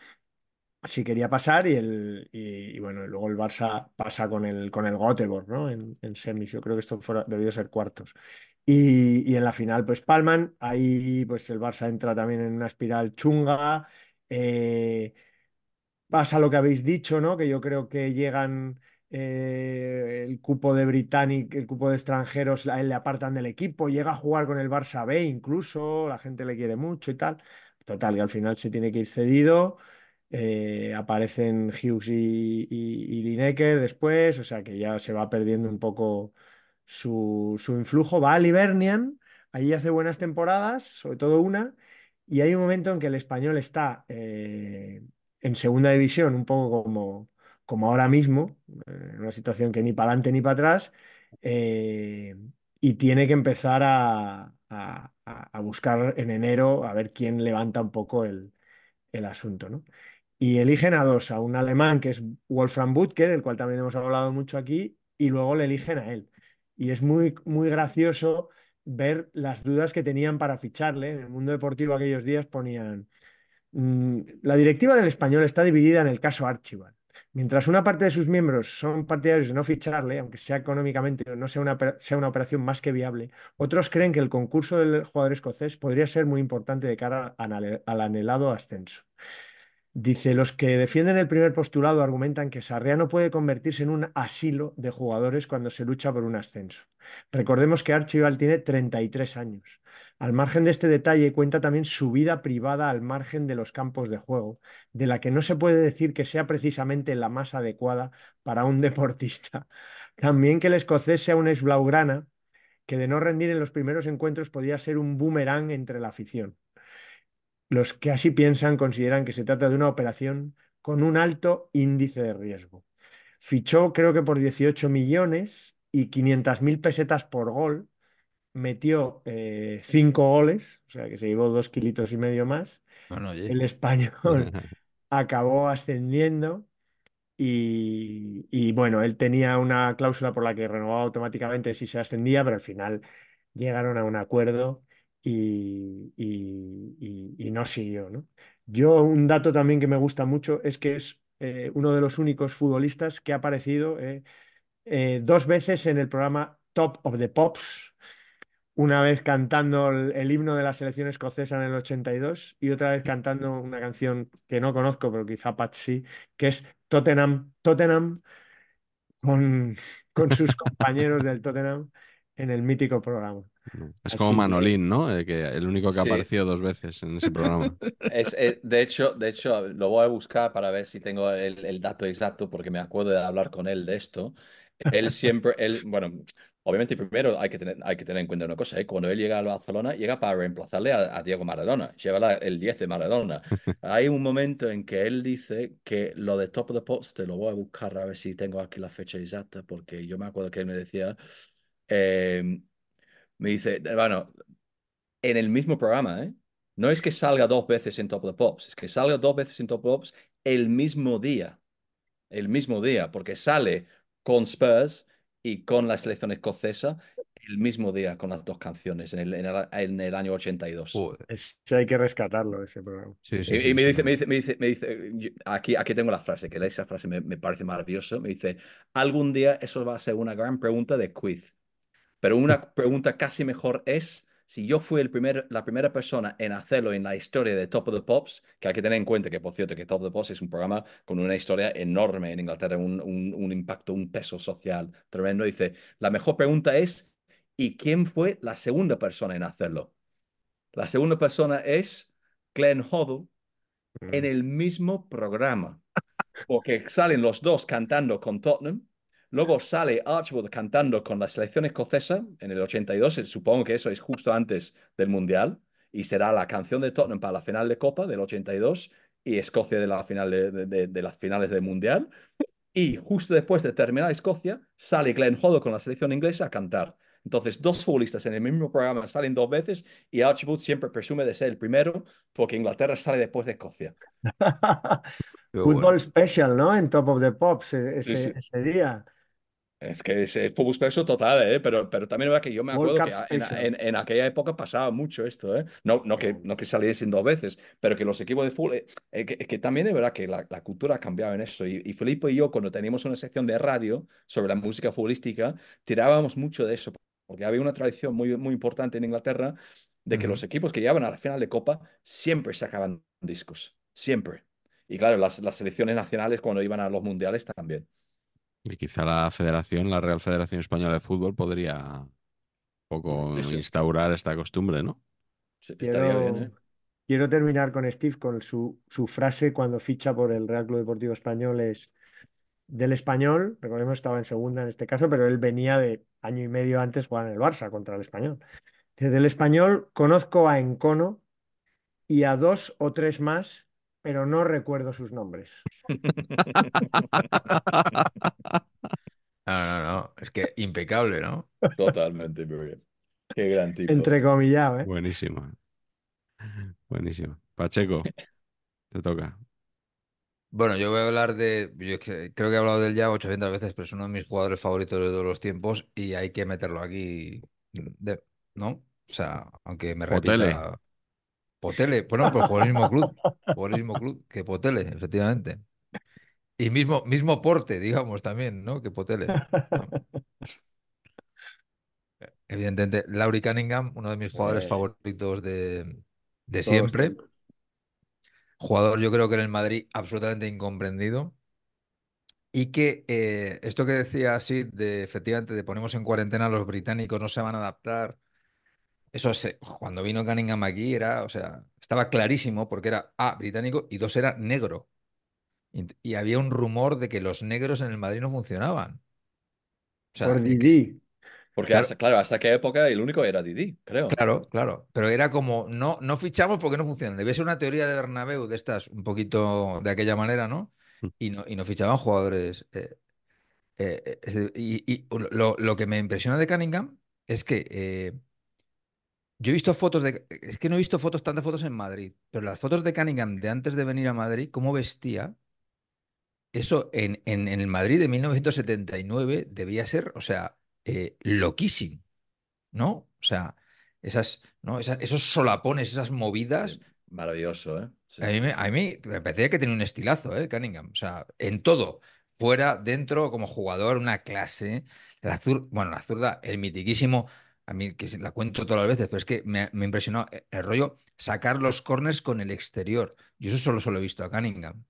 si quería pasar y, el, y, y bueno, y luego el Barça pasa con el, con el Göteborg, ¿no? En, en semis, yo creo que esto fuera, debió ser cuartos. Y, y en la final, pues palman, ahí pues el Barça entra también en una espiral chunga, eh, pasa lo que habéis dicho, ¿no? Que yo creo que llegan eh, el cupo de Britannic, el cupo de extranjeros, le apartan del equipo, llega a jugar con el Barça B incluso, la gente le quiere mucho y tal. Total, que al final se tiene que ir cedido. Eh, aparecen Hughes y, y, Lineker después, o sea que ya se va perdiendo un poco su, su influjo. Va a Livernian, allí hace buenas temporadas, sobre todo una, y hay un momento en que el español está eh, en segunda división, un poco como, como ahora mismo, eh, en una situación que ni para adelante ni para atrás, y tiene que empezar a- a- a buscar en enero a ver quién levanta un poco el, el asunto, ¿no? Y eligen a dos, a un alemán que es Wolfram Butke, del cual también hemos hablado mucho aquí, y luego le eligen a él. Y es muy, muy gracioso ver las dudas que tenían para ficharle. En el mundo deportivo aquellos días ponían, mm, la directiva del español está dividida en el caso Archibald. Mientras una parte de sus miembros son partidarios de no ficharle, aunque sea económicamente no sea una, sea una operación más que viable, otros creen que el concurso del jugador escocés podría ser muy importante de cara al al anhelado ascenso. Dice, los que defienden el primer postulado argumentan que Sarriá no puede convertirse en un asilo de jugadores cuando se lucha por un ascenso. Recordemos que Archibald tiene 33 años. Al margen de este detalle, cuenta también su vida privada al margen de los campos de juego, de la que no se puede decir que sea precisamente la más adecuada para un deportista. También que el escocés sea un ex blaugrana, que de no rendir en los primeros encuentros podía ser un boomerang entre la afición. Los que así piensan consideran que se trata de una operación con un alto índice de riesgo. Fichó creo que por 18 millones y 500.000 pesetas por gol. Metió eh, cinco goles, o sea que se llevó dos kilitos y medio más. Bueno. El español acabó ascendiendo y, y, bueno, él tenía una cláusula por la que renovaba automáticamente si se ascendía, pero al final llegaron a un acuerdo y, no siguió, ¿no? Yo un dato también que me gusta mucho es que es eh, uno de los únicos futbolistas que ha aparecido eh, eh, dos veces en el programa Top of the Pops, una vez cantando el, el, himno de la selección escocesa en el 82 y otra vez cantando una canción que no conozco, pero quizá Pat sí, que es Tottenham, Tottenham, con, con sus compañeros del Tottenham en el mítico programa. Es como Manolín, ¿no? El, que, el único que ha sí. aparecido dos veces en ese programa. Es, es, de, hecho, de hecho, lo voy a buscar para ver si tengo el, el, dato exacto, porque me acuerdo de hablar con él de esto. Él siempre, él, bueno, obviamente primero hay que tener, hay que tener en cuenta una cosa, ¿eh? cuando él llega al Barcelona, llega para reemplazarle a, a Diego Maradona, lleva la, el 10 de Maradona. hay un momento en que él dice que lo de Top of the Pops, te lo voy a buscar a ver si tengo aquí la fecha exacta, porque yo me acuerdo que él me decía... Eh, me dice, bueno, en el mismo programa, ¿eh? No es que salga dos veces en Top of the Pops, es que salga dos veces en Top of the Pops el mismo día. El mismo día, porque sale con Spurs y con la selección escocesa el mismo día con las dos canciones en el, en el, en el año 82. Es, hay que rescatarlo ese programa. Sí, sí, y, sí, y me, dice, me, dice, me, dice, me dice, aquí, aquí tengo la frase, que esa frase me, me parece maravillosa. Me dice, algún día eso va a ser una gran pregunta de quiz. Pero una pregunta casi mejor es si yo fui el primer, la primera persona en hacerlo en la historia de Top of the Pops, que hay que tener en cuenta que, por cierto, que Top of the Pops es un programa con una historia enorme en Inglaterra, un, un, un impacto, un peso social tremendo. Dice, la mejor pregunta es, ¿y quién fue la segunda persona en hacerlo? La segunda persona es Glenn Hoddle en el mismo programa, porque salen los dos cantando con Tottenham Luego sale Archibald cantando con la selección escocesa en el 82, supongo que eso es justo antes del Mundial, y será la canción de Tottenham para la final de Copa del 82 y Escocia de, la final de, de, de las finales del Mundial. Y justo después de terminar Escocia, sale Glenn Hoddle con la selección inglesa a cantar. Entonces, dos futbolistas en el mismo programa salen dos veces y Archibald siempre presume de ser el primero porque Inglaterra sale después de Escocia. Fútbol bueno. special, ¿no? En Top of the Pops ese, sí, sí. ese día. Es que es, es expreso total, ¿eh? pero, pero también es verdad que yo me acuerdo que en, en, en, aquella época pasaba mucho esto, ¿eh? no, no, que, no que saliesen dos veces, pero que los equipos de fútbol, eh, eh, que, que, también es verdad que la, la, cultura ha cambiado en eso. Y, y Felipe y yo, cuando teníamos una sección de radio sobre la música futbolística, tirábamos mucho de eso, porque había una tradición muy, muy importante en Inglaterra de que uh -huh. los equipos que llegaban a la final de Copa siempre sacaban discos, siempre. Y claro, las, las selecciones nacionales cuando iban a los mundiales también. Y quizá la federación, la Real Federación Española de Fútbol, podría un poco sí, sí. instaurar esta costumbre, ¿no? Quiero, bien, ¿eh? quiero, terminar con Steve, con su, su, frase cuando ficha por el Real Club Deportivo Español es del español, recordemos estaba en segunda en este caso, pero él venía de año y medio antes jugar en el Barça contra el español. Del español conozco a Encono y a dos o tres más pero no recuerdo sus nombres. No, no, no. Es que impecable, ¿no? Totalmente, bien. Qué gran tipo. Entrecomillado, ¿eh? Buenísimo. Buenísimo. Pacheco, te toca. Bueno, yo voy a hablar de. Yo creo que he hablado de él ya 800 veces, pero es uno de mis jugadores favoritos de todos los tiempos y hay que meterlo aquí. De, ¿No? O sea, aunque me repita. Potele. Bueno, pues por el mismo club, por el mismo club que Potele, efectivamente. Y mismo, mismo porte, digamos, también, ¿no? Que Potele. ¿no? Evidentemente, Laurie Cunningham, uno de mis jugadores favoritos de, de siempre. Jugador, yo creo que en el Madrid absolutamente incomprendido. Y que eh, esto que decía así, de efectivamente, de ponemos en cuarentena a los británicos, no se van a adaptar eso se, cuando vino Cunningham aquí era, o sea, estaba clarísimo porque era A, británico y dos, era negro. Y, y había un rumor de que los negros en el Madrid no funcionaban. O sea, Por Didi. Porque claro, hasta, claro, hasta qué época el único era Didi, creo. Claro, claro. Pero era como, no, no fichamos porque no funcionan. Debe ser una teoría de Bernabéu de estas, un poquito de aquella manera, ¿no? Y no, y no fichaban jugadores. Eh, Eh, eh, y y lo, lo que me impresiona de Cunningham es que eh, yo he visto fotos de. Es que no he visto fotos, tantas fotos en Madrid, pero las fotos de Cunningham de antes de venir a Madrid, cómo vestía, eso en, en, en el Madrid de 1979 debía ser, o sea, eh, loquísimo, ¿no? O sea, esas, ¿no? Esa- esos solapones, esas movidas. Maravilloso, ¿eh? Sí, mí, a mí me parecía que tenía un estilazo, ¿eh? Cunningham. O sea, en todo. Fuera, dentro, como jugador, una clase. La zur- bueno, la zurda, el mitiquísimo. A mí, que la cuento todas las veces, pero es que me, impresionó el, el rollo sacar los corners con el exterior. Yo eso solo, solo he visto a Cunningham.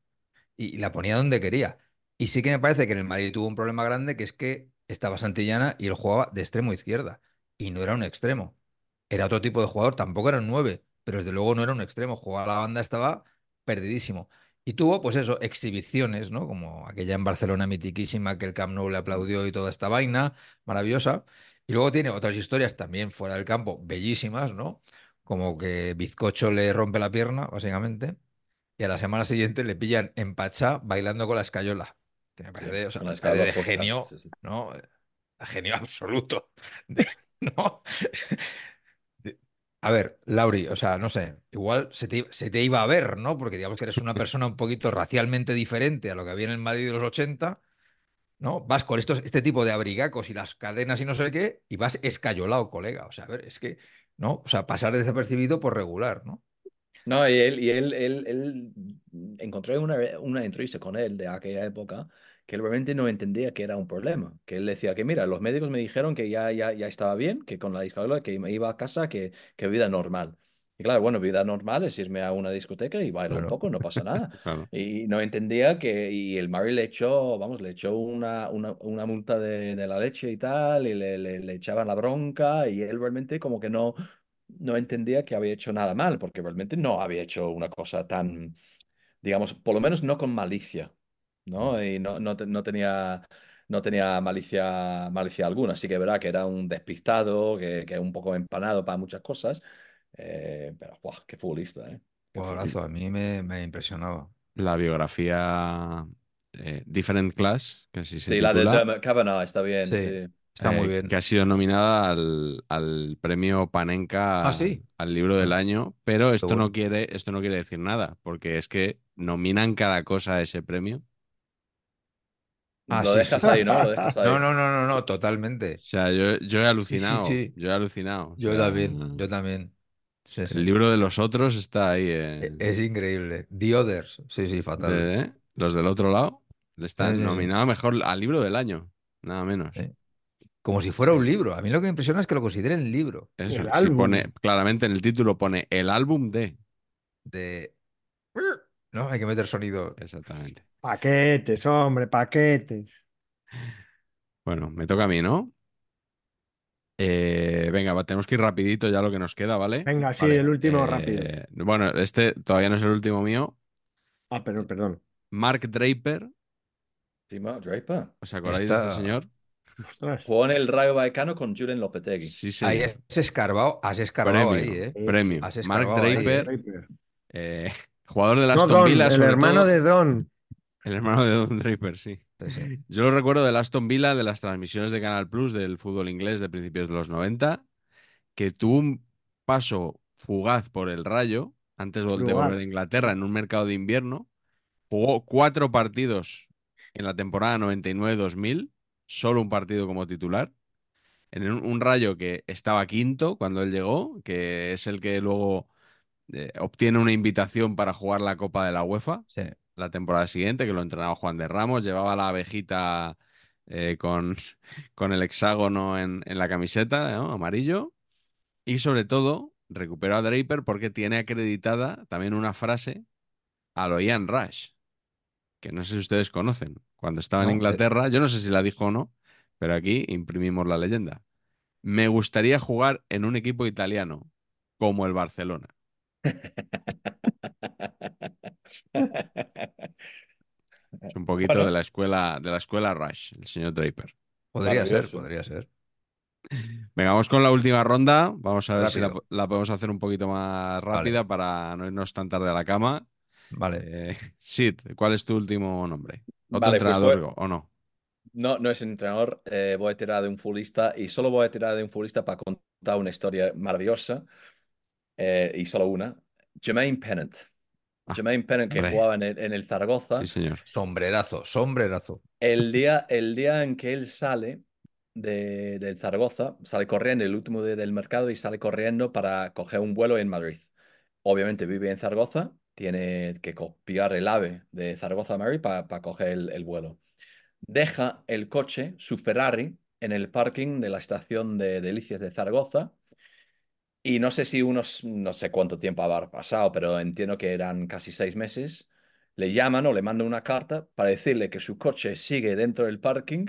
Y, la ponía donde quería. Y sí que me parece que en el Madrid tuvo un problema grande, que es que estaba Santillana y él jugaba de extremo izquierda. Y no era un extremo. Era otro tipo de jugador, tampoco era un 9, pero desde luego no era un extremo. Jugaba la banda, estaba perdidísimo. Y tuvo, pues eso, exhibiciones, ¿no? Como aquella en Barcelona mitiquísima que el Camp Nou le aplaudió y toda esta vaina maravillosa. Y luego tiene otras historias también fuera del campo, bellísimas, ¿no? Como que Bizcocho le rompe la pierna, básicamente, y a la semana siguiente le pillan en Pachá bailando con la escayola. Que me parece, o sea, con la me parece de genio, sí, sí. ¿no? Genio absoluto. ¿no? A ver, Lauri, o sea, no sé, igual se te, se te iba a ver, ¿no? Porque digamos que eres una persona un poquito racialmente diferente a lo que había en el Madrid de los 80, ¿no? Vas con estos, este tipo de abrigacos y las cadenas y no sé qué, y vas escayolado, colega. O sea, a ver, es que, ¿no? O sea, pasar desapercibido por regular, ¿no? No, y él, y él, él, él encontré una, una entrevista con él de aquella época que él realmente no entendía que era un problema. Que él decía que, mira, los médicos me dijeron que ya, ya, ya estaba bien, que con la discapacidad, que me iba a casa, que, que vida normal. Y claro, bueno, vida normal es irme a una discoteca y bailo un Claro. poco, no pasa nada. Claro. Y no entendía que, y el Murray le echó, vamos, le echó una, una, una multa de, de la leche y tal, y le, le, le echaban la bronca, y él realmente como que no, no entendía que había hecho nada mal, porque realmente no había hecho una cosa tan, digamos, por lo menos no con malicia, ¿no? Y no, no, no tenía, no tenía malicia, malicia alguna. Sí que verdad que era un despistado, que, que un poco empanado para muchas cosas, eh, pero, ¡buah! qué futbolista, ¿eh? Qué a mí me, me impresionaba. La biografía eh, Different Class, que así se Sí, la de titula, Dermot Kavanagh está bien, Sí. sí. Está muy eh, bien. que ha sido nominada al, al premio Panenka Ah, sí. al libro del año, pero esto no quiere, esto no quiere decir nada, porque es que nominan cada cosa a ese premio. Ah, Lo sí, dejas sí. ahí, ¿no? Lo dejas ahí. No, no, no, no, no, totalmente. O sea, yo, yo he alucinado, sí. yo he alucinado. O Yo sea, también, yo también. Sí, sí. El libro de los otros está ahí. E- eh, Es increíble. The Others. Sí, sí, fatal. de- ¿eh? Los del otro lado le están Sí, sí, sí. nominado mejor al libro del año, nada menos. Sí. Como si fuera un libro. A mí lo que me impresiona es que lo consideren libro. Eso, El pone, claramente en el título pone el álbum de. De. ¿No? Hay que meter sonido. Exactamente. Paquetes, hombre, paquetes. Bueno, me toca a mí, ¿no? Eh, venga, va, tenemos que ir rapidito ya lo que nos queda, ¿vale? Venga, sí, Vale, el último Eh, rápido. Bueno, este todavía no es el último mío. Ah, perdón, perdón. Mark Draper, Sí, Mark Draper. ¿os acordáis de este señor? Ostras. Jugó en el Rayo Vallecano con Julen Lopetegui. Sí, Ahí señor. has escarbado, has escarbado Premio, ahí, ¿eh? Premio. Has Mark escarbado ahí, Draper, Draper. eh, jugador de No, Aston Villa, el hermano todo. de Don. El hermano de Don Draper, sí. Sí, sí. Yo lo recuerdo del Aston Villa, de las transmisiones de Canal Plus del fútbol inglés de principios de los 90, que tuvo un paso fugaz por el Rayo antes de volver a Inglaterra en un mercado de invierno. Jugó cuatro partidos en la temporada 99-2000, solo un partido como titular. En un, un Rayo que estaba quinto cuando él llegó, que es el que luego eh, obtiene una invitación para jugar la Copa de la UEFA Sí. La temporada siguiente, que lo entrenaba Juan de Ramos, llevaba la abejita eh, con, con el hexágono en, en la camiseta, ¿no? amarillo, y sobre todo recuperó a Draper porque tiene acreditada también una frase a lo Ian Rush, que no sé si ustedes conocen. Cuando estaba en No, Inglaterra, yo no sé si la dijo o no, pero aquí imprimimos la leyenda. Me gustaría jugar en un equipo italiano como el Barcelona. Es un poquito Bueno. de la escuela de la escuela Rush, el señor Draper. Podría ser, podría ser. Venga, vamos con la última ronda. Vamos a ver si la, podemos hacer un poquito más rápida para no irnos tan tarde a la cama. Vale. Eh, Sid, ¿cuál es tu último nombre? ¿Otro Vale, pues entrenador voy- o no? No, no es entrenador. eh, voy a tirar de un futbolista y solo voy a tirar de un futbolista para contar una historia maravillosa eh, y solo una. Jermaine Pennant. Ah, Jermaine Pennant que hombre. jugaba en el, en el Zaragoza. Sí, señor. Sombrerazo, sombrerazo. El día, el día en que él sale de, del Zaragoza, sale corriendo el último día del mercado y sale corriendo para coger un vuelo en Madrid. Obviamente vive en Zaragoza, tiene que copiar el AVE de Zaragoza a Madrid para, para coger el, el vuelo. Deja el coche, su Ferrari, en el parking de la estación de Delicias de Zaragoza. Y no sé si unos, no sé cuánto tiempo habrá pasado, pero entiendo que eran casi seis meses. Le llaman o le mandan una carta para decirle que su coche sigue dentro del parking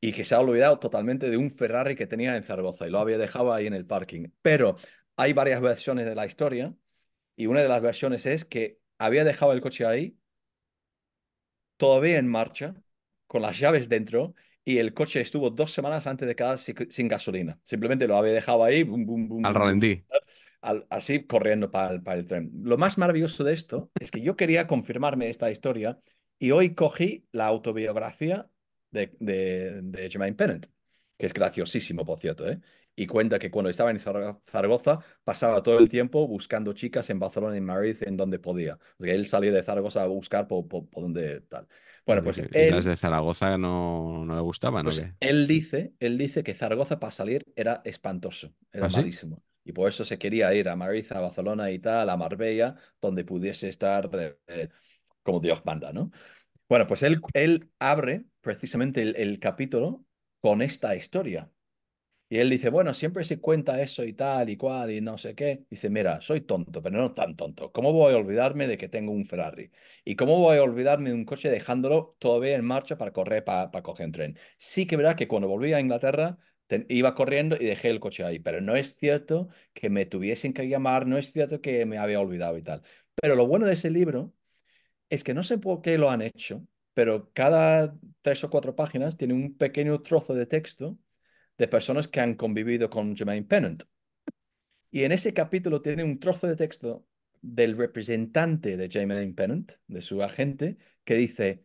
y que se ha olvidado totalmente de un Ferrari que tenía en Zaragoza y lo había dejado ahí en el parking. Pero hay varias versiones de la historia y una de las versiones es que había dejado el coche ahí todavía en marcha, con las llaves dentro, y el coche estuvo dos semanas antes de quedar si- sin gasolina. Simplemente lo había dejado ahí, bum, bum, bum, Al ralentí. al- así corriendo para el, tren. Lo más maravilloso de esto es que yo quería confirmarme esta historia y hoy cogí la autobiografía de, de, de Jermaine Pennant, que es graciosísimo, por cierto, ¿eh? Y cuenta que cuando estaba en Zara- Zaragoza pasaba todo el tiempo buscando chicas en Barcelona en Madrid en donde podía. Porque él salía de Zaragoza a buscar por, por, por donde tal. Bueno, pues ¿Y él, las de Zaragoza no, no le gustaban pues él dice, él dice que Zaragoza para salir era espantoso, era ¿Ah, sí? malísimo. Y por eso se quería ir a Madrid, a Barcelona y tal, a Marbella, donde pudiese estar eh, eh, como Dios manda, ¿no? Bueno, pues él, él abre precisamente el, el capítulo con esta historia. Y él dice, bueno, siempre se cuenta eso y tal y cual y no sé qué. Dice, mira, soy tonto, pero no tan tonto. ¿Cómo voy a olvidarme de que tengo un Ferrari? ¿Y cómo voy a olvidarme de un coche dejándolo todavía en marcha para correr, para, para coger un tren? Sí que verdad que cuando volví a Inglaterra iba corriendo y dejé el coche ahí, pero no es cierto que me tuviesen que llamar, no es cierto que me había olvidado y tal. Pero lo bueno de ese libro es que no sé por qué lo han hecho, pero cada tres o cuatro páginas tiene un pequeño trozo de texto de personas que han convivido con Jermaine Pennant. Y en ese capítulo tiene un trozo de texto del representante de Jermaine Pennant, de su agente, que dice,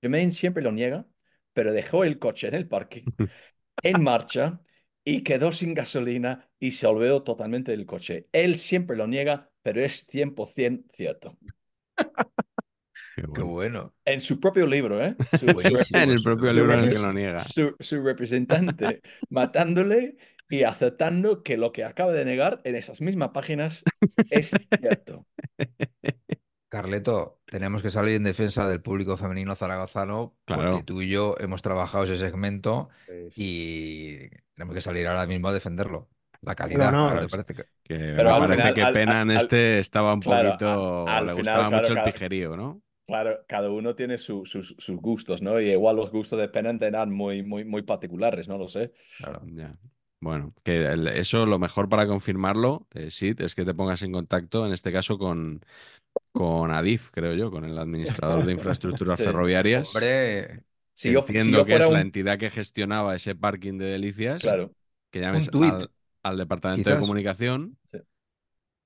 Jermaine siempre lo niega, pero dejó el coche en el parque, en marcha, y quedó sin gasolina y se olvidó totalmente del coche. Él siempre lo niega, pero es 100% cierto. Qué Qué bueno. En su propio libro, ¿eh? Su, su- Buenísimo. En el propio Su libro en el que lo niega. su, su representante matándole y aceptando que lo que acaba de negar en esas mismas páginas es cierto. Carleto, tenemos que salir en defensa del público femenino zaragozano Claro. porque tú y yo hemos trabajado ese segmento y tenemos que salir ahora mismo a defenderlo. La calidad, honor. ¿no te parece que- Que Pero me parece final- que al- Pena en al- este estaba un claro, poquito. a- al le final, gustaba claro, mucho el pijerío, ¿no? Claro, cada uno tiene su- sus, sus gustos, ¿no? Y igual los gustos de Pennant eran muy, muy, muy particulares, no lo sé. claro. Ya. Bueno, que el- eso lo mejor para confirmarlo, eh, Sid, es que te pongas en contacto, en este caso, con, con Adif, creo yo, con el administrador de infraestructuras Sí. ferroviarias. Hombre, Si que yo, si entiendo yo que es fuera la entidad que gestionaba ese parking de delicias, Claro. que llames al, al departamento de comunicación Sí.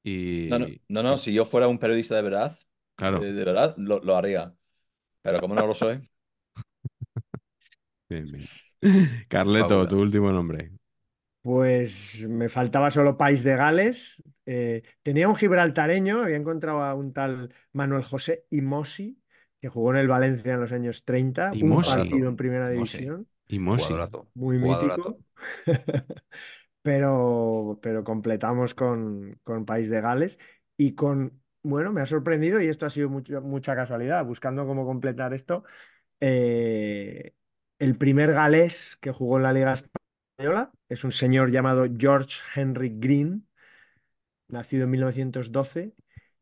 y No, no, no, no, si yo fuera un periodista de verdad, claro, de, de verdad, lo, lo haría. Pero como no lo soy, bien, bien. Carleto, tu último nombre. Pues me faltaba solo País de Gales. Eh, tenía un gibraltareño, había encontrado a un tal Manuel José Imosi, que jugó en el Valencia en los años 30, un Imosi. partido en primera Imosi. división, Y Mosi. jugadorazo. muy mítico. pero, pero completamos con, con País de Gales y con, bueno, me ha sorprendido y esto ha sido mucho- mucha casualidad, buscando cómo completar esto, eh, el primer galés que jugó en la Liga Española es un señor llamado George Henry Green, nacido en 1912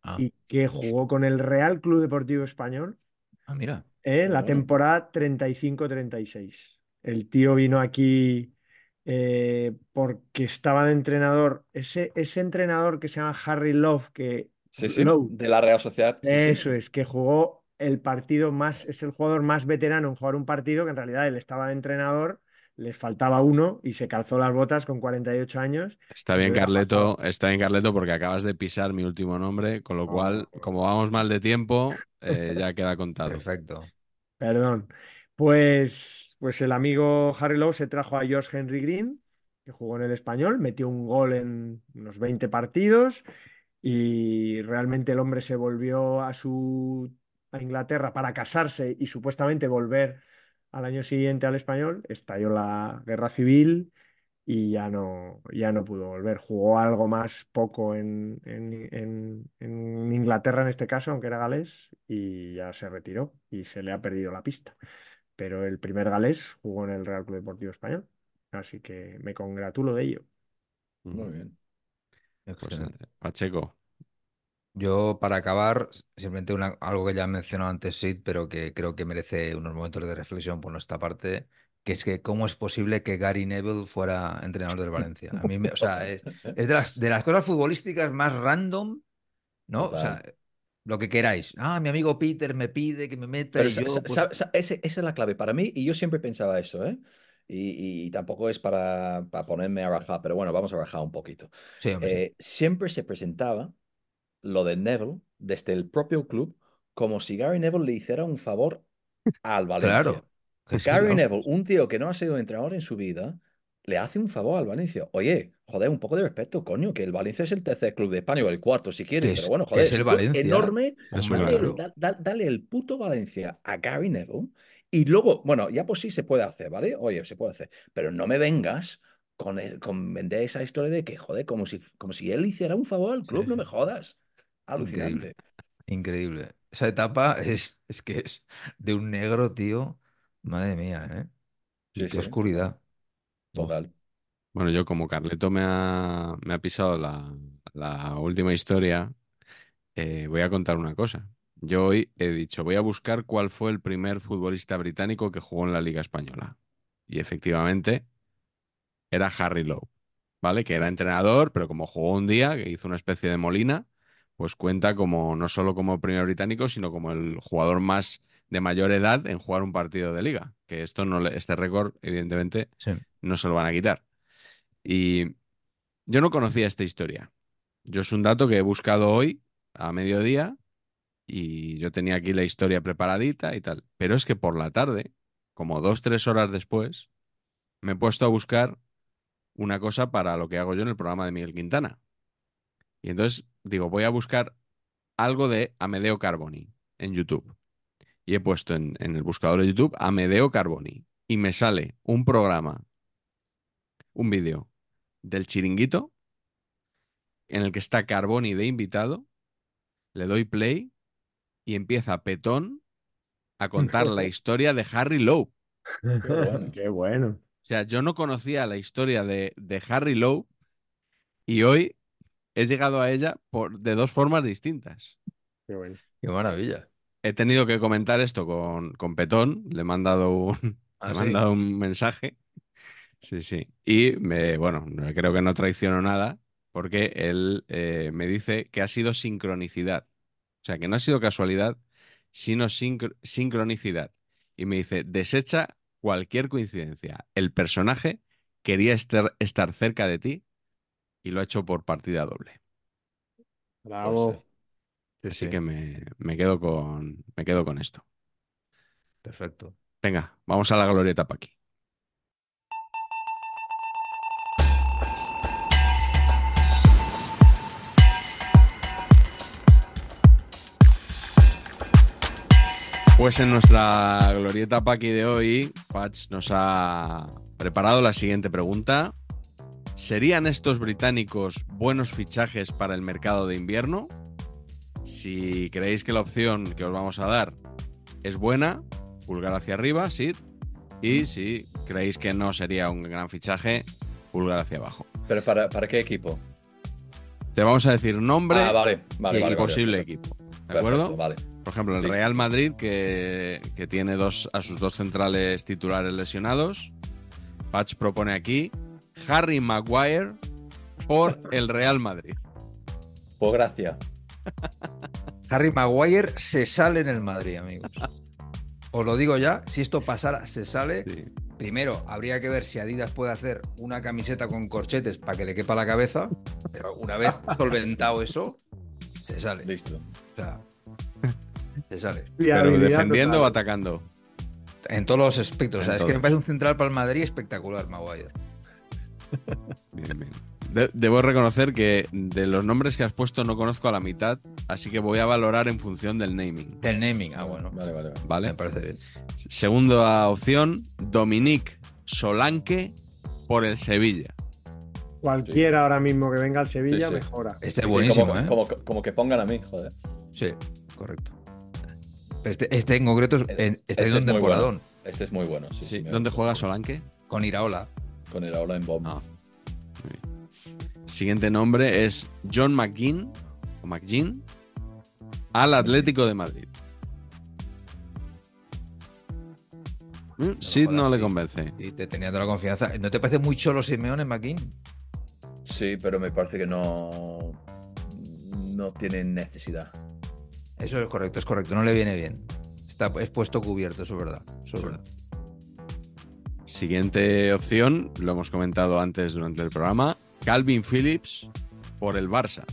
Ah, y que jugó con el Real Club Deportivo Español ah, mira. en la temporada 35-36. El tío vino aquí eh, porque estaba de entrenador, ese, ese entrenador que se llama Harry Love, que sí, sí, Lowe, de la Real Sociedad. sí, sí. eso es, que jugó el partido más, es el jugador más veterano en jugar un partido que en realidad él estaba de entrenador, les faltaba uno y se calzó las botas con 48 años. Está bien, Carleto, está bien, Carleto, porque acabas de pisar mi último nombre, con lo cual, Oh. como vamos mal de tiempo, eh, ya queda contado. Perfecto. Perdón. Pues, pues el amigo Harry Lowe se trajo a George Henry Green, que jugó en el español, metió un gol en unos 20 partidos y realmente el hombre se volvió a su a Inglaterra para casarse y supuestamente volver al año siguiente al español. Estalló la guerra civil y ya no, ya no pudo volver. Jugó algo más poco en, en- en- en Inglaterra en este caso, aunque era galés, y ya se retiró y se le ha perdido la pista. Pero el primer galés jugó en el Real Club Deportivo Español, así que me congratulo de ello. Muy bien. Excelente. Pacheco, Yo, para acabar, simplemente una- algo que ya mencionado antes, Sid, pero que creo que merece unos momentos de reflexión por nuestra parte, que es que cómo es posible que Gary Neville fuera entrenador del Valencia. A mí, me- o sea, es, es de las, de las cosas futbolísticas más random, ¿no? O sea, lo que queráis. Ah, mi amigo Peter me pide que me meta Pero y sa- yo, pues, esa es la clave para mí y yo siempre pensaba eso, ¿eh? Y, y tampoco es para, para ponerme a rajar, pero bueno, vamos a rajar un poquito. sí, hombre, sí. Eh, siempre se presentaba lo de Neville desde el propio club como si Gary Neville le hiciera un favor al Valencia. Claro. sí, Gary ¿no? Neville, un tío que no ha sido entrenador en su vida, le hace un favor al Valencia. Oye, joder, un poco de respeto, coño, que el Valencia es el tercer club de España o el cuarto si quieres, es- pero bueno, joder, es el Valencia. enorme. Es Dale, da- dale el puto Valencia a Gary Neville y luego, bueno, ya por sí se puede hacer, ¿vale? Oye, se puede hacer, pero no me vengas con, el- con vender esa historia de que, joder, como si, como si él hiciera un favor al club, Sí, no me jodas. Alucinante. Increíble. Esa etapa es, es que es de un negro, tío. Madre mía, ¿eh? Sí, Qué sí, oscuridad. Total. bueno, yo como Carleto me ha, me ha pisado la, la última historia, eh, voy a contar una cosa. Yo hoy he dicho, voy a buscar cuál fue el primer futbolista británico que jugó en la Liga Española. Y efectivamente era Harry Lowe, ¿vale? Que era entrenador, pero como jugó un día, que hizo una especie de molina, pues cuenta como no solo como primer británico, sino como el jugador más de mayor edad en jugar un partido de liga. Que esto no le- este récord, evidentemente, Sí. no se lo van a quitar. Y yo no conocía esta historia. Yo es un dato que he buscado hoy a mediodía y yo tenía aquí la historia preparadita y tal. Pero es que por la tarde, como dos, tres horas después, me he puesto a buscar una cosa para lo que hago yo en el programa de Miguel Quintana. Y entonces digo, voy a buscar algo de Amedeo Carboni en YouTube. Y he puesto en, en el buscador de YouTube Amedeo Carboni. Y me sale un programa, un vídeo del chiringuito en el que está Carboni de invitado. Le doy play y empieza Petón a contar la historia de Harry Lowe. bueno. Qué bueno. O sea, yo no conocía la historia de, de Harry Lowe y hoy he llegado a ella por, de dos formas distintas. Qué bueno. Qué maravilla. He tenido que comentar esto con, con Petón, le he mandado un, Ah, le sí. mandado un mensaje. Sí, sí. Y me, bueno, no- creo que no traiciono nada porque él eh, me dice que ha sido sincronicidad. O sea, que no ha sido casualidad, sino sincro- sincronicidad. Y me dice, desecha cualquier coincidencia. El personaje quería estar, estar cerca de ti y lo ha hecho por partida doble. Bravo. Sí, Así sí. que me, me quedo con, me quedo con esto. Perfecto. Venga, vamos a la glorieta pa' Pues en nuestra glorieta Paqui de hoy, Patch nos ha preparado la siguiente pregunta. ¿Serían estos británicos buenos fichajes para el mercado de invierno? Si creéis que la opción que os vamos a dar es buena, pulgar hacia arriba, sí. Y si creéis que no sería un gran fichaje, pulgar hacia abajo. ¿Pero para, para qué equipo? Te vamos a decir nombre Ah, vale, vale, y vale, posible equipo. ¿De perfecto, acuerdo? Vale. Por ejemplo, el. Real Madrid, que, que tiene dos, a sus dos centrales titulares lesionados. Patch propone aquí Harry Maguire por el Real Madrid. Pues gracias. Harry Maguire se sale en el Madrid, amigos. Os lo digo ya, si esto pasara, se sale. Sí. Primero, habría que ver si Adidas puede hacer una camiseta con corchetes para que le quepa la cabeza, pero una vez solventado eso, se sale. Listo. O sea, se sale. Pero defendiendo o atacando. En todos los aspectos. O sea, En es que me parece un central para el Madrid espectacular, Maguire. Bien, bien. De- debo reconocer que de los nombres que has puesto no conozco a la mitad, así que voy a valorar en función del naming. Del naming. Ah, bueno. Vale, vale, vale. ¿Vale? Me parece bien. Segunda opción, Dominique Solanque por el Sevilla. Cualquiera ahora mismo que venga al Sevilla Sí, sí. mejora. Este es sí, buenísimo, como, ¿eh? como, como que pongan a mí, joder. Sí, correcto. Este, este en concreto es- está Este en es un muy temporadón. Este es muy bueno. Sí, ¿Dónde juega Solanque? Con Iraola. Con ahora en bomb. Ah. Siguiente nombre es John McGinn o McGinn al Atlético de Madrid. Mm, Sid no le sí. convence. Y te tenía toda la confianza. ¿No te parece muy cholo Simeone, McKean? Sí, pero me parece que no. No tienen necesidad. Eso es correcto, es correcto. No le viene bien. Está es puesto cubierto, eso es verdad. Eso es verdad. Siguiente opción, lo hemos comentado antes durante el programa, Calvin Phillips por el Barça.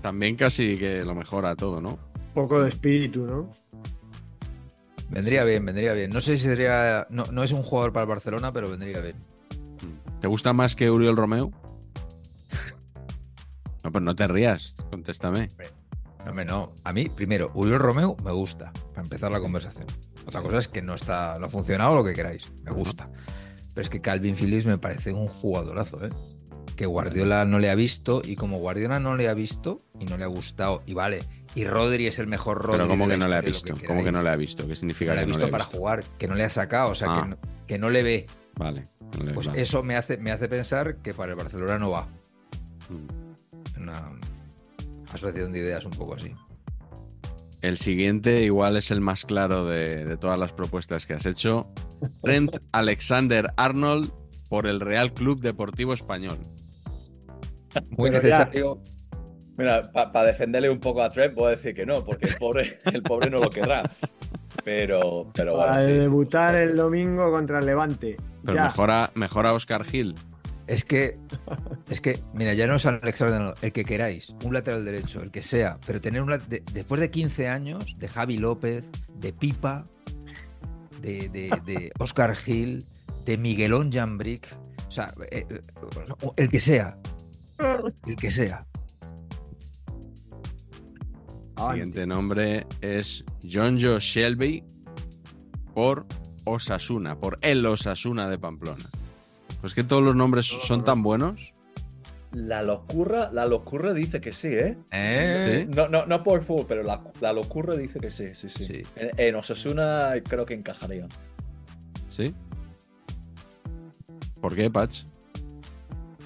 También casi que lo mejora todo, ¿no? Poco de espíritu, ¿no? Vendría bien, vendría bien. No sé si sería. No, no es un jugador para el Barcelona, pero vendría bien. ¿Te gusta más que Uriel Romeu? No, pues no te rías, contéstame. No, hombre, no. A mí, primero, Uriel Romeu me gusta, para empezar la conversación. Otra cosa es que no está, no ha funcionado lo que queráis. Me gusta. Pero es que Calvin Phillips me parece un jugadorazo, ¿eh? Que Guardiola no le ha visto, y como Guardiola no le ha visto y no le ha gustado, y vale, y Rodri es el mejor Rodri. Pero ¿cómo que no le ha visto? que ¿Cómo que no le ha visto? ¿Qué Que significa no le ha que no visto le ha para visto? jugar, que no le ha sacado, o sea, Ah. que, no, que no le ve. Vale. no le- Pues vale. eso me hace, me hace pensar que para el Barcelona no va. Mm. Una asociación de ideas un poco así. El siguiente igual es el más claro de, de todas las propuestas que has hecho. Trent Alexander Arnold por el Real Club Deportivo Español. Muy Pero ya-. Mira, para defenderle un poco a Trent, voy a decir que no, porque el pobre, el pobre no lo querrá. Pero, pero bueno, Para sí. debutar el domingo contra el Levante. Pero ya. mejora, mejora Oscar Gil. Es que, es que, mira, ya no es Alexander, Arnold, el que queráis, un lateral derecho, el que sea, pero tener un de- después de 15 años de Javi López, de Pipa, de, de, de Oscar Gil, de Miguelón Jambrick, o sea, eh, eh, el que sea, el que sea. Siguiente nombre es John Joe Shelby por Osasuna, por el Osasuna de Pamplona. Pues que todos los nombres son tan buenos. La locura, la locura dice que sí, ¿eh? ¿Eh? Sí. No, no, no por fútbol, pero la, la locura dice que sí, sí, sí. Sí. En, en Osasuna creo que encajaría. ¿Sí? ¿Por qué, Patch?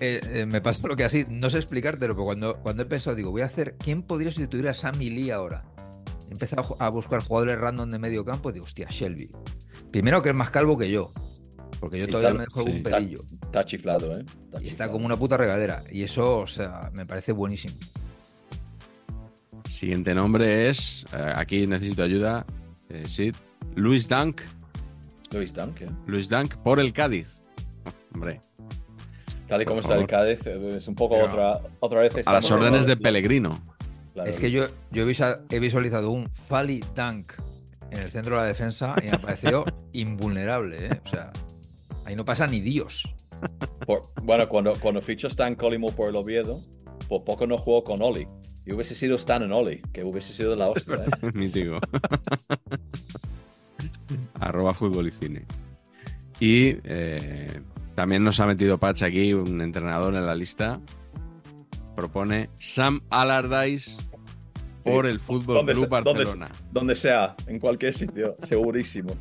Eh, eh, me pasa lo que así, no sé explicártelo, pero cuando, cuando he pensado, digo, voy a hacer, ¿quién podría sustituir a Sammy Lee ahora? He empezado a buscar jugadores random de medio campo y digo, hostia, Shelby. Primero que es más calvo que yo, porque yo todavía tal- me dejo sí. algún pelillo. Está chiflado, ¿eh? Y está chiflado. como una puta regadera. Y eso, o sea, me parece buenísimo. Siguiente nombre es, eh, aquí necesito ayuda, eh, Sid, Luis Dunk, Luis Dunk, ¿eh? Luis Dunk por el Cádiz. Hombre, Tal y como está el. Cádiz, es un poco Pero- otra, otra vez. a las en órdenes de Pellegrino. claro, Es que yo, yo he, visualizado un Fali Dunk en el centro de la defensa y me ha parecido invulnerable, ¿eh? O sea, ahí no pasa ni Dios. por- bueno, cuando, cuando fichó Stan Collymore por el Oviedo, por poco no jugó con Oli. Y hubiese sido Stan en Oli, que hubiese sido la hostia. ¿eh? Mítico. Arroba fútbol y cine. Y eh, también nos ha metido Patch aquí, un entrenador en la lista. Propone Sam Allardyce por Sí. el Fútbol ¿Dónde Club Barcelona. Donde sea, en cualquier sitio, segurísimo.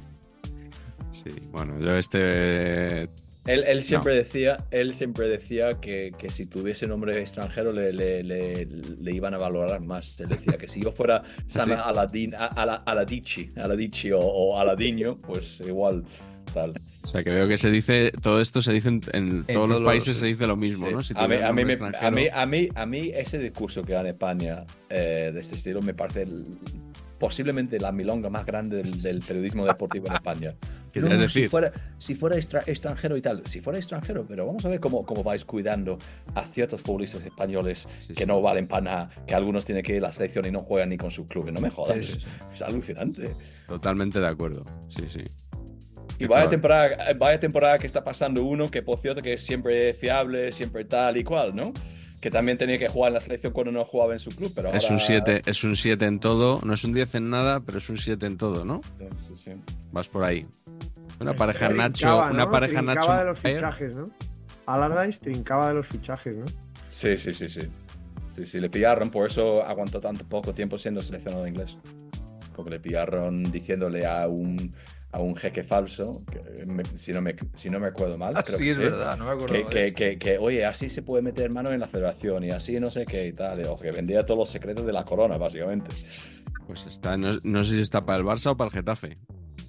Sí, bueno, yo este. Él, él siempre decía, él siempre decía que, que si tuviese nombre extranjero le, le, le- le iban a valorar más. Él decía que si yo fuera Sam Sí. Aladin, Aladici, Aladici o, o Aladiño, pues igual tal. O sea, que veo que se dice. Todo esto se dice en, en todos los países, los- se dice lo mismo, Sí. ¿no? Si a, mí, a, mí, me- a, mí, a, mí, a mí ese discurso que da en España eh, de este estilo me parece posiblemente la milonga más grande del, del periodismo deportivo en España. No, es no, si decir, fuera, si fuera extra- extranjero y tal, si fuera extranjero, pero vamos a ver cómo, cómo vais cuidando a ciertos futbolistas españoles Sí, que sí. no valen para nada, que algunos tienen que ir a la selección y no juegan ni con su club. No me jodas, Sí, sí. es alucinante. totalmente de acuerdo. Sí, sí. Y vaya temporada, vaya temporada que está pasando uno, que por cierto que es siempre fiable, siempre tal y cual, ¿no? Que también tenía que jugar en la selección cuando no jugaba en su club, pero Es ahora- un 7, es un 7 en todo, no es un 10 en nada, pero es un 7 en todo, ¿no? Sí, sí. Vas por ahí. Una pareja Nacho, trincaba, una ¿no? pareja Trincaba Nacho de los fichajes, ¿no? Allardyce trincaba de los fichajes, ¿no? Sí, sí, sí, sí. Sí, sí, le pillaron, por eso aguantó tanto poco tiempo siendo seleccionado inglés. Porque le pillaron diciéndole a un, a un jeque falso, que me- si, no me, si no me acuerdo mal, Ah, creo sí, que es sí, verdad, no me acuerdo. que, que, que, que, oye, así se puede meter mano en la federación y así no sé qué y tal. O sea, que vendía todos los secretos de la corona, básicamente. Pues está, no, no sé si está para el Barça o para el Getafe.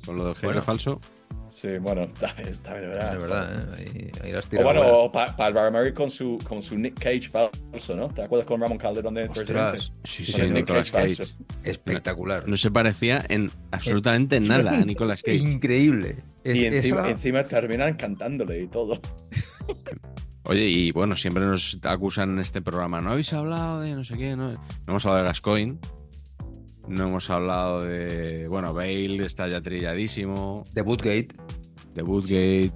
Con lo del jefe Bueno. falso. Sí, bueno, está, está de verdad. Es verdad, ¿eh? Ahí, ahí las O bueno, para el Barmary con su, con su Nick Cage falso, ¿no? ¿Te acuerdas con Ramón Calderón de Ostras, Sí, sí, Nick Nicolas Cage Cage. falso. espectacular. No se parecía en absolutamente nada a Nicolas Cage. Increíble. Es, Y encima, esa- encima terminan cantándole y todo. Oye, y bueno, siempre nos acusan en este programa. No habéis hablado de no sé qué, no, no hemos hablado de Gascoigne. No hemos hablado de. Bueno, Bale está ya trilladísimo. de Bootgate. De Woodgate.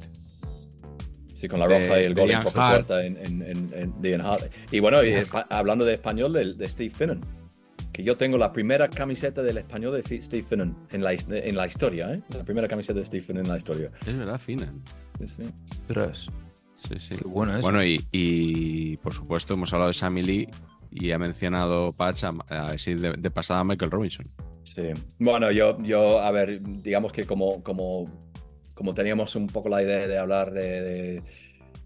Sí, con la De- roja y el de gol en puerta en, en, en, en- Hart. Y bueno, y hablando de español, de, de Steve Finnan. Que yo tengo la primera camiseta del español de Steve Finnan en la, en la historia, ¿eh? La primera camiseta de Steve Finnan en la historia. Es verdad, Finan. Sí, sí. Ostras, Sí, sí. qué bueno es. Bueno, y, y, por supuesto hemos hablado de Sammy Lee y ha mencionado Patch a, a decir de, de pasada a Michael Robinson. Sí. Bueno, yo, yo, a ver, digamos que como, como, como teníamos un poco la idea de hablar de, de,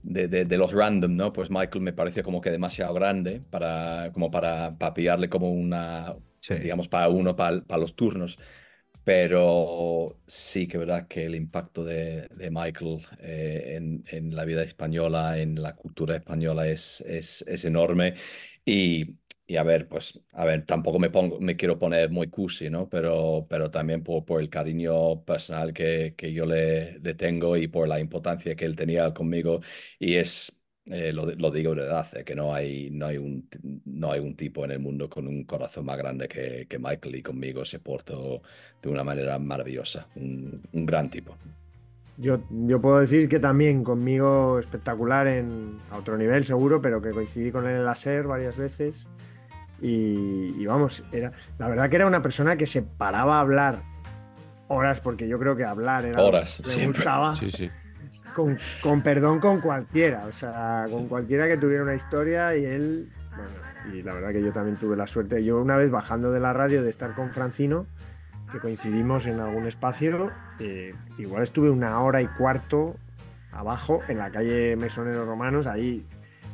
de- de- de los random, ¿no? Pues Michael me parece como que demasiado grande para, como para, para pillarle como una, Sí. digamos, para uno, para, para los turnos. Pero sí que es verdad que el impacto de, de Michael eh, en, en la vida española, en la cultura española es, es, es enorme. Y, y a ver, pues, a ver, tampoco me pongo, me quiero poner muy cursi, ¿no? Pero, pero también por, por el cariño personal que, que yo le, le tengo y por la importancia que él tenía conmigo. Y es, eh, lo, lo digo de verdad, eh, que no hay, no, hay un, no hay un tipo en el mundo con un corazón más grande que, que Michael y conmigo se portó de una manera maravillosa. Un, un gran tipo. Yo, yo puedo decir que también conmigo espectacular en a otro nivel seguro, pero que coincidí con él en la SER varias veces. Y, y vamos, era, la verdad que era una persona que se paraba a hablar horas, porque yo creo que hablar era Horas, siempre. gustaba, Sí, sí. con, con perdón con cualquiera, o sea, con cualquiera que tuviera una historia y él, bueno, y la verdad que yo también tuve la suerte, yo una vez bajando de la radio de estar con Francino, que coincidimos en algún espacio, eh, igual estuve una hora y cuarto abajo en la calle Mesoneros Romanos, ahí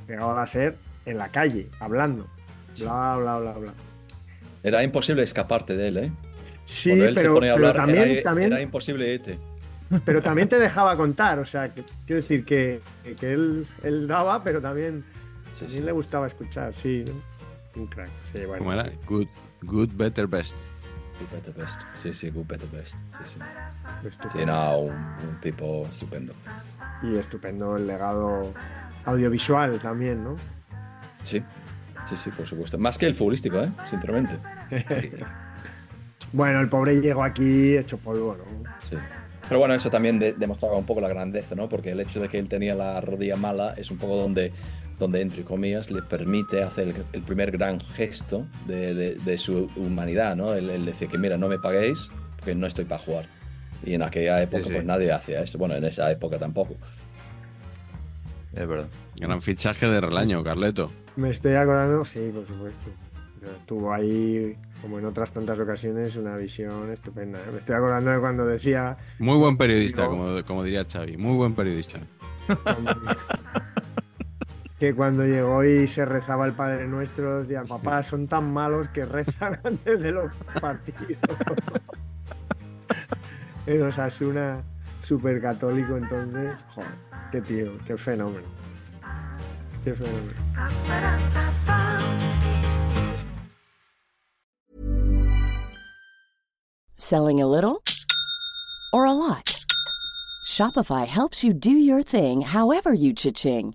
pegado a la SER, en la calle, hablando, bla, bla, bla, bla. Era imposible escaparte de él, ¿eh? Sí, él pero, también, era, también, era imposible irte. pero también te dejaba contar, o sea, que, quiero decir que, que él, él daba, pero también, Sí, también sí. le gustaba escuchar, sí, ¿no? un crack. Sí, bueno, ¿Cómo era? sí. Good, good, better, best. Good better best. Sí, sí, good better best. Sí, sí. Estupendo. Sí, no, un, un tipo estupendo. Y estupendo el legado audiovisual también, ¿no? Sí, sí, sí, por supuesto. Más que el futbolístico, ¿eh? Sinceramente. Bueno, el pobre llegó aquí hecho polvo, ¿no? Sí. Pero bueno, eso también de- demostraba un poco la grandeza, ¿no? Porque el hecho de que él tenía la rodilla mala es un poco donde, donde entre comillas, le permite hacer el, el primer gran gesto de, de- de su humanidad, ¿no? El, el decir que, mira, no me paguéis porque no estoy para jugar. Y en aquella época, sí. pues nadie hacía esto. Bueno, en esa época tampoco. Es verdad. Gran fichaje de Relaño, Carleto. Me estoy acordando, sí, por supuesto. Tuvo ahí, como en otras tantas ocasiones, una visión estupenda. ¿eh? Me estoy acordando de cuando decía Muy buen periodista, Digo- como, como diría Xavi. Muy buen periodista. cuando- que cuando llegó y se rezaba el Padre Nuestro, decía, papá, son tan malos que rezan antes de los partidos. En Osasuna, súper católico, entonces, joder, qué tío, qué fenómeno. Qué fenómeno. Selling a little or a lot? Shopify helps you do your thing however you cha-ching.